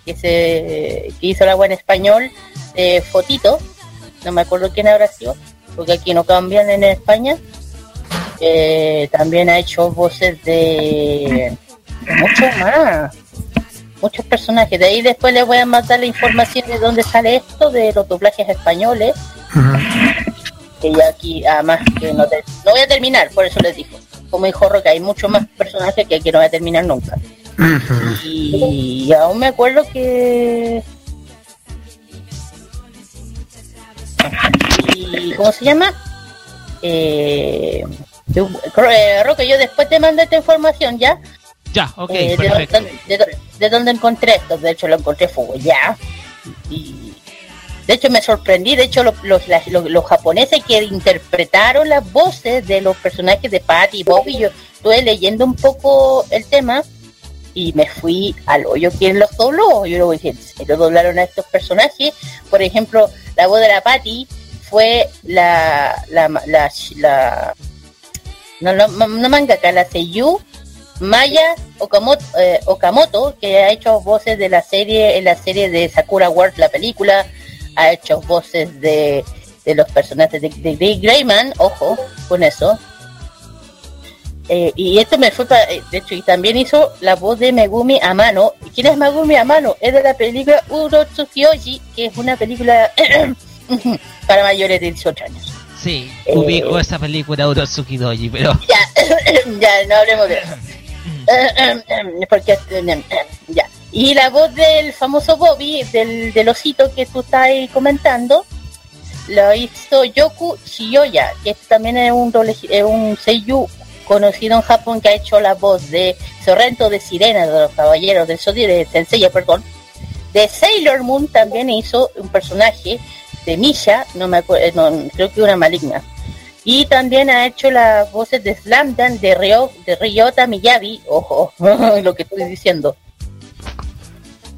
que, se, que hizo la buena español, de Fotito, no me acuerdo quién habrá sido, porque aquí no cambian en España. Eh, también ha hecho voces de muchos más, muchos personajes. De ahí después les voy a mandar la información de dónde sale esto, de los doblajes españoles. Que ya aquí, además, que no, te- no voy a terminar, por eso les digo. Como dijo Roca, hay muchos más personajes que aquí no voy a terminar nunca. Y aún me acuerdo que y ¿cómo se llama? Eh, yo- eh, Roque, yo después te mando esta información ya. Ya, ok, eh, de, perfecto. de de dónde encontré esto. De hecho, lo encontré fue ya. Y de hecho, me sorprendí. De hecho, los, los, las- los- los japoneses que interpretaron las voces de los personajes de Patty y Bobby, yo estuve leyendo un poco el tema y me fui al hoyo. ¿Quién los dobló? Yo luego dije, ¿se lo doblaron a estos personajes? Por ejemplo, la voz de la Patty fue la la la, la no, no, no mangaka, la Seiyu Maya Okamoto, eh, Okamoto, que ha hecho voces de la serie, en la serie de Sakura Wars, la película, ha hecho voces de de los personajes de, de, de Greyman, ojo con eso. Eh, y esto me fue para, eh, de hecho, y también hizo la voz de Megumi Amano. ¿Y quién es Megumi Amano? Es de la película Urotsuki Oji, que es una película (coughs) para mayores de 18 años. Sí, Eh, ubico esa película Urotsuki Doji, pero (laughs) Ya, (coughs) ya, no hablemos de eso. (coughs) Porque, eh, ya. Y la voz del famoso Bobby, del, del osito que tú estás ahí comentando, lo hizo Yoku Shiyoya, que también es un, doble- es un seiyuu conocido en Japón que ha hecho la voz de Sorrento de Sirena, de los Caballeros del Zodiaco, de Senseiya, perdón. De Sailor Moon también hizo un personaje de Misha, no me acuerdo, creo que una maligna. Y también ha hecho las voces de Slam Dunk de, Ryo, de Ryota Miyabi, ojo, (laughs) lo que estoy diciendo.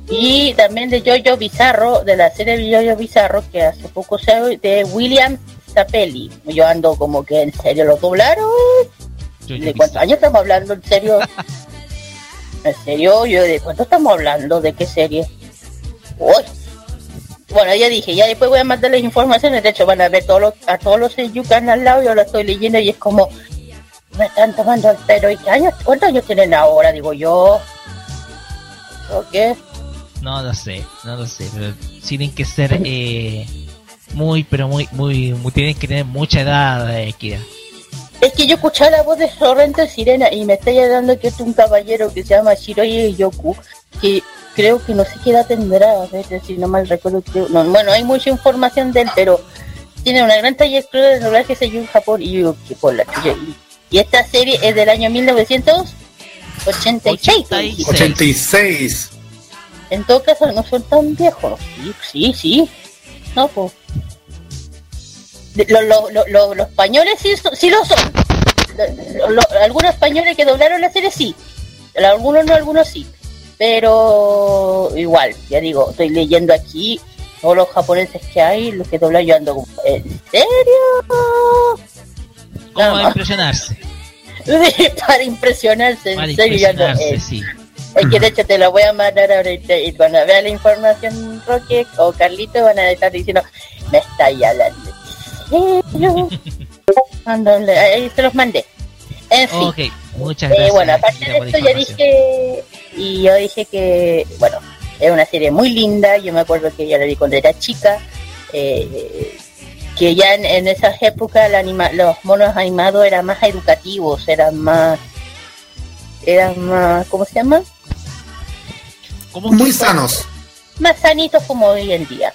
Y también de Jojo Bizarro, de la serie de Jojo Bizarro, que hace poco se de William Zapelli. Yo ando como que en serio lo doblaron. Yo, ¿De cuántos años estamos hablando? ¿En serio? (laughs) ¿En serio? Yo, ¿De cuánto estamos hablando? ¿De qué serie? Uy. Bueno, ya dije, ya después voy a mandarles informaciones. De hecho, van a ver todos los, a todos los yucan al lado. Yo lo estoy leyendo y es como, me están tomando el pelo. ¿Y qué años? ¿Cuántos años tienen ahora? Digo yo. ¿O qué? No lo sé, no lo sé, pero tienen que ser eh, muy, pero muy, muy, muy, tienen que tener mucha edad, eh, Kira. Es que yo escuchaba la voz de Sorrento Sirena y me está dando que es un caballero que se llama Shiroye Yoku, que creo que no sé qué edad tendrá, a ver si no mal recuerdo. creo- no, bueno, hay mucha información de él, pero tiene una gran trayectoria de doblaje se en Japón y yo que por la y, y esta serie es del año 1986. 86. 86. En todo caso, no son tan viejos. Sí, sí, sí. No, pues. Lo- lo- lo- lo- los españoles sí, sí lo son. Algunos españoles que doblaron la serie sí. Algunos no, algunos sí. Pero igual, ya digo, estoy leyendo aquí todos los japoneses que hay, los que doblan yo ando como, ¿En serio? ¿Cómo Nada va a impresionarse? (laughs) Para impresionarse, en Para serio, yo ando, impresionarse, eh, sí. Es que de hecho te lo voy a mandar ahorita y cuando vea la información Roque o Carlito van a estar diciendo, me está hablando. (laughs) Ahí se los mandé. En fin, Ok, muchas eh, gracias. bueno, aparte de esto ya dije, y yo dije que, bueno, es una serie muy linda, yo me acuerdo que yo la vi cuando era chica, eh, que ya en, en esas épocas la anima- los monos animados eran más educativos, eran más, eran más, ¿cómo se llama? ¿Cómo Muy sanos. más sanitos como hoy en día,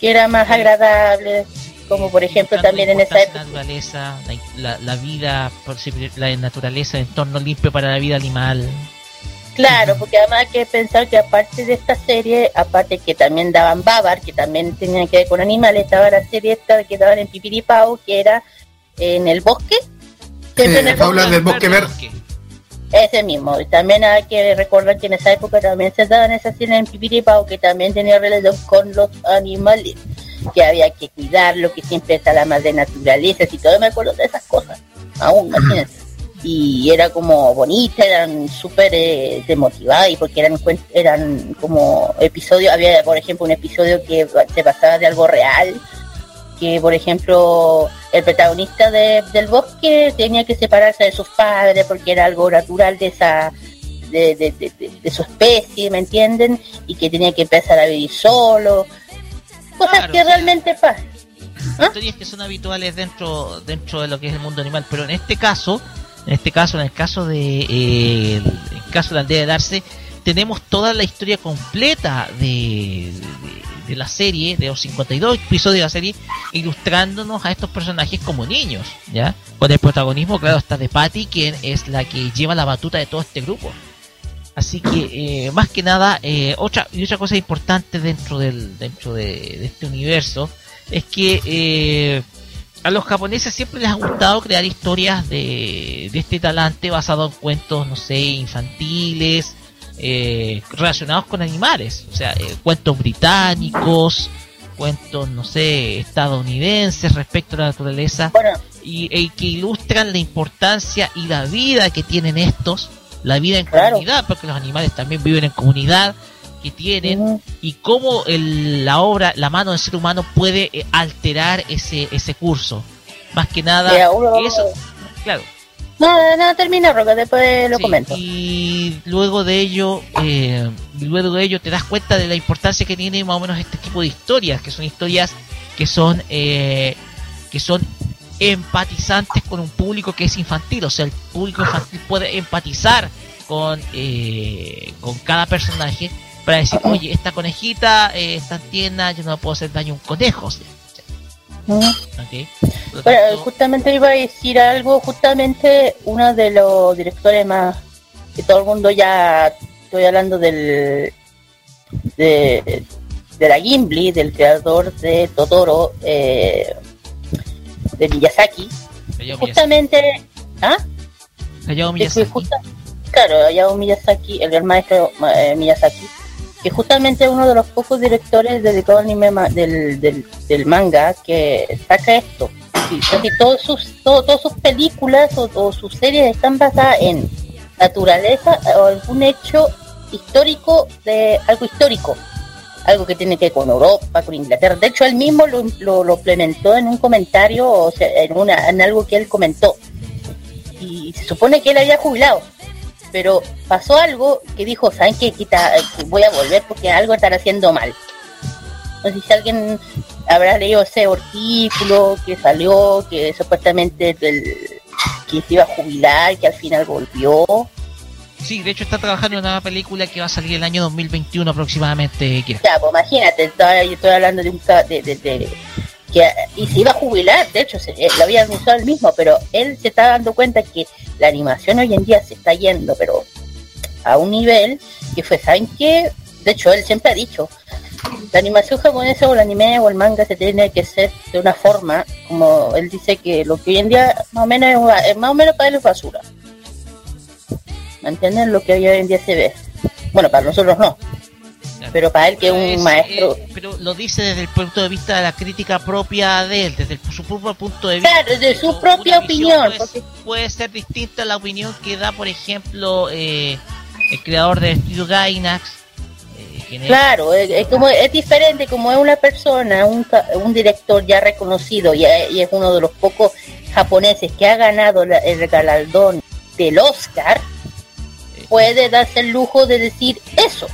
que era más agradable, como por ejemplo también en esa época. La naturaleza, la, la, la vida, la naturaleza, entorno limpio para la vida animal. Claro, porque además hay que pensar que aparte de esta serie, aparte que también daban Babar, que también tenían que ver con animales, estaba la serie esta que daban en Pipiripao, que era en el bosque. En el Paula bosque. del Bosque Verde. Ese mismo. Y también hay que recordar que en esa época también se daban esas escenas en Pipiripao que también tenía relación con los animales, que había que cuidarlo, que siempre está la de naturaleza, y todo me acuerdo de esas cosas. Aún, imagínense. Y era como bonita, eran súper eh, y porque eran, eran como episodios, había por ejemplo un episodio que se pasaba de algo real, que por ejemplo el protagonista de- del bosque tenía que separarse de sus padres porque era algo natural de esa de- de- de su especie, ¿me entienden? Y que tenía que empezar a vivir solo. Cosas Claro, que realmente pasan. historias que son habituales dentro dentro de lo que es el mundo animal pero en este caso en este caso en el caso de eh, el, el caso de la aldea de Darce tenemos toda la historia completa de, de, de la serie de los 52 episodios de la serie ilustrándonos a estos personajes como niños ya con el protagonismo claro está de Patty quien es la que lleva la batuta de todo este grupo Así que eh, más que nada, eh, otra y otra cosa importante dentro del dentro de, de este universo es que eh, a los japoneses siempre les ha gustado crear historias de, de este talante basado en cuentos, no sé, infantiles, eh, relacionados con animales, o sea, cuentos británicos, cuentos, no sé, estadounidenses respecto a la naturaleza Bueno, y, y que ilustran la importancia y la vida que tienen estos, la vida en Claro. comunidad, porque los animales también viven en comunidad que tienen y cómo el- la obra, la mano del ser humano puede eh, alterar ese, ese curso. Más que nada, uno- eso, claro. No, no, termina, Roca, después lo sí, comento. Y luego de ello, eh, luego de ello te das cuenta de la importancia que tiene más o menos este tipo de historias, que son historias que son, eh, que son empatizantes con un público que es infantil, o sea, el público infantil puede empatizar con, eh, con cada personaje para decir, (clears throat) oye, esta conejita eh, es tan tierna, yo no puedo hacer daño a un conejo. tanto, justamente iba a decir algo, justamente uno de los directores más que todo el mundo ya estoy hablando del de, de la Ghibli, del creador de Totoro, eh, de Miyazaki, Hayao Miyazaki. justamente, ¿ah? Hayao Miyazaki. justa- claro, Hayao Miyazaki, el gran maestro eh, Miyazaki, que justamente es uno de los pocos directores dedicados al anime ma- del, del, del manga que saca esto. Y casi todas sus, todo- todas sus películas o, o sus series están basadas en naturaleza o algún hecho histórico de algo histórico. Algo que tiene que ver con Europa, con Inglaterra. De hecho, él mismo lo, lo, implementó en un comentario, o sea, en, una, en algo que él comentó y se supone que él había jubilado. Pero pasó algo que dijo, ¿saben qué? Quita, voy a volver porque algo estará haciendo mal. No sé si alguien habrá leído ese artículo que salió, que supuestamente del, que se iba a jubilar, que al final volvió. Sí, de hecho está trabajando en una película que va a salir el año 2021 aproximadamente, Kira. Ya, pues imagínate, estoy, estoy hablando de un de, de- que y se iba a jubilar, de hecho se, eh, lo había anunciado él mismo, pero él se está dando cuenta que la animación hoy en día se está yendo, pero a un nivel que fue, ¿saben qué? De hecho, él siempre ha dicho, la animación japonesa o el anime o el manga se tiene que hacer de una forma, como él dice que lo que hoy en día más o menos es más o menos para él es basura. ¿Me entienden? Lo que hoy en día se ve. Bueno, para nosotros no, Claro. pero para él que es un Es, maestro... eh, pero lo dice desde el punto de vista de la crítica propia de él, desde el- su propio punto de vista. Claro, desde su propia opinión, Puede, porque- puede ser distinta a la opinión que da, por ejemplo, eh, el creador del estudio Gainax. eh, Claro, es, es como es diferente como es una persona, un, un director ya reconocido y, es- y es uno de los pocos japoneses que ha ganado la- el galardón del Oscar, puede darse el lujo de decir eso.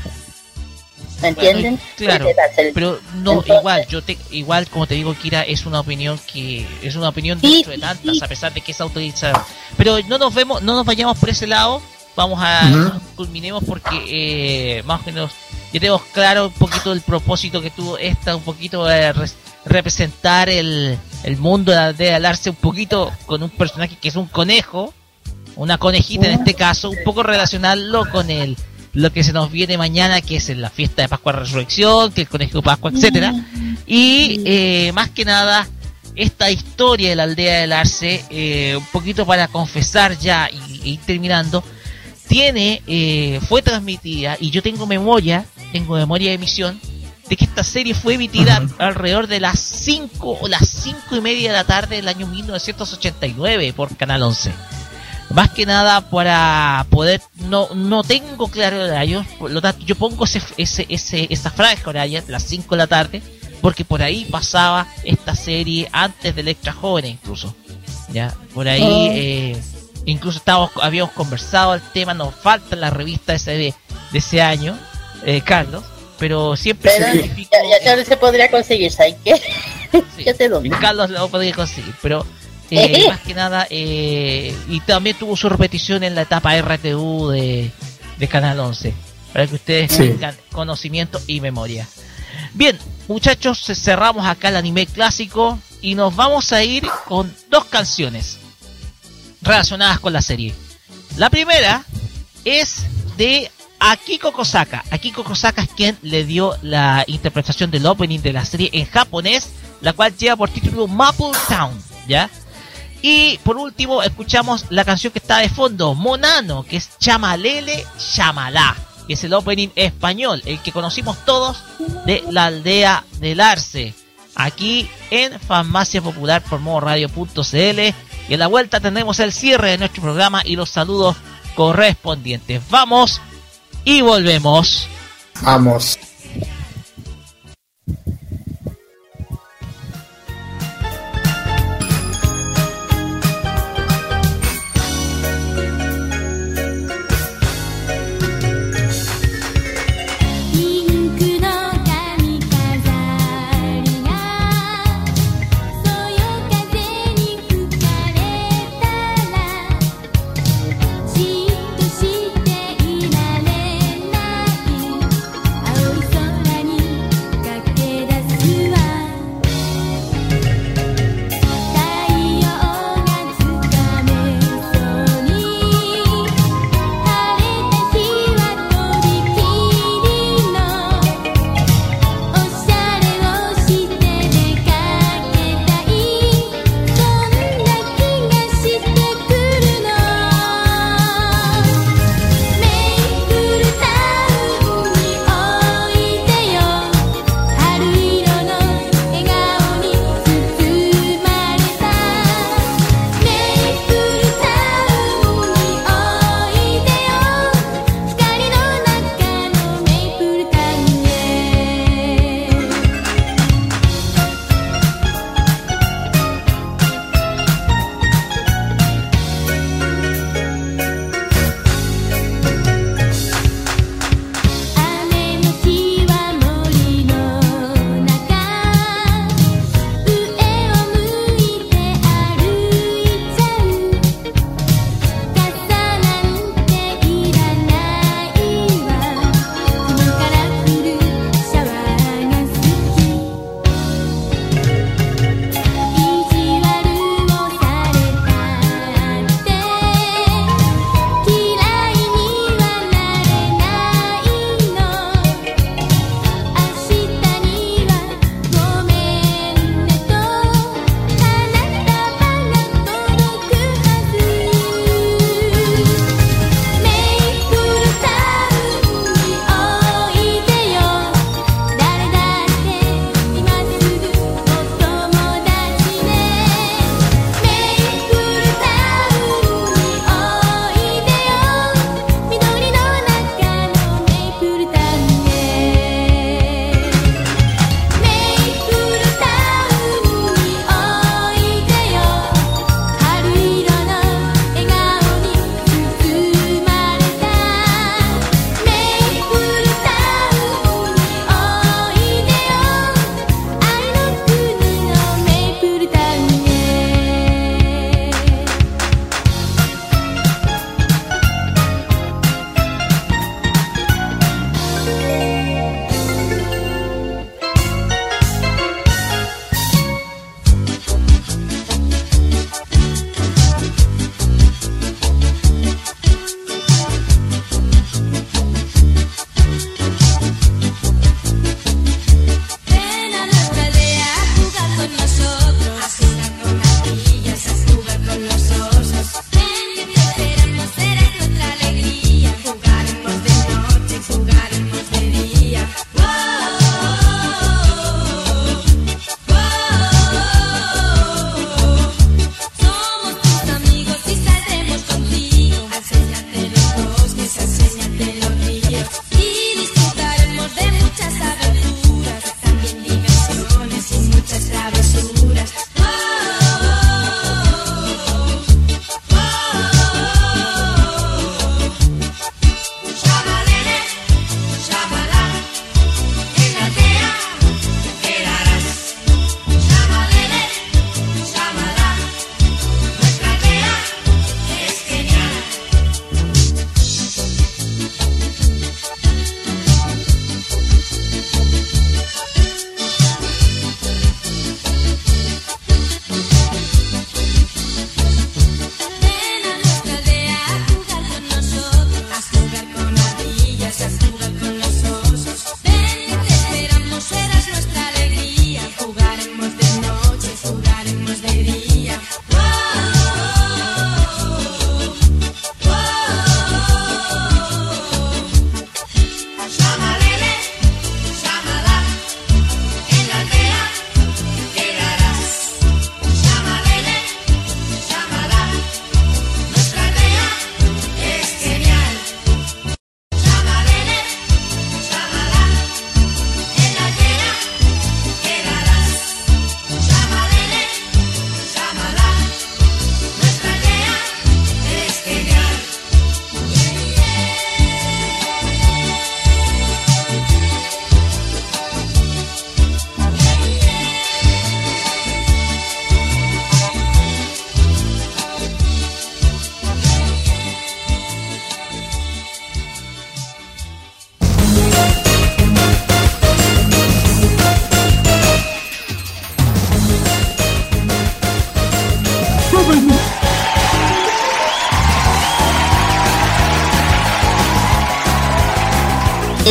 ¿Me entienden? claro, el- Pero no, Entonces- igual, yo te, igual como te digo, Kira, es una opinión que es una opinión Sí, dentro de tantas, sí. a pesar de que es autorizada. Pero no nos vemos, no nos vayamos por ese lado. Vamos a culminemos porque eh, más o menos ya tenemos claro un poquito el propósito que tuvo esta, un poquito eh, res- representar el, el mundo de, de alarse un poquito con un personaje que es un conejo, una conejita en este caso, un poco relacionarlo con el lo que se nos viene mañana, que es la fiesta de Pascua Resurrección, que el conejo Pascua, etcétera. Y eh, más que nada, esta historia de la aldea del Arce, eh, un poquito para confesar ya y, terminando, tiene, eh, fue transmitida, y yo tengo memoria, tengo memoria de emisión, de que esta serie fue emitida alrededor de las 5 o las 5 y media de la tarde del año 1989 por Canal 11. Más que nada para poder, no, no tengo claro el horario, por lo tanto yo pongo ese, ese, ese, esa franja horaria, las 5 de la tarde, porque por ahí pasaba esta serie antes del Extra Joven incluso. Ya, por ahí Oh. eh, incluso estábamos, habíamos conversado el tema, nos falta la revista ese de, de ese año, eh, Carlos, pero siempre Pero se ya, ya se podría conseguir, ¿sabes qué? Sí, (laughs) ya sé dónde. Carlos lo podría conseguir, pero eh, más que nada, eh, y también tuvo su repetición en la etapa RTU de, de Canal 11, para que ustedes Sí. tengan conocimiento y memoria. Bien, muchachos, cerramos acá el anime clásico y nos vamos a ir con dos canciones relacionadas con la serie. La primera es de Akiko Kosaka. Akiko Kosaka es quien le dio la interpretación del opening de la serie en japonés, la cual lleva por título Maple Town, ¿ya? Y por último, escuchamos la canción que está de fondo, Monano, que es Chamalele Chamalá, que es el opening español, el que conocimos todos de la aldea del Arce, aquí en Farmacia Popular por modoradio.cl. Y en la vuelta tenemos el cierre de nuestro programa y los saludos correspondientes. Vamos y volvemos. Vamos.「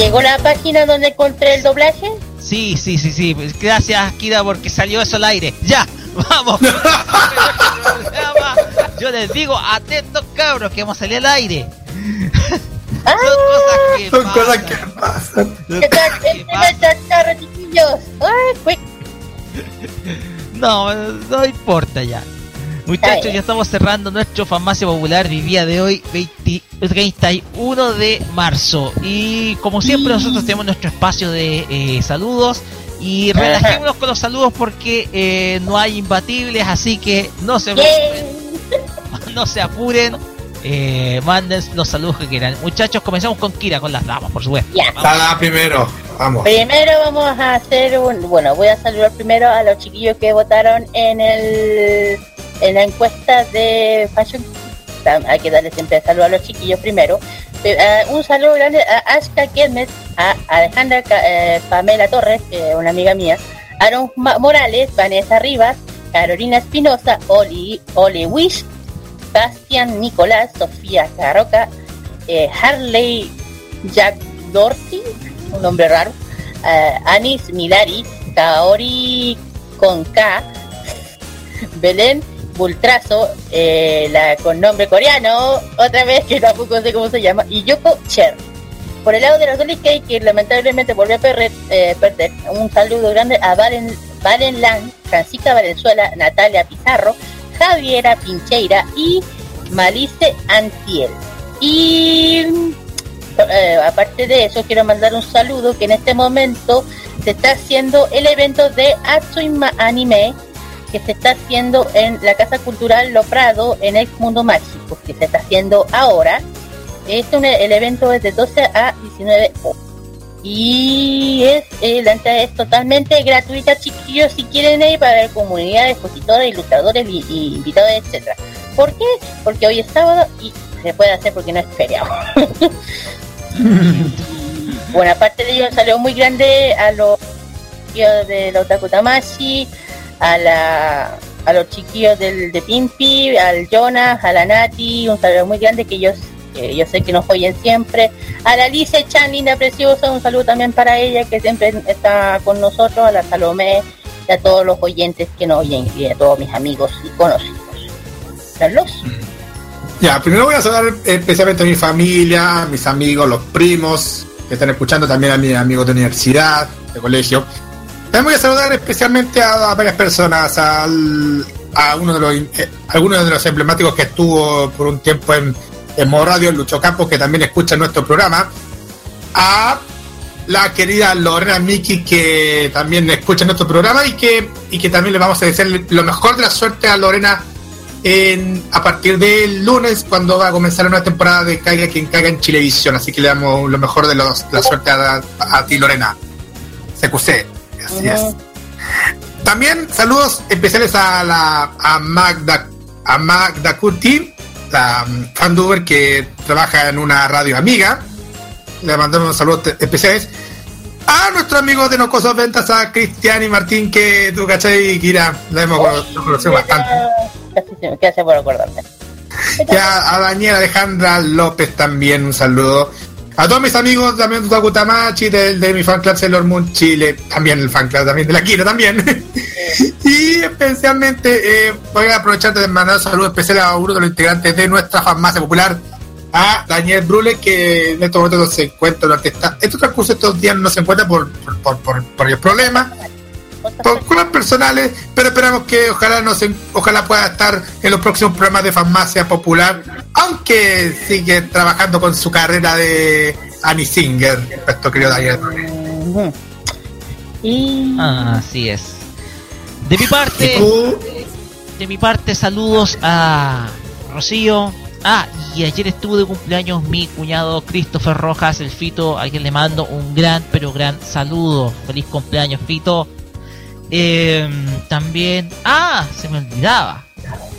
¿Llegó la página donde encontré el doblaje? Sí, sí, sí, sí. Gracias, Kira, porque salió eso al aire. Ya, (laughs) vamos. Yo les digo, atentos cabros, que vamos a salir al aire. (laughs) ¡Ah! Son cosas que. No, no importa ya. Muchachos, ya estamos cerrando nuestro farmacia popular día de hoy, 20 31 de marzo. Y como siempre, nosotros tenemos nuestro espacio de eh, saludos. Y relajémonos con los saludos porque eh, no hay imbatibles, así que no se, (laughs) no se apuren. Eh, manden los saludos que quieran. Muchachos, comenzamos con Kira, con las damas, por supuesto. Ya. Primero. Vamos. Primero vamos a hacer un... Bueno, voy a saludar primero a los chiquillos que votaron en el en la encuesta de Fashion. Hay que darle siempre saludo a los chiquillos primero. Eh, un saludo grande a Ashka Kiemes, a Alejandra eh, Pamela Torres, que una amiga mía, Aaron Morales, Vanessa Rivas, Carolina Espinosa, Oli, Oli Wish, Bastian Nicolás, Sofía Carroca, eh, Harley Jack Dorsey, un nombre raro, Anis Milaris, Kaori con K, Belén Bultrazo, eh, con nombre coreano, otra vez que tampoco sé cómo se llama, y Yoko Cher. Por el lado de los Dolly Cake, que lamentablemente volvió a perder, eh, un saludo grande a Valen, Valen Lang, Francisca Valenzuela, Natalia Pizarro, Javiera Pincheira y Malice Antiel. Y eh, aparte de eso, quiero mandar un saludo que en este momento se está haciendo el evento de Atsuima Anime que se está haciendo en la Casa Cultural Lo Prado en el Mundo Mágico, que se está haciendo ahora. Este, el evento es de 12 a 19 horas. Y es, eh, la entrada es totalmente gratuita, chiquillos, si quieren ir para ver comunidad, expositores, ilustradores, y, invitados, etcétera. ¿Por qué? Porque hoy es sábado y se puede hacer porque no es feriado. (laughs) bueno, aparte de ello, saludo muy grande a los de los Otaku Tamashi, a la a los chiquillos del de Pimpi, al Jonas, a la Nati, un saludo muy grande que ellos que yo sé que nos oyen siempre, a la Alice Chan, linda preciosa, un saludo también para ella que siempre está con nosotros, a la Salomé y a todos los oyentes que nos oyen y a todos mis amigos y conocidos. Carlos, Ya, primero voy a saludar especialmente a mi familia, a mis amigos, los primos que están escuchando, también a mis amigos de universidad, de colegio. También voy a saludar especialmente a, varias personas, a uno de los eh, algunos de los emblemáticos que estuvo por un tiempo en, en Modo Radio, Lucho Campos, que también escucha nuestro programa, a la querida Lorena Miki, que también escucha nuestro programa y que, y que también le vamos a desear lo mejor de la suerte a Lorena en, a partir del lunes cuando va a comenzar nueva temporada de Caiga quien caiga en Chilevisión. Así que le damos lo mejor de la suerte a, ti, Lorena. CQC. Así es. También saludos especiales a la a Magda a Magda Curti, la mm, fanduber que trabaja en una radio amiga. Le mandamos saludos especiales a nuestros amigos de Nocosos Ventas, a Cristian y Martín, que tú cachai, Kira, la hemos conocido bastante. queda por acordarme. Y a, a Daniela Alejandra López también un saludo. A todos mis amigos también de Takutamachi, de, de mi fan club Sailor Moon Chile, también el fan club también de la Kira también. (laughs) y especialmente eh, voy a aprovechar de mandar un saludo especial a uno de los integrantes de nuestra farmacia popular, a Daniel Brule, que en estos momentos no se encuentra durante esta, estos transcurso estos días no se encuentra por, por, por, por el problema por cosas personales, pero esperamos que ojalá nos ojalá pueda estar en los próximos programas de farmacia popular, aunque sigue trabajando con su carrera de Annie Singer, nuestro querido Daniel. Y Ah, así es. De mi parte, de mi parte, saludos a Rocío. Ah, y ayer estuvo de cumpleaños mi cuñado Christopher Rojas, el Fito, a quien le mando un gran, pero gran saludo. Feliz cumpleaños, Fito. Eh, también, ah, se me olvidaba.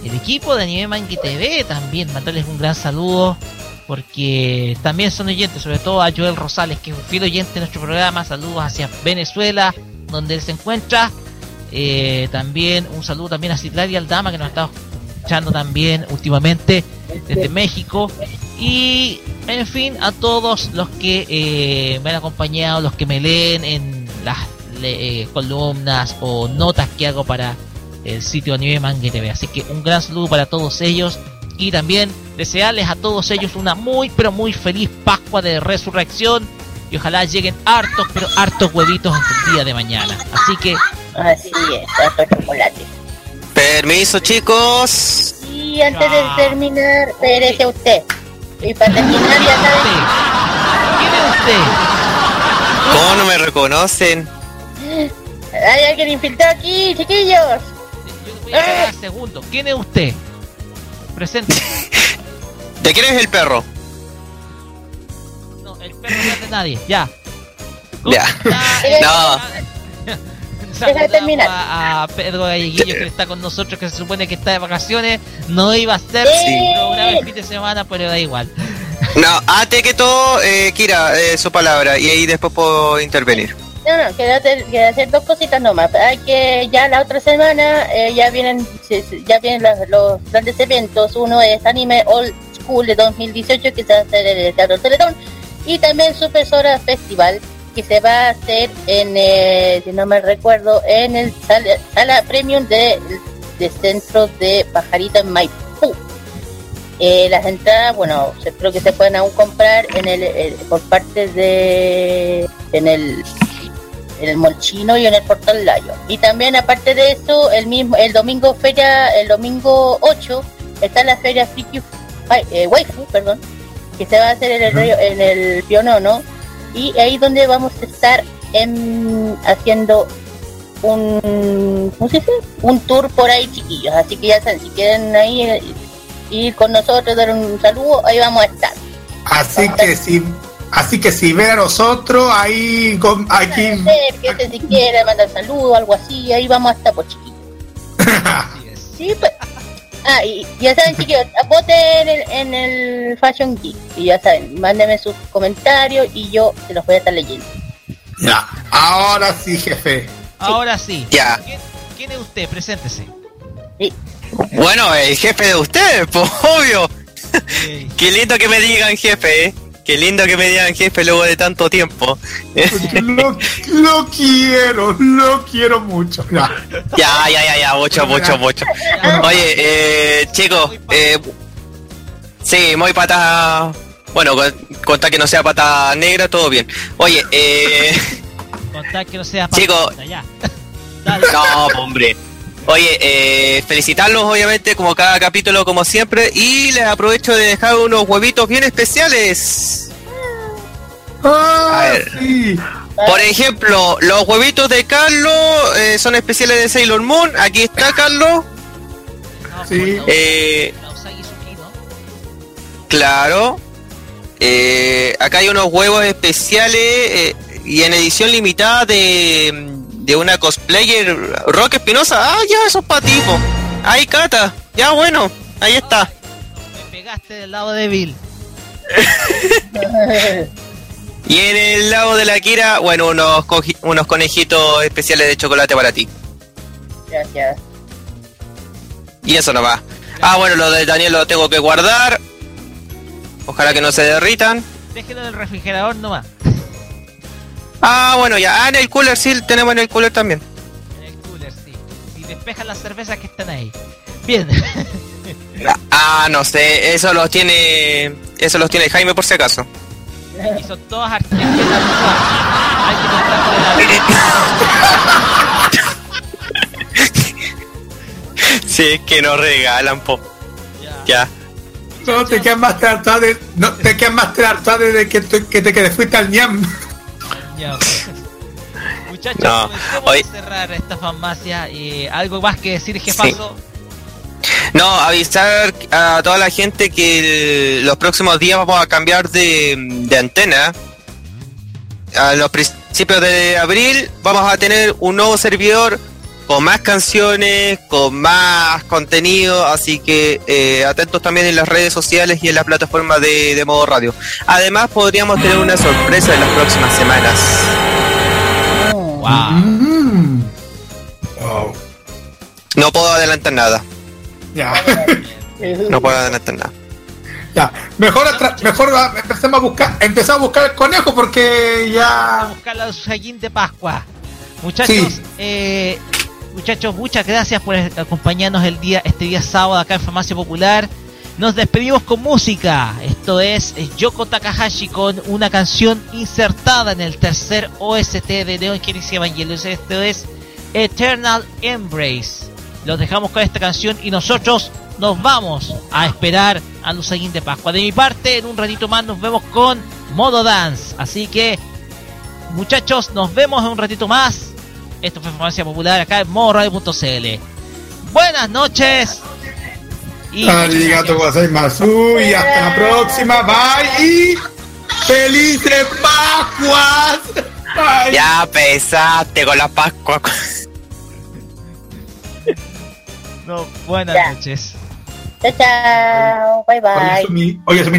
El equipo de Anime Mangue TV también, mandarles un gran saludo. Porque también son oyentes, sobre todo a Joel Rosales, que es un fiel oyente de nuestro programa. Saludos hacia Venezuela, donde él se encuentra. Eh, también un saludo también a Citlali Aldama que nos estado escuchando también últimamente desde México y En fin, a todos los que eh, me han acompañado, los que me leen en las eh, columnas o notas que hago para el sitio Anime Manga TV. Así que un gran saludo para todos ellos y también desearles a todos ellos una muy pero muy feliz Pascua de Resurrección y ojalá lleguen hartos pero hartos huevitos el día de mañana. Así que Así es, harto chocolate. Permiso, chicos. Y antes de Ah. terminar, perece usted. Y para terminar, ya saben, ¿quién es usted? ¿Cómo no me reconocen? Hay alguien infiltrado aquí, chiquillos. Yo voy a esperar segundo. ¿Quién es usted? Presente. (laughs) ¿De quién es el perro? No, el perro no es de nadie. Ya. (laughs) Ya. No. Saludamos (laughs) terminar. A, a Pedro Galleguillo que está con nosotros, que se supone que está de vacaciones. No iba a ser Sí. programa el fin de semana, pero da igual. No, antes que todo, eh, Kira, eh, su palabra y ahí después puedo intervenir. No, no, quería hacer, hacer dos cositas nomás. Hay que ya la otra semana eh, ya vienen ya vienen los, los grandes eventos. Uno es Anime Old School de 2018 que se va a hacer en el Teatro Teletón y también Super Sora Festival que se va a hacer en, eh, si no me recuerdo, en el sala, sala premium de, de centro de Pajarito en Maipú. Eh, las entradas, bueno, creo que se pueden aún comprar en el, el- por parte de en el en el Molchino y en el Portal Layo. Y también aparte de eso, el mismo el domingo feria, el domingo 8 está la feria Friki eh, Waifu, perdón, que se va a hacer en el río- en el Pionono y ahí donde vamos a estar en- haciendo un ¿cómo se dice? un tour por ahí chiquillos, así que ya saben, si quieren ahí eh, ir con nosotros dar un saludo, ahí vamos a estar. Así que si, así que si ven a nosotros ahí, con, aquí, que si quiere mandar saludos, algo así, ahí vamos a estar por chiquillos. (laughs) Así es. Sí, pues. Ah, y ya saben, chiquillos, voten en el, en el Fashion Geek. Y ya saben, mándenme sus comentarios y yo se los voy a estar leyendo. ya, ahora sí, jefe. Ahora sí. Ya. ¿Quién, quién es usted? Preséntese. Sí. Bueno, el jefe de ustedes, (laughs) pues obvio. Qué lindo que me digan jefe, ¿eh? Qué lindo que me digan jefe luego de tanto tiempo. (laughs) Lo, lo quiero, lo quiero mucho. Ya. ya, ya, ya, ya, mucho, mucho, mucho. Oye, eh, chicos, eh, sí, muy pata. Bueno, con, contar que no sea pata negra, todo bien. Oye, eh, contar que no sea Chico. para- ya. (laughs) Dale. no, hombre. Oye, eh, felicitarlos obviamente como cada capítulo como siempre y les aprovecho de dejar unos huevitos bien especiales. Ah, A ver. sí. Por ejemplo, los huevitos de Carlos eh, son especiales de Sailor Moon. Aquí está Carlos. Sí. Eh. Claro. Eh, acá hay unos huevos especiales eh, y en edición limitada de, de una cosplayer Rock Espinosa. Ah, ya, esos patipos. Ahí, Cata. Ya, bueno. Ahí está. Me pegaste del lado de Bill. (laughs) Y en el lado de la Kira, bueno, unos, unos conejitos especiales de chocolate para ti. Gracias. Y eso nomás. Ah, bueno, lo de Daniel lo tengo que guardar. Ojalá que no se derritan. Déjelo en el refrigerador nomás. Ah, bueno, ya. Ah, en el cooler, sí, tenemos en el cooler también. En el cooler, sí. Y despejan las cervezas que están ahí. Bien. (laughs) Ah, no sé, eso los tiene. Eso los tiene Jaime por si acaso. y son todas artesanas. Hay que comprar de la (laughs) Sí, es que nos regalan, po. Ya. Ya. No te quedas más tratado de, no te quedas más tratado de que, te- que te que te fuiste al ñam. Ya, pues. (laughs) Muchachos, No, comencemos hoy- a cerrar esta farmacia. Y algo más que decir, jefazo. No, avisar a toda la gente que el- los próximos días vamos a cambiar de, de antena. A los principios de abril vamos a tener un nuevo servidor con más canciones, con más contenido, así que eh, atentos también en las redes sociales y en la plataforma de, de modo radio. Además podríamos tener una sorpresa en las próximas semanas. Wow. Mm. Oh, No puedo adelantar nada, ya. (laughs) no puedo adelantar nada. Ya, mejor, mejor empecemos a buscar, empezamos a buscar el conejo porque a ya. buscar la de Pascua. Muchachos, Sí. eh, muchachos, muchas gracias por acompañarnos el día, este día sábado acá en Farmacia Popular. Nos despedimos con música. Esto es eh, Yoko Takahashi con una canción insertada en el tercer OST de Neon Genesis Evangelion. Esto es Eternal Embrace. Los dejamos con esta canción y nosotros nos vamos a esperar a Lusaguín de Pascua. De mi parte, en un ratito más nos vemos con Modo Dance. Así que Muchachos, nos vemos en un ratito más. Esto fue Farmacia Popular acá en modoradio.cl. Buenas noches. Y Arigato gozaimasu y hasta la próxima. Bye y felices Pascuas. Bye. Ya pesaste con la Pascua. no, buenas Ya. noches. Chao, chao. Bye, bye. Oye, Sumi, oye, Sumi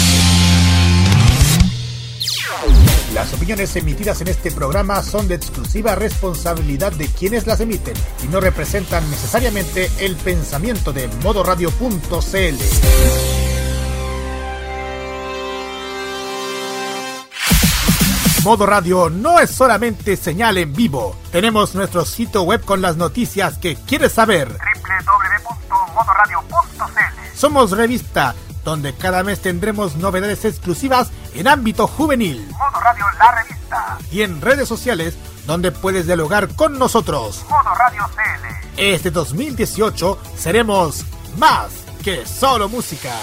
Las opiniones emitidas en este programa son de exclusiva responsabilidad de quienes las emiten y no representan necesariamente el pensamiento de modoradio.cl. Modo Radio no es solamente señal en vivo. Tenemos nuestro sitio web con las noticias que quieres saber. www.modoradio.cl Somos revista, donde cada mes tendremos novedades exclusivas en ámbito juvenil. Radio La Revista. Y en redes sociales, donde puedes dialogar con nosotros. Modo Radio CL. Este 2018 seremos más que solo música.